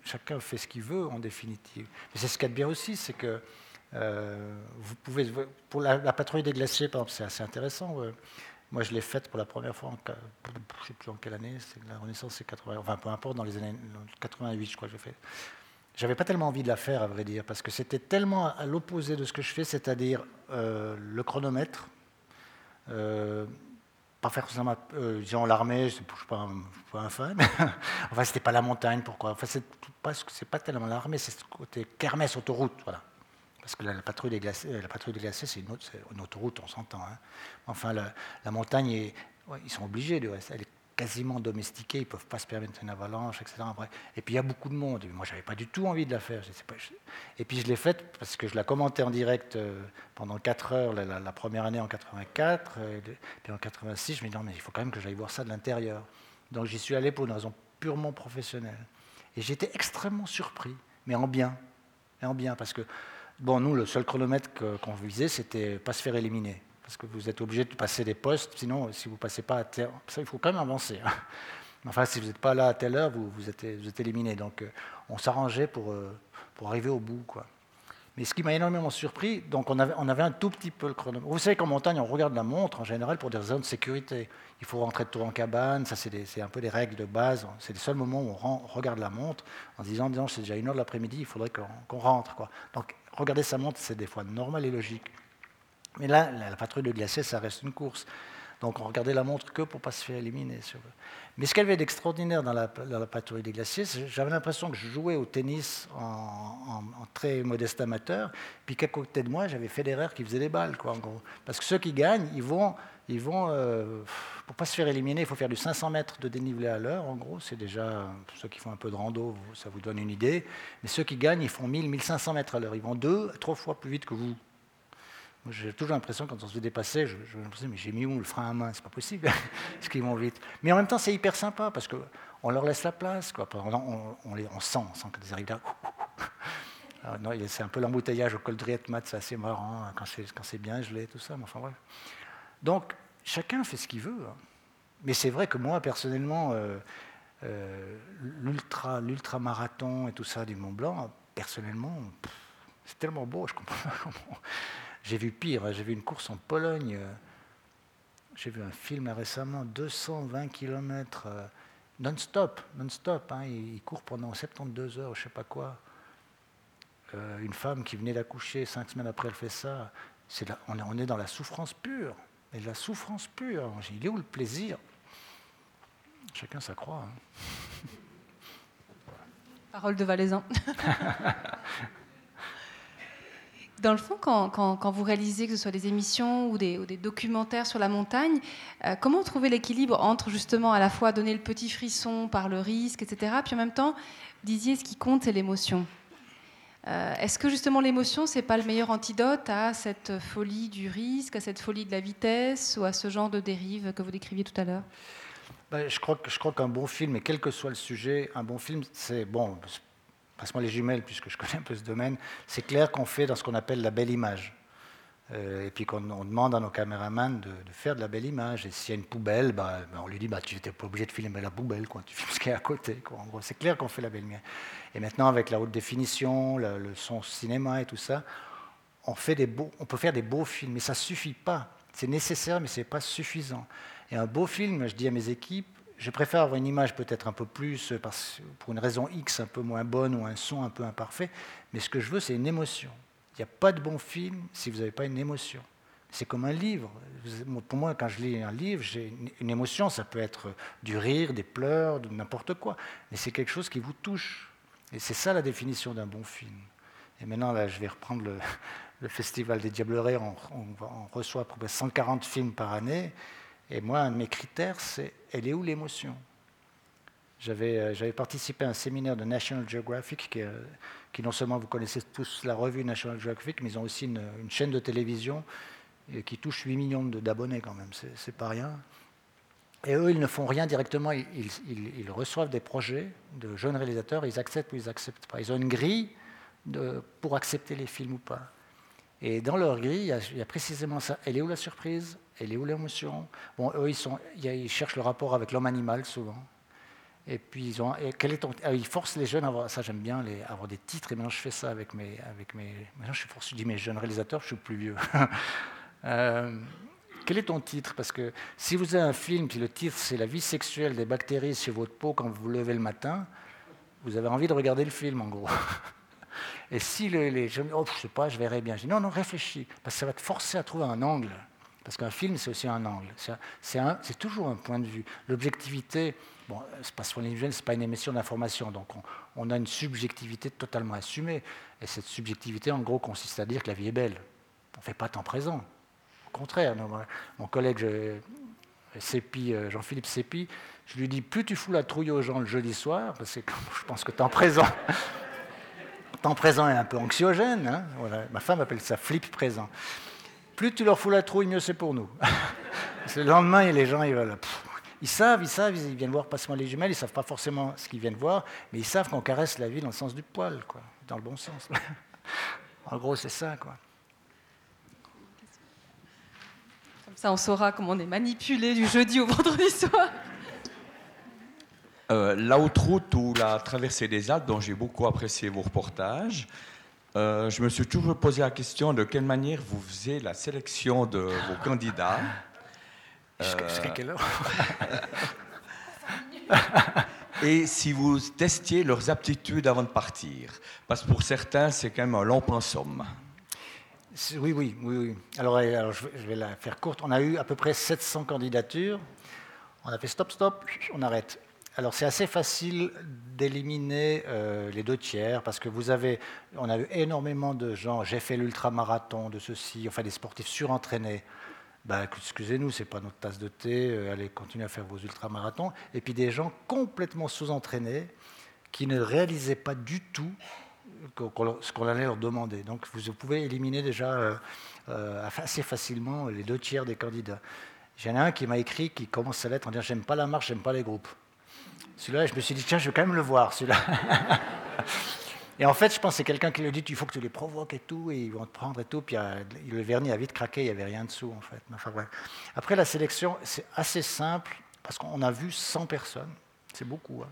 Chacun fait ce qu'il veut, en définitive. Mais c'est ce qu'il y a de bien aussi, c'est que vous pouvez, pour la, patrouille des glaciers, par exemple, c'est assez intéressant. Moi, je l'ai faite pour la première fois, en, je ne sais plus en quelle année, la Renaissance, c'est 80, enfin peu importe, dans les années 88, je crois que j'ai fait. J'avais pas tellement envie de la faire, à vrai dire, parce que c'était tellement à l'opposé de ce que je fais, c'est-à-dire euh, le chronomètre. Euh, pas faire forcément, euh, l'armée, je ne suis pas, un fan. enfin, c'était pas la montagne, pourquoi? Enfin, c'est pas, pas tellement l'armée, c'est ce côté kermesse autoroute, voilà. Parce que la, patrouille des glaciers, la patrouille des glaciers, c'est une, une, autoroute, on s'entend. Hein. Enfin, la, montagne, ils sont obligés de rester quasiment domestiqués, ils ne peuvent pas se permettre une avalanche, etc. Et puis il y a beaucoup de monde. Moi, je n'avais pas du tout envie de la faire. Et puis je l'ai faite parce que je la commentais en direct euh, pendant 4 heures la, première année en 84. Et puis en 86, je me dis non, mais il faut quand même que j'aille voir ça de l'intérieur. Donc j'y suis allé pour une raison purement professionnelle. Et j'étais extrêmement surpris, mais en bien. Et en bien, parce que, bon, nous, le seul chronomètre qu'on visait, c'était pas se faire éliminer parce que vous êtes obligé de passer des postes, sinon, si vous ne passez pas à ça, il faut quand même avancer. Hein. Enfin, si vous n'êtes pas là à telle heure, vous, êtes, éliminé. Donc, euh, on s'arrangeait pour, euh, pour arriver au bout. Mais ce qui m'a énormément surpris, donc on avait, un tout petit peu le chronomètre. Vous savez qu'en montagne, on regarde la montre en général pour des raisons de sécurité. Il faut rentrer de tour en cabane, ça c'est un peu des règles de base. C'est les seuls moments où on, regarde la montre en se disant, disons, c'est déjà une heure de l'après-midi, il faudrait qu'on rentre. Quoi. Donc regarder sa montre, c'est des fois normal et logique. Mais là, la, patrouille de glaciers, ça reste une course. Donc on regardait la montre que pour ne pas se faire éliminer. Mais ce qu'il y avait d'extraordinaire dans la, patrouille des glaciers, j'avais l'impression que je jouais au tennis en, très modeste amateur, puis qu'à côté de moi, j'avais Federer qui faisait des balles, quoi, en gros. Parce que ceux qui gagnent, ils vont, euh, pour ne pas se faire éliminer, il faut faire du 500 mètres de dénivelé à l'heure, en gros. C'est déjà, ceux qui font un peu de rando, ça vous donne une idée. Mais ceux qui gagnent, ils font 1000, 1500 mètres à l'heure. Ils vont deux, trois fois plus vite que vous. J'ai toujours l'impression, quand on se fait dépasser, je, je me dis, mais j'ai mis où le frein à main? C'est pas possible, parce qu'ils vont vite. Mais en même temps, c'est hyper sympa, parce qu'on leur laisse la place. Quoi. On, on, les, on sent, on sent qu'ils arrivent là. C'est un peu l'embouteillage au col de c'est assez marrant, hein, quand c'est bien gelé, tout ça. Mais enfin, bref. Donc, chacun fait ce qu'il veut. Hein. Mais c'est vrai que moi, personnellement, euh, euh, l'ultra, l'ultra-marathon et tout ça du Mont Blanc, personnellement, c'est tellement beau, je comprends pas comment j'ai vu pire, j'ai vu une course en Pologne. Euh, j'ai vu un film récemment, 220 km euh, non-stop, non-stop. Hein. il, court pendant 72 heures, je ne sais pas quoi. Euh, une femme qui venait d'accoucher, cinq semaines après, elle fait ça. on, est, dans la souffrance pure. Et la souffrance pure. Il est où le plaisir? Chacun sa croix. Hein. Parole de Valaisan. Dans le fond, quand, vous réalisez que ce soit des émissions ou des, documentaires sur la montagne, euh, comment trouver l'équilibre entre justement à la fois donner le petit frisson par le risque, etc., puis en même temps, disiez ce qui compte, c'est l'émotion. Euh, est-ce que justement l'émotion, c'est pas le meilleur antidote à cette folie du risque, à cette folie de la vitesse ou à ce genre de dérive que vous décriviez tout à l'heure? Ben, je crois, crois qu'un bon film, et quel que soit le sujet, un bon film, c'est bon, passe-moi les jumelles puisque je connais un peu ce domaine, c'est clair qu'on fait dans ce qu'on appelle la belle image. Euh, et puis qu'on demande à nos caméramans de, faire de la belle image. Et s'il y a une poubelle, bah, bah on lui dit bah, tu n'es pas obligé de filmer la poubelle, quoi. tu filmes ce qui est à côté. En gros, c'est clair qu'on fait la belle image. Et maintenant, avec la haute définition, le, son cinéma et tout ça, on, fait des beaux, on peut faire des beaux films, mais ça ne suffit pas. C'est nécessaire, mais ce n'est pas suffisant. Et un beau film, je dis à mes équipes, je préfère avoir une image peut-être un peu plus, pour une raison X un peu moins bonne ou un son un peu imparfait, mais ce que je veux, c'est une émotion. Il n'y a pas de bon film si vous n'avez pas une émotion. C'est comme un livre. Pour moi, quand je lis un livre, j'ai une émotion. Ça peut être du rire, des pleurs, de n'importe quoi. Mais c'est quelque chose qui vous touche. Et c'est ça la définition d'un bon film. Et maintenant, là, je vais reprendre le, Festival des Diablerets. On, on, reçoit à peu près 140 films par année. Et moi, un de mes critères, c'est elle est où l'émotion? Euh, J'avais participé à un séminaire de National Geographic, qui, euh, qui, non seulement vous connaissez tous la revue National Geographic, mais ils ont aussi une, chaîne de télévision qui touche 8 millions d'abonnés quand même, c'est pas rien. Et eux, ils ne font rien directement, ils, reçoivent des projets de jeunes réalisateurs, ils acceptent ou ils n'acceptent pas. Ils ont une grille pour accepter les films ou pas. Et dans leur grille, il y a précisément ça. Elle est où la surprise? Elle est où l'émotion? Bon, eux, ils, cherchent le rapport avec l'homme-animal souvent. Et puis, ils, ont, ah, forcent les jeunes à avoir, ça j'aime bien, les, avoir des titres, et maintenant je fais ça avec mes... Avec mes maintenant je, force, je dis mes jeunes réalisateurs, je suis plus vieux. euh, quel est ton titre? Parce que si vous avez un film, puis le titre c'est La vie sexuelle des bactéries sur votre peau quand vous vous levez le matin, vous avez envie de regarder le film en gros. Et si les, les jeunes, oh, je sais pas, je verrai bien. Je dis non, non, réfléchis, parce que ça va te forcer à trouver un angle. Parce qu'un film, c'est aussi un angle. C'est toujours un point de vue. L'objectivité, bon, c'est pas ce n'est pas une émission d'information, donc on, a une subjectivité totalement assumée. Et cette subjectivité, en gros, consiste à dire que la vie est belle. On ne fait pas temps présent. Au contraire, mon collègue euh, Jean-Philippe Sépi, je lui dis plus tu fous la trouille aux gens le jeudi soir, parce que je pense que temps présent, temps présent est un peu anxiogène. Hein. Ma femme appelle ça flip présent. Plus tu leur fous la trouille, mieux c'est pour nous. le lendemain, les gens, ils, veulent, ils savent, ils savent, ils viennent voir Passe-moi les jumelles, ils ne savent pas forcément ce qu'ils viennent voir, mais ils savent qu'on caresse la vie dans le sens du poil, quoi, dans le bon sens. en gros, c'est ça. Quoi. Comme ça, on saura comment on est manipulé du jeudi au vendredi soir. Euh, la haute route ou la traversée des Alpes, dont j'ai beaucoup apprécié vos reportages, euh, je me suis toujours posé la question de quelle manière vous faisiez la sélection de vos candidats. Jusqu'à quelle heure Et si vous testiez leurs aptitudes avant de partir. Parce que pour certains, c'est quand même un long pensum. Oui, oui, oui. oui. Alors, alors, je vais la faire courte. On a eu à peu près 700 candidatures. On a fait stop, stop, on arrête. Alors c'est assez facile d'éliminer euh, les deux tiers parce que vous avez, on a eu énormément de gens. J'ai fait l'ultramarathon de ceci, enfin des sportifs surentraînés. Ben, excusez-nous, c'est pas notre tasse de thé. Euh, allez, continuez à faire vos ultramarathons. Et puis des gens complètement sous-entraînés qui ne réalisaient pas du tout ce qu'on allait leur demander. Donc vous pouvez éliminer déjà euh, assez facilement les deux tiers des candidats. J'en ai un qui m'a écrit qui commence sa lettre en disant J'aime pas la marche, j'aime pas les groupes. Celui-là, je me suis dit, tiens, je vais quand même le voir, celui-là. et en fait, je pense que c'est quelqu'un qui lui dit, il faut que tu les provoques et tout, et ils vont te prendre et tout. Puis euh, le vernis a vite craqué, il n'y avait rien dessous, en fait. Enfin, Après, la sélection, c'est assez simple, parce qu'on a vu 100 personnes. C'est beaucoup.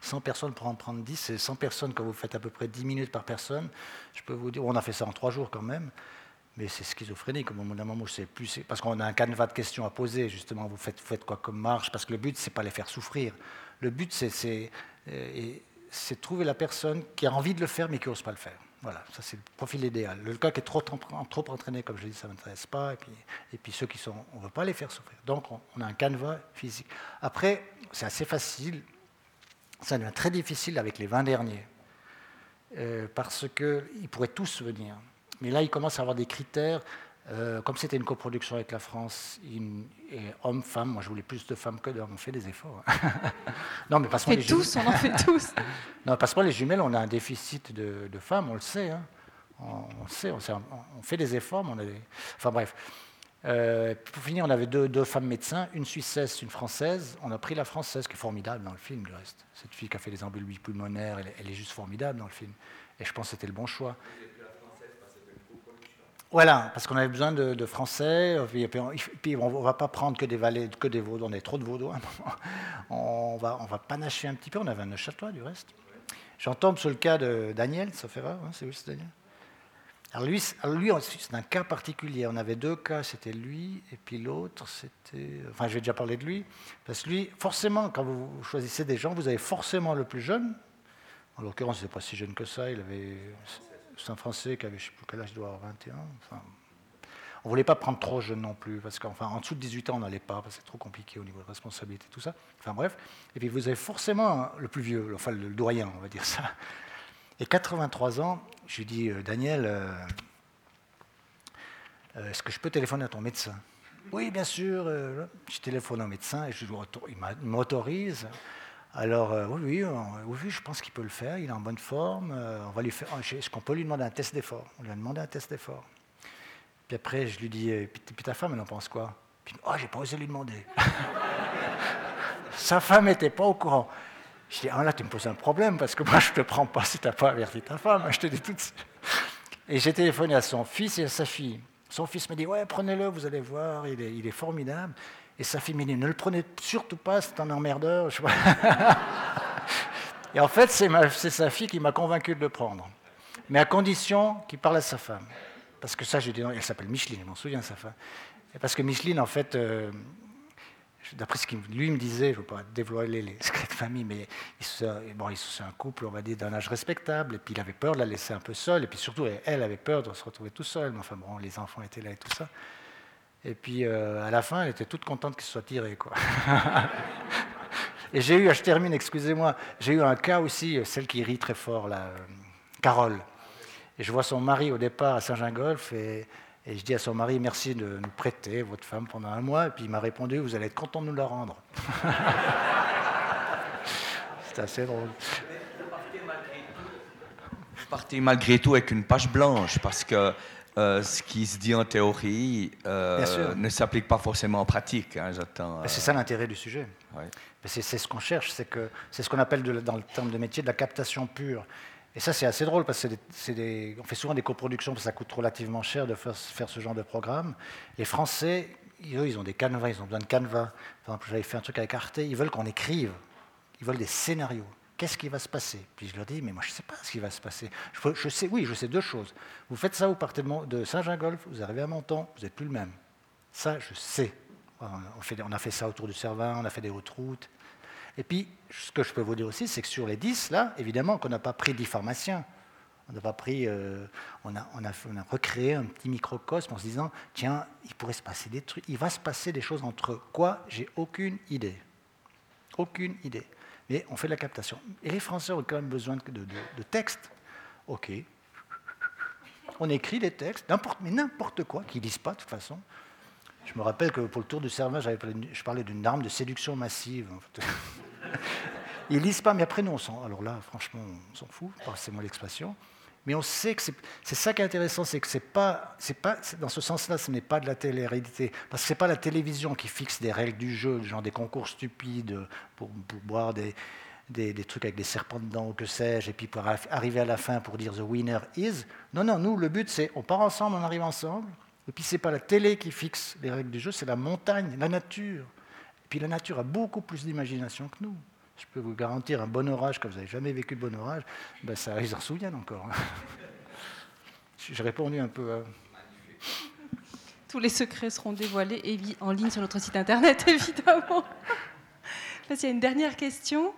100 hein. personnes pour en prendre 10, c'est 100 personnes quand vous faites à peu près 10 minutes par personne. Je peux vous dire, on a fait ça en 3 jours quand même. Mais c'est schizophrénique. Au moment d'un moment, je sais plus. Parce qu'on a un canevas de questions à poser, justement. Vous faites, quoi comme marche Parce que le but, c'est pas les faire souffrir. Le but, c'est euh, trouver la personne qui a envie de le faire, mais qui n'ose pas le faire. Voilà, ça c'est le profil idéal. Le cas qui est trop, trop entraîné, comme je dis, ça ne m'intéresse pas. Et puis, et puis ceux qui sont, on ne veut pas les faire souffrir. Donc on, a un canevas physique. Après, c'est assez facile. Ça devient très difficile avec les 20 derniers. Euh, parce qu'ils pourraient tous venir. Mais là, il commence à avoir des critères. Euh, comme c'était une coproduction avec la France, homme-femme, moi je voulais plus de femmes que d'hommes, on fait des efforts. non, mais parce que les tous, on en fait tous. non, parce que les jumelles, on a un déficit de, femmes, on le sait. Hein. On, sait, on, on, fait des efforts, mais on a des... Enfin bref. Euh, pour finir, on avait deux, deux, femmes médecins, une Suissesse, une Française. On a pris la Française, qui est formidable dans le film, du reste. Cette fille qui a fait des embolismes pulmonaires, elle, elle, est juste formidable dans le film. Et je pense que c'était le bon choix. Voilà, parce qu'on avait besoin de, français, et puis, on ne va pas prendre que des valets, que des vaudois, on a trop de vaudois. On va, on va panacher un petit peu, on avait un château du reste. J'en tombe sur le cas de Daniel, ça fait rare, hein, c'est c'est Daniel? Alors lui, lui c'est un cas particulier. On avait deux cas, c'était lui, et puis l'autre, c'était... Enfin, je vais déjà parler de lui. Parce que lui, forcément, quand vous choisissez des gens, vous avez forcément le plus jeune. En l'occurrence, il n'est pas si jeune que ça, il avait c'est un Français qui avait, je ne sais plus quel âge, doit avoir 21. Enfin, on ne voulait pas prendre trop jeune non plus, parce qu'enfin, en dessous de 18 ans, on n'allait pas, parce que c'est trop compliqué au niveau de responsabilité, tout ça. Enfin bref. Et puis vous avez forcément le plus vieux, enfin le doyen, on va dire ça. Et 83 ans, je lui dis, euh, Daniel, euh, euh, est-ce que je peux téléphoner à ton médecin? Oui, bien sûr. je téléphone au médecin et je, il m'autorise. Alors, euh, oui, oui, je pense qu'il peut le faire, il est en bonne forme. Euh, on va lui faire, est-ce qu'on peut lui demander un test d'effort? On lui a demandé un test d'effort. Puis après, je lui dis, euh, puis, ta femme, elle en pense quoi? Puis, oh, j'ai pas osé lui demander. Sa femme n'était pas au courant. Je dis, ah là, tu me poses un problème, parce que moi, je ne te prends pas si tu n'as pas averti ta femme, je te dis tout de suite. Et j'ai téléphoné à son fils et à sa fille. Son fils me dit, ouais, prenez-le, vous allez voir, il est, il est formidable. Et sa dit, ne le prenez surtout pas, c'est un emmerdeur. et en fait, c'est sa fille qui m'a convaincu de le prendre. Mais à condition qu'il parle à sa femme. Parce que ça, je dis, elle s'appelle Micheline, je m'en souviens, sa femme. Parce que Micheline, en fait, euh, d'après ce qu'il me disait, je ne veux pas dévoiler les secrets de famille, mais bon, c'est un couple, on va dire, d'un âge respectable, et puis il avait peur de la laisser un peu seule, et puis surtout, elle avait peur de se retrouver tout seul, mais enfin bon, les enfants étaient là et tout ça. Et puis euh, à la fin, elle était toute contente qu'il soit tiré, quoi. et j'ai eu, je termine, excusez-moi, j'ai eu un cas aussi, celle qui rit très fort, là, euh, Carole. Et je vois son mari au départ à Saint-Gingolf, et je dis à son mari, merci de nous prêter votre femme pendant un mois. Et puis il m'a répondu, vous allez être content de nous la rendre. C'est assez drôle. Je partais malgré tout avec une page blanche parce que euh, ce qui se dit en théorie euh, ne s'applique pas forcément en pratique. Hein, j'attends. C'est ça l'intérêt du sujet. C'est ce qu'on cherche, c'est que c'est ce qu'on appelle dans le terme de métier de la captation pure. Et ça, c'est assez drôle parce qu'on fait souvent des coproductions parce que ça coûte relativement cher de faire, ce genre de programme. Les Français, eux, ils ont des canevas, ils ont besoin de canevas. Par exemple, j'avais fait un truc avec Arte, ils veulent qu'on écrive, ils veulent des scénarios. Qu'est-ce qui va se passer? Puis je leur dis, mais moi je ne sais pas ce qui va se passer. Je, sais, oui, je sais deux choses. Vous faites ça, vous partez de, Saint-Gingolf, vous arrivez à Menton, vous n'êtes plus le même. Ça, je sais. On, a fait ça autour du Cervin, on a fait des hautes routes. Et puis, ce que je peux vous dire aussi, c'est que sur les 10, là, évidemment qu'on n'a pas pris 10 pharmaciens. On n'a pas pris, euh, a, on, a, recréé un petit microcosme en se disant, tiens, il pourrait se passer des trucs, il va se passer des choses entre quoi? J'ai aucune idée. Aucune idée. Mais on fait de la captation. Et les Français ont quand même besoin de, textes. Ok. On écrit des textes, mais n'importe quoi, qu'ils ne lisent pas de toute façon. Je me rappelle que pour le tour du Cervin, je parlais d'une arme de séduction massive. Ils lisent pas, mais après, nous, on s'en. Alors là, franchement, on s'en fout, passez-moi l'expression. Mais on sait que c'est ça qui est intéressant, c'est que c'est pas, c'est pas, dans ce sens-là, ce n'est pas de la télé-réalité. Parce que c'est pas la télévision qui fixe des règles du jeu, genre des concours stupides pour, boire des, des, des, trucs avec des serpents dedans ou que sais-je, et puis pour arriver à la fin pour dire the winner is. Non, non, nous, le but, c'est on part ensemble, on arrive ensemble, et puis, ce n'est pas la télé qui fixe les règles du jeu, c'est la montagne, la nature. Et puis, la nature a beaucoup plus d'imagination que nous. Je peux vous garantir, un bon orage, quand vous n'avez jamais vécu de bon orage, ben ça, ils en souviennent encore. J'ai répondu un peu à... Tous les secrets seront dévoilés en ligne sur notre site internet, évidemment. Il y a une dernière question.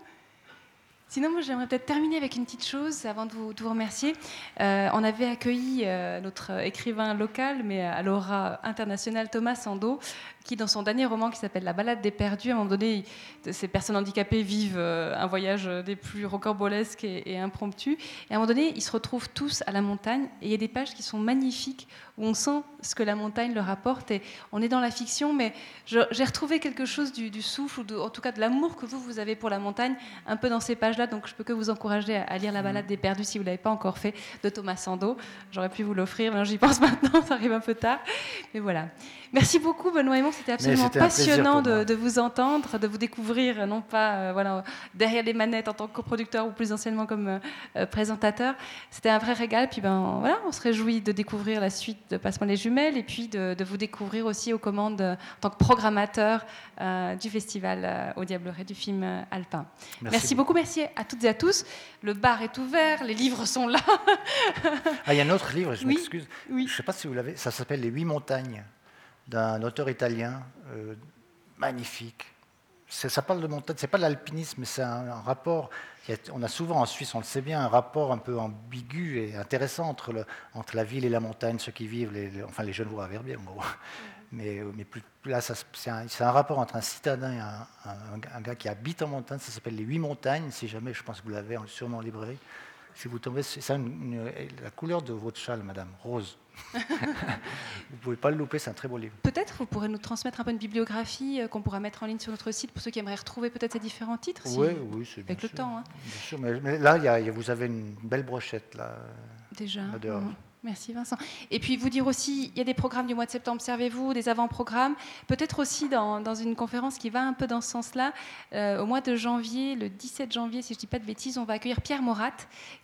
Sinon, moi, j'aimerais peut-être terminer avec une petite chose avant de vous, remercier. Euh, on avait accueilli euh, notre écrivain local, mais à l'aura internationale, Thomas Sando, qui, dans son dernier roman qui s'appelle La balade des perdus, à un moment donné, ces personnes handicapées vivent euh, un voyage des plus rocambolesques et, impromptus. Et à un moment donné, ils se retrouvent tous à la montagne. Et il y a des pages qui sont magnifiques, où on sent ce que la montagne leur apporte. Et on est dans la fiction, mais j'ai retrouvé quelque chose du, souffle, ou en tout cas de l'amour que vous, vous avez pour la montagne, un peu dans ces pages-là. Donc je peux que vous encourager à, lire La balade des perdus si vous ne l'avez pas encore fait, de Thomas Sando. J'aurais pu vous l'offrir, mais j'y pense maintenant, ça arrive un peu tard. Mais voilà. Merci beaucoup, Benoît Aymon. C'était absolument passionnant de, vous entendre, de vous découvrir, non pas euh, voilà, derrière les manettes en tant que coproducteur ou plus anciennement comme euh, euh, présentateur. C'était un vrai régal. Puis ben, voilà, on se réjouit de découvrir la suite de Passe-moi les jumelles et puis de, vous découvrir aussi aux commandes en tant que programmateur du festival au Diableret du film Alpin. Merci. beaucoup, merci à toutes et à tous. Le bar est ouvert, les livres sont là. ah, il y a un autre livre, je m'excuse. Oui. Je ne sais pas si vous l'avez, ça s'appelle Les Huit Montagnes d'un auteur italien euh, magnifique. Ça parle de montagne, c'est pas de l'alpinisme, mais c'est un, rapport. On a souvent en Suisse, on le sait bien, un rapport un peu ambigu et intéressant entre, la ville et la montagne, ceux qui vivent, les, enfin les jeunes à Verbier, en gros. Mais, mais plus, là, c'est un, un, rapport entre un citadin et un, un, gars qui habite en montagne. Ça s'appelle Les Huit Montagnes, si jamais, je pense que vous l'avez sûrement en librairie. Si vous tombez, c'est la couleur de votre châle, madame, rose. vous ne pouvez pas le louper, c'est un très beau livre. Peut-être vous pourrez nous transmettre un peu une bibliographie euh, qu'on pourra mettre en ligne sur notre site pour ceux qui aimeraient retrouver peut-être ces différents titres. Oui, oui, c'est Avec le temps. Hein. Bien sûr, mais, là, y a, vous avez une belle brochette là. Déjà. Merci Vincent. Et puis vous dire aussi, il y a des programmes du mois de septembre, servez-vous, des avant-programmes, peut-être aussi dans, dans, une conférence qui va un peu dans ce sens-là. Euh, au mois de janvier, le 17 janvier, si je ne dis pas de bêtises, on va accueillir Pierre Morat,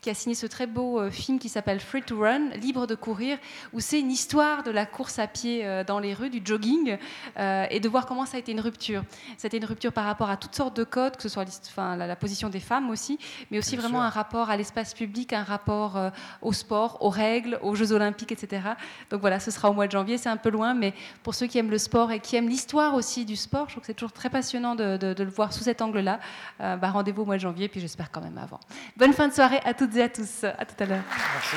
qui a signé ce très beau euh, film qui s'appelle Free to Run, libre de courir, où c'est une histoire de la course à pied euh, dans les rues, du jogging, et de voir comment ça a été une rupture. Ça a été une rupture par rapport à toutes sortes de codes, que ce soit enfin, la, la position des femmes aussi, mais aussi Bien vraiment sûr. un rapport à l'espace public, un rapport au sport, aux règles, aux Jeux Olympiques, etc. Donc voilà, ce sera au mois de janvier, c'est un peu loin, mais pour ceux qui aiment le sport et qui aiment l'histoire aussi du sport, je trouve que c'est toujours très passionnant de, le voir sous cet angle-là. Euh, bah, Rendez-vous au mois de janvier, puis j'espère quand même avant. Bonne fin de soirée à toutes et à tous. À tout à l'heure. Merci.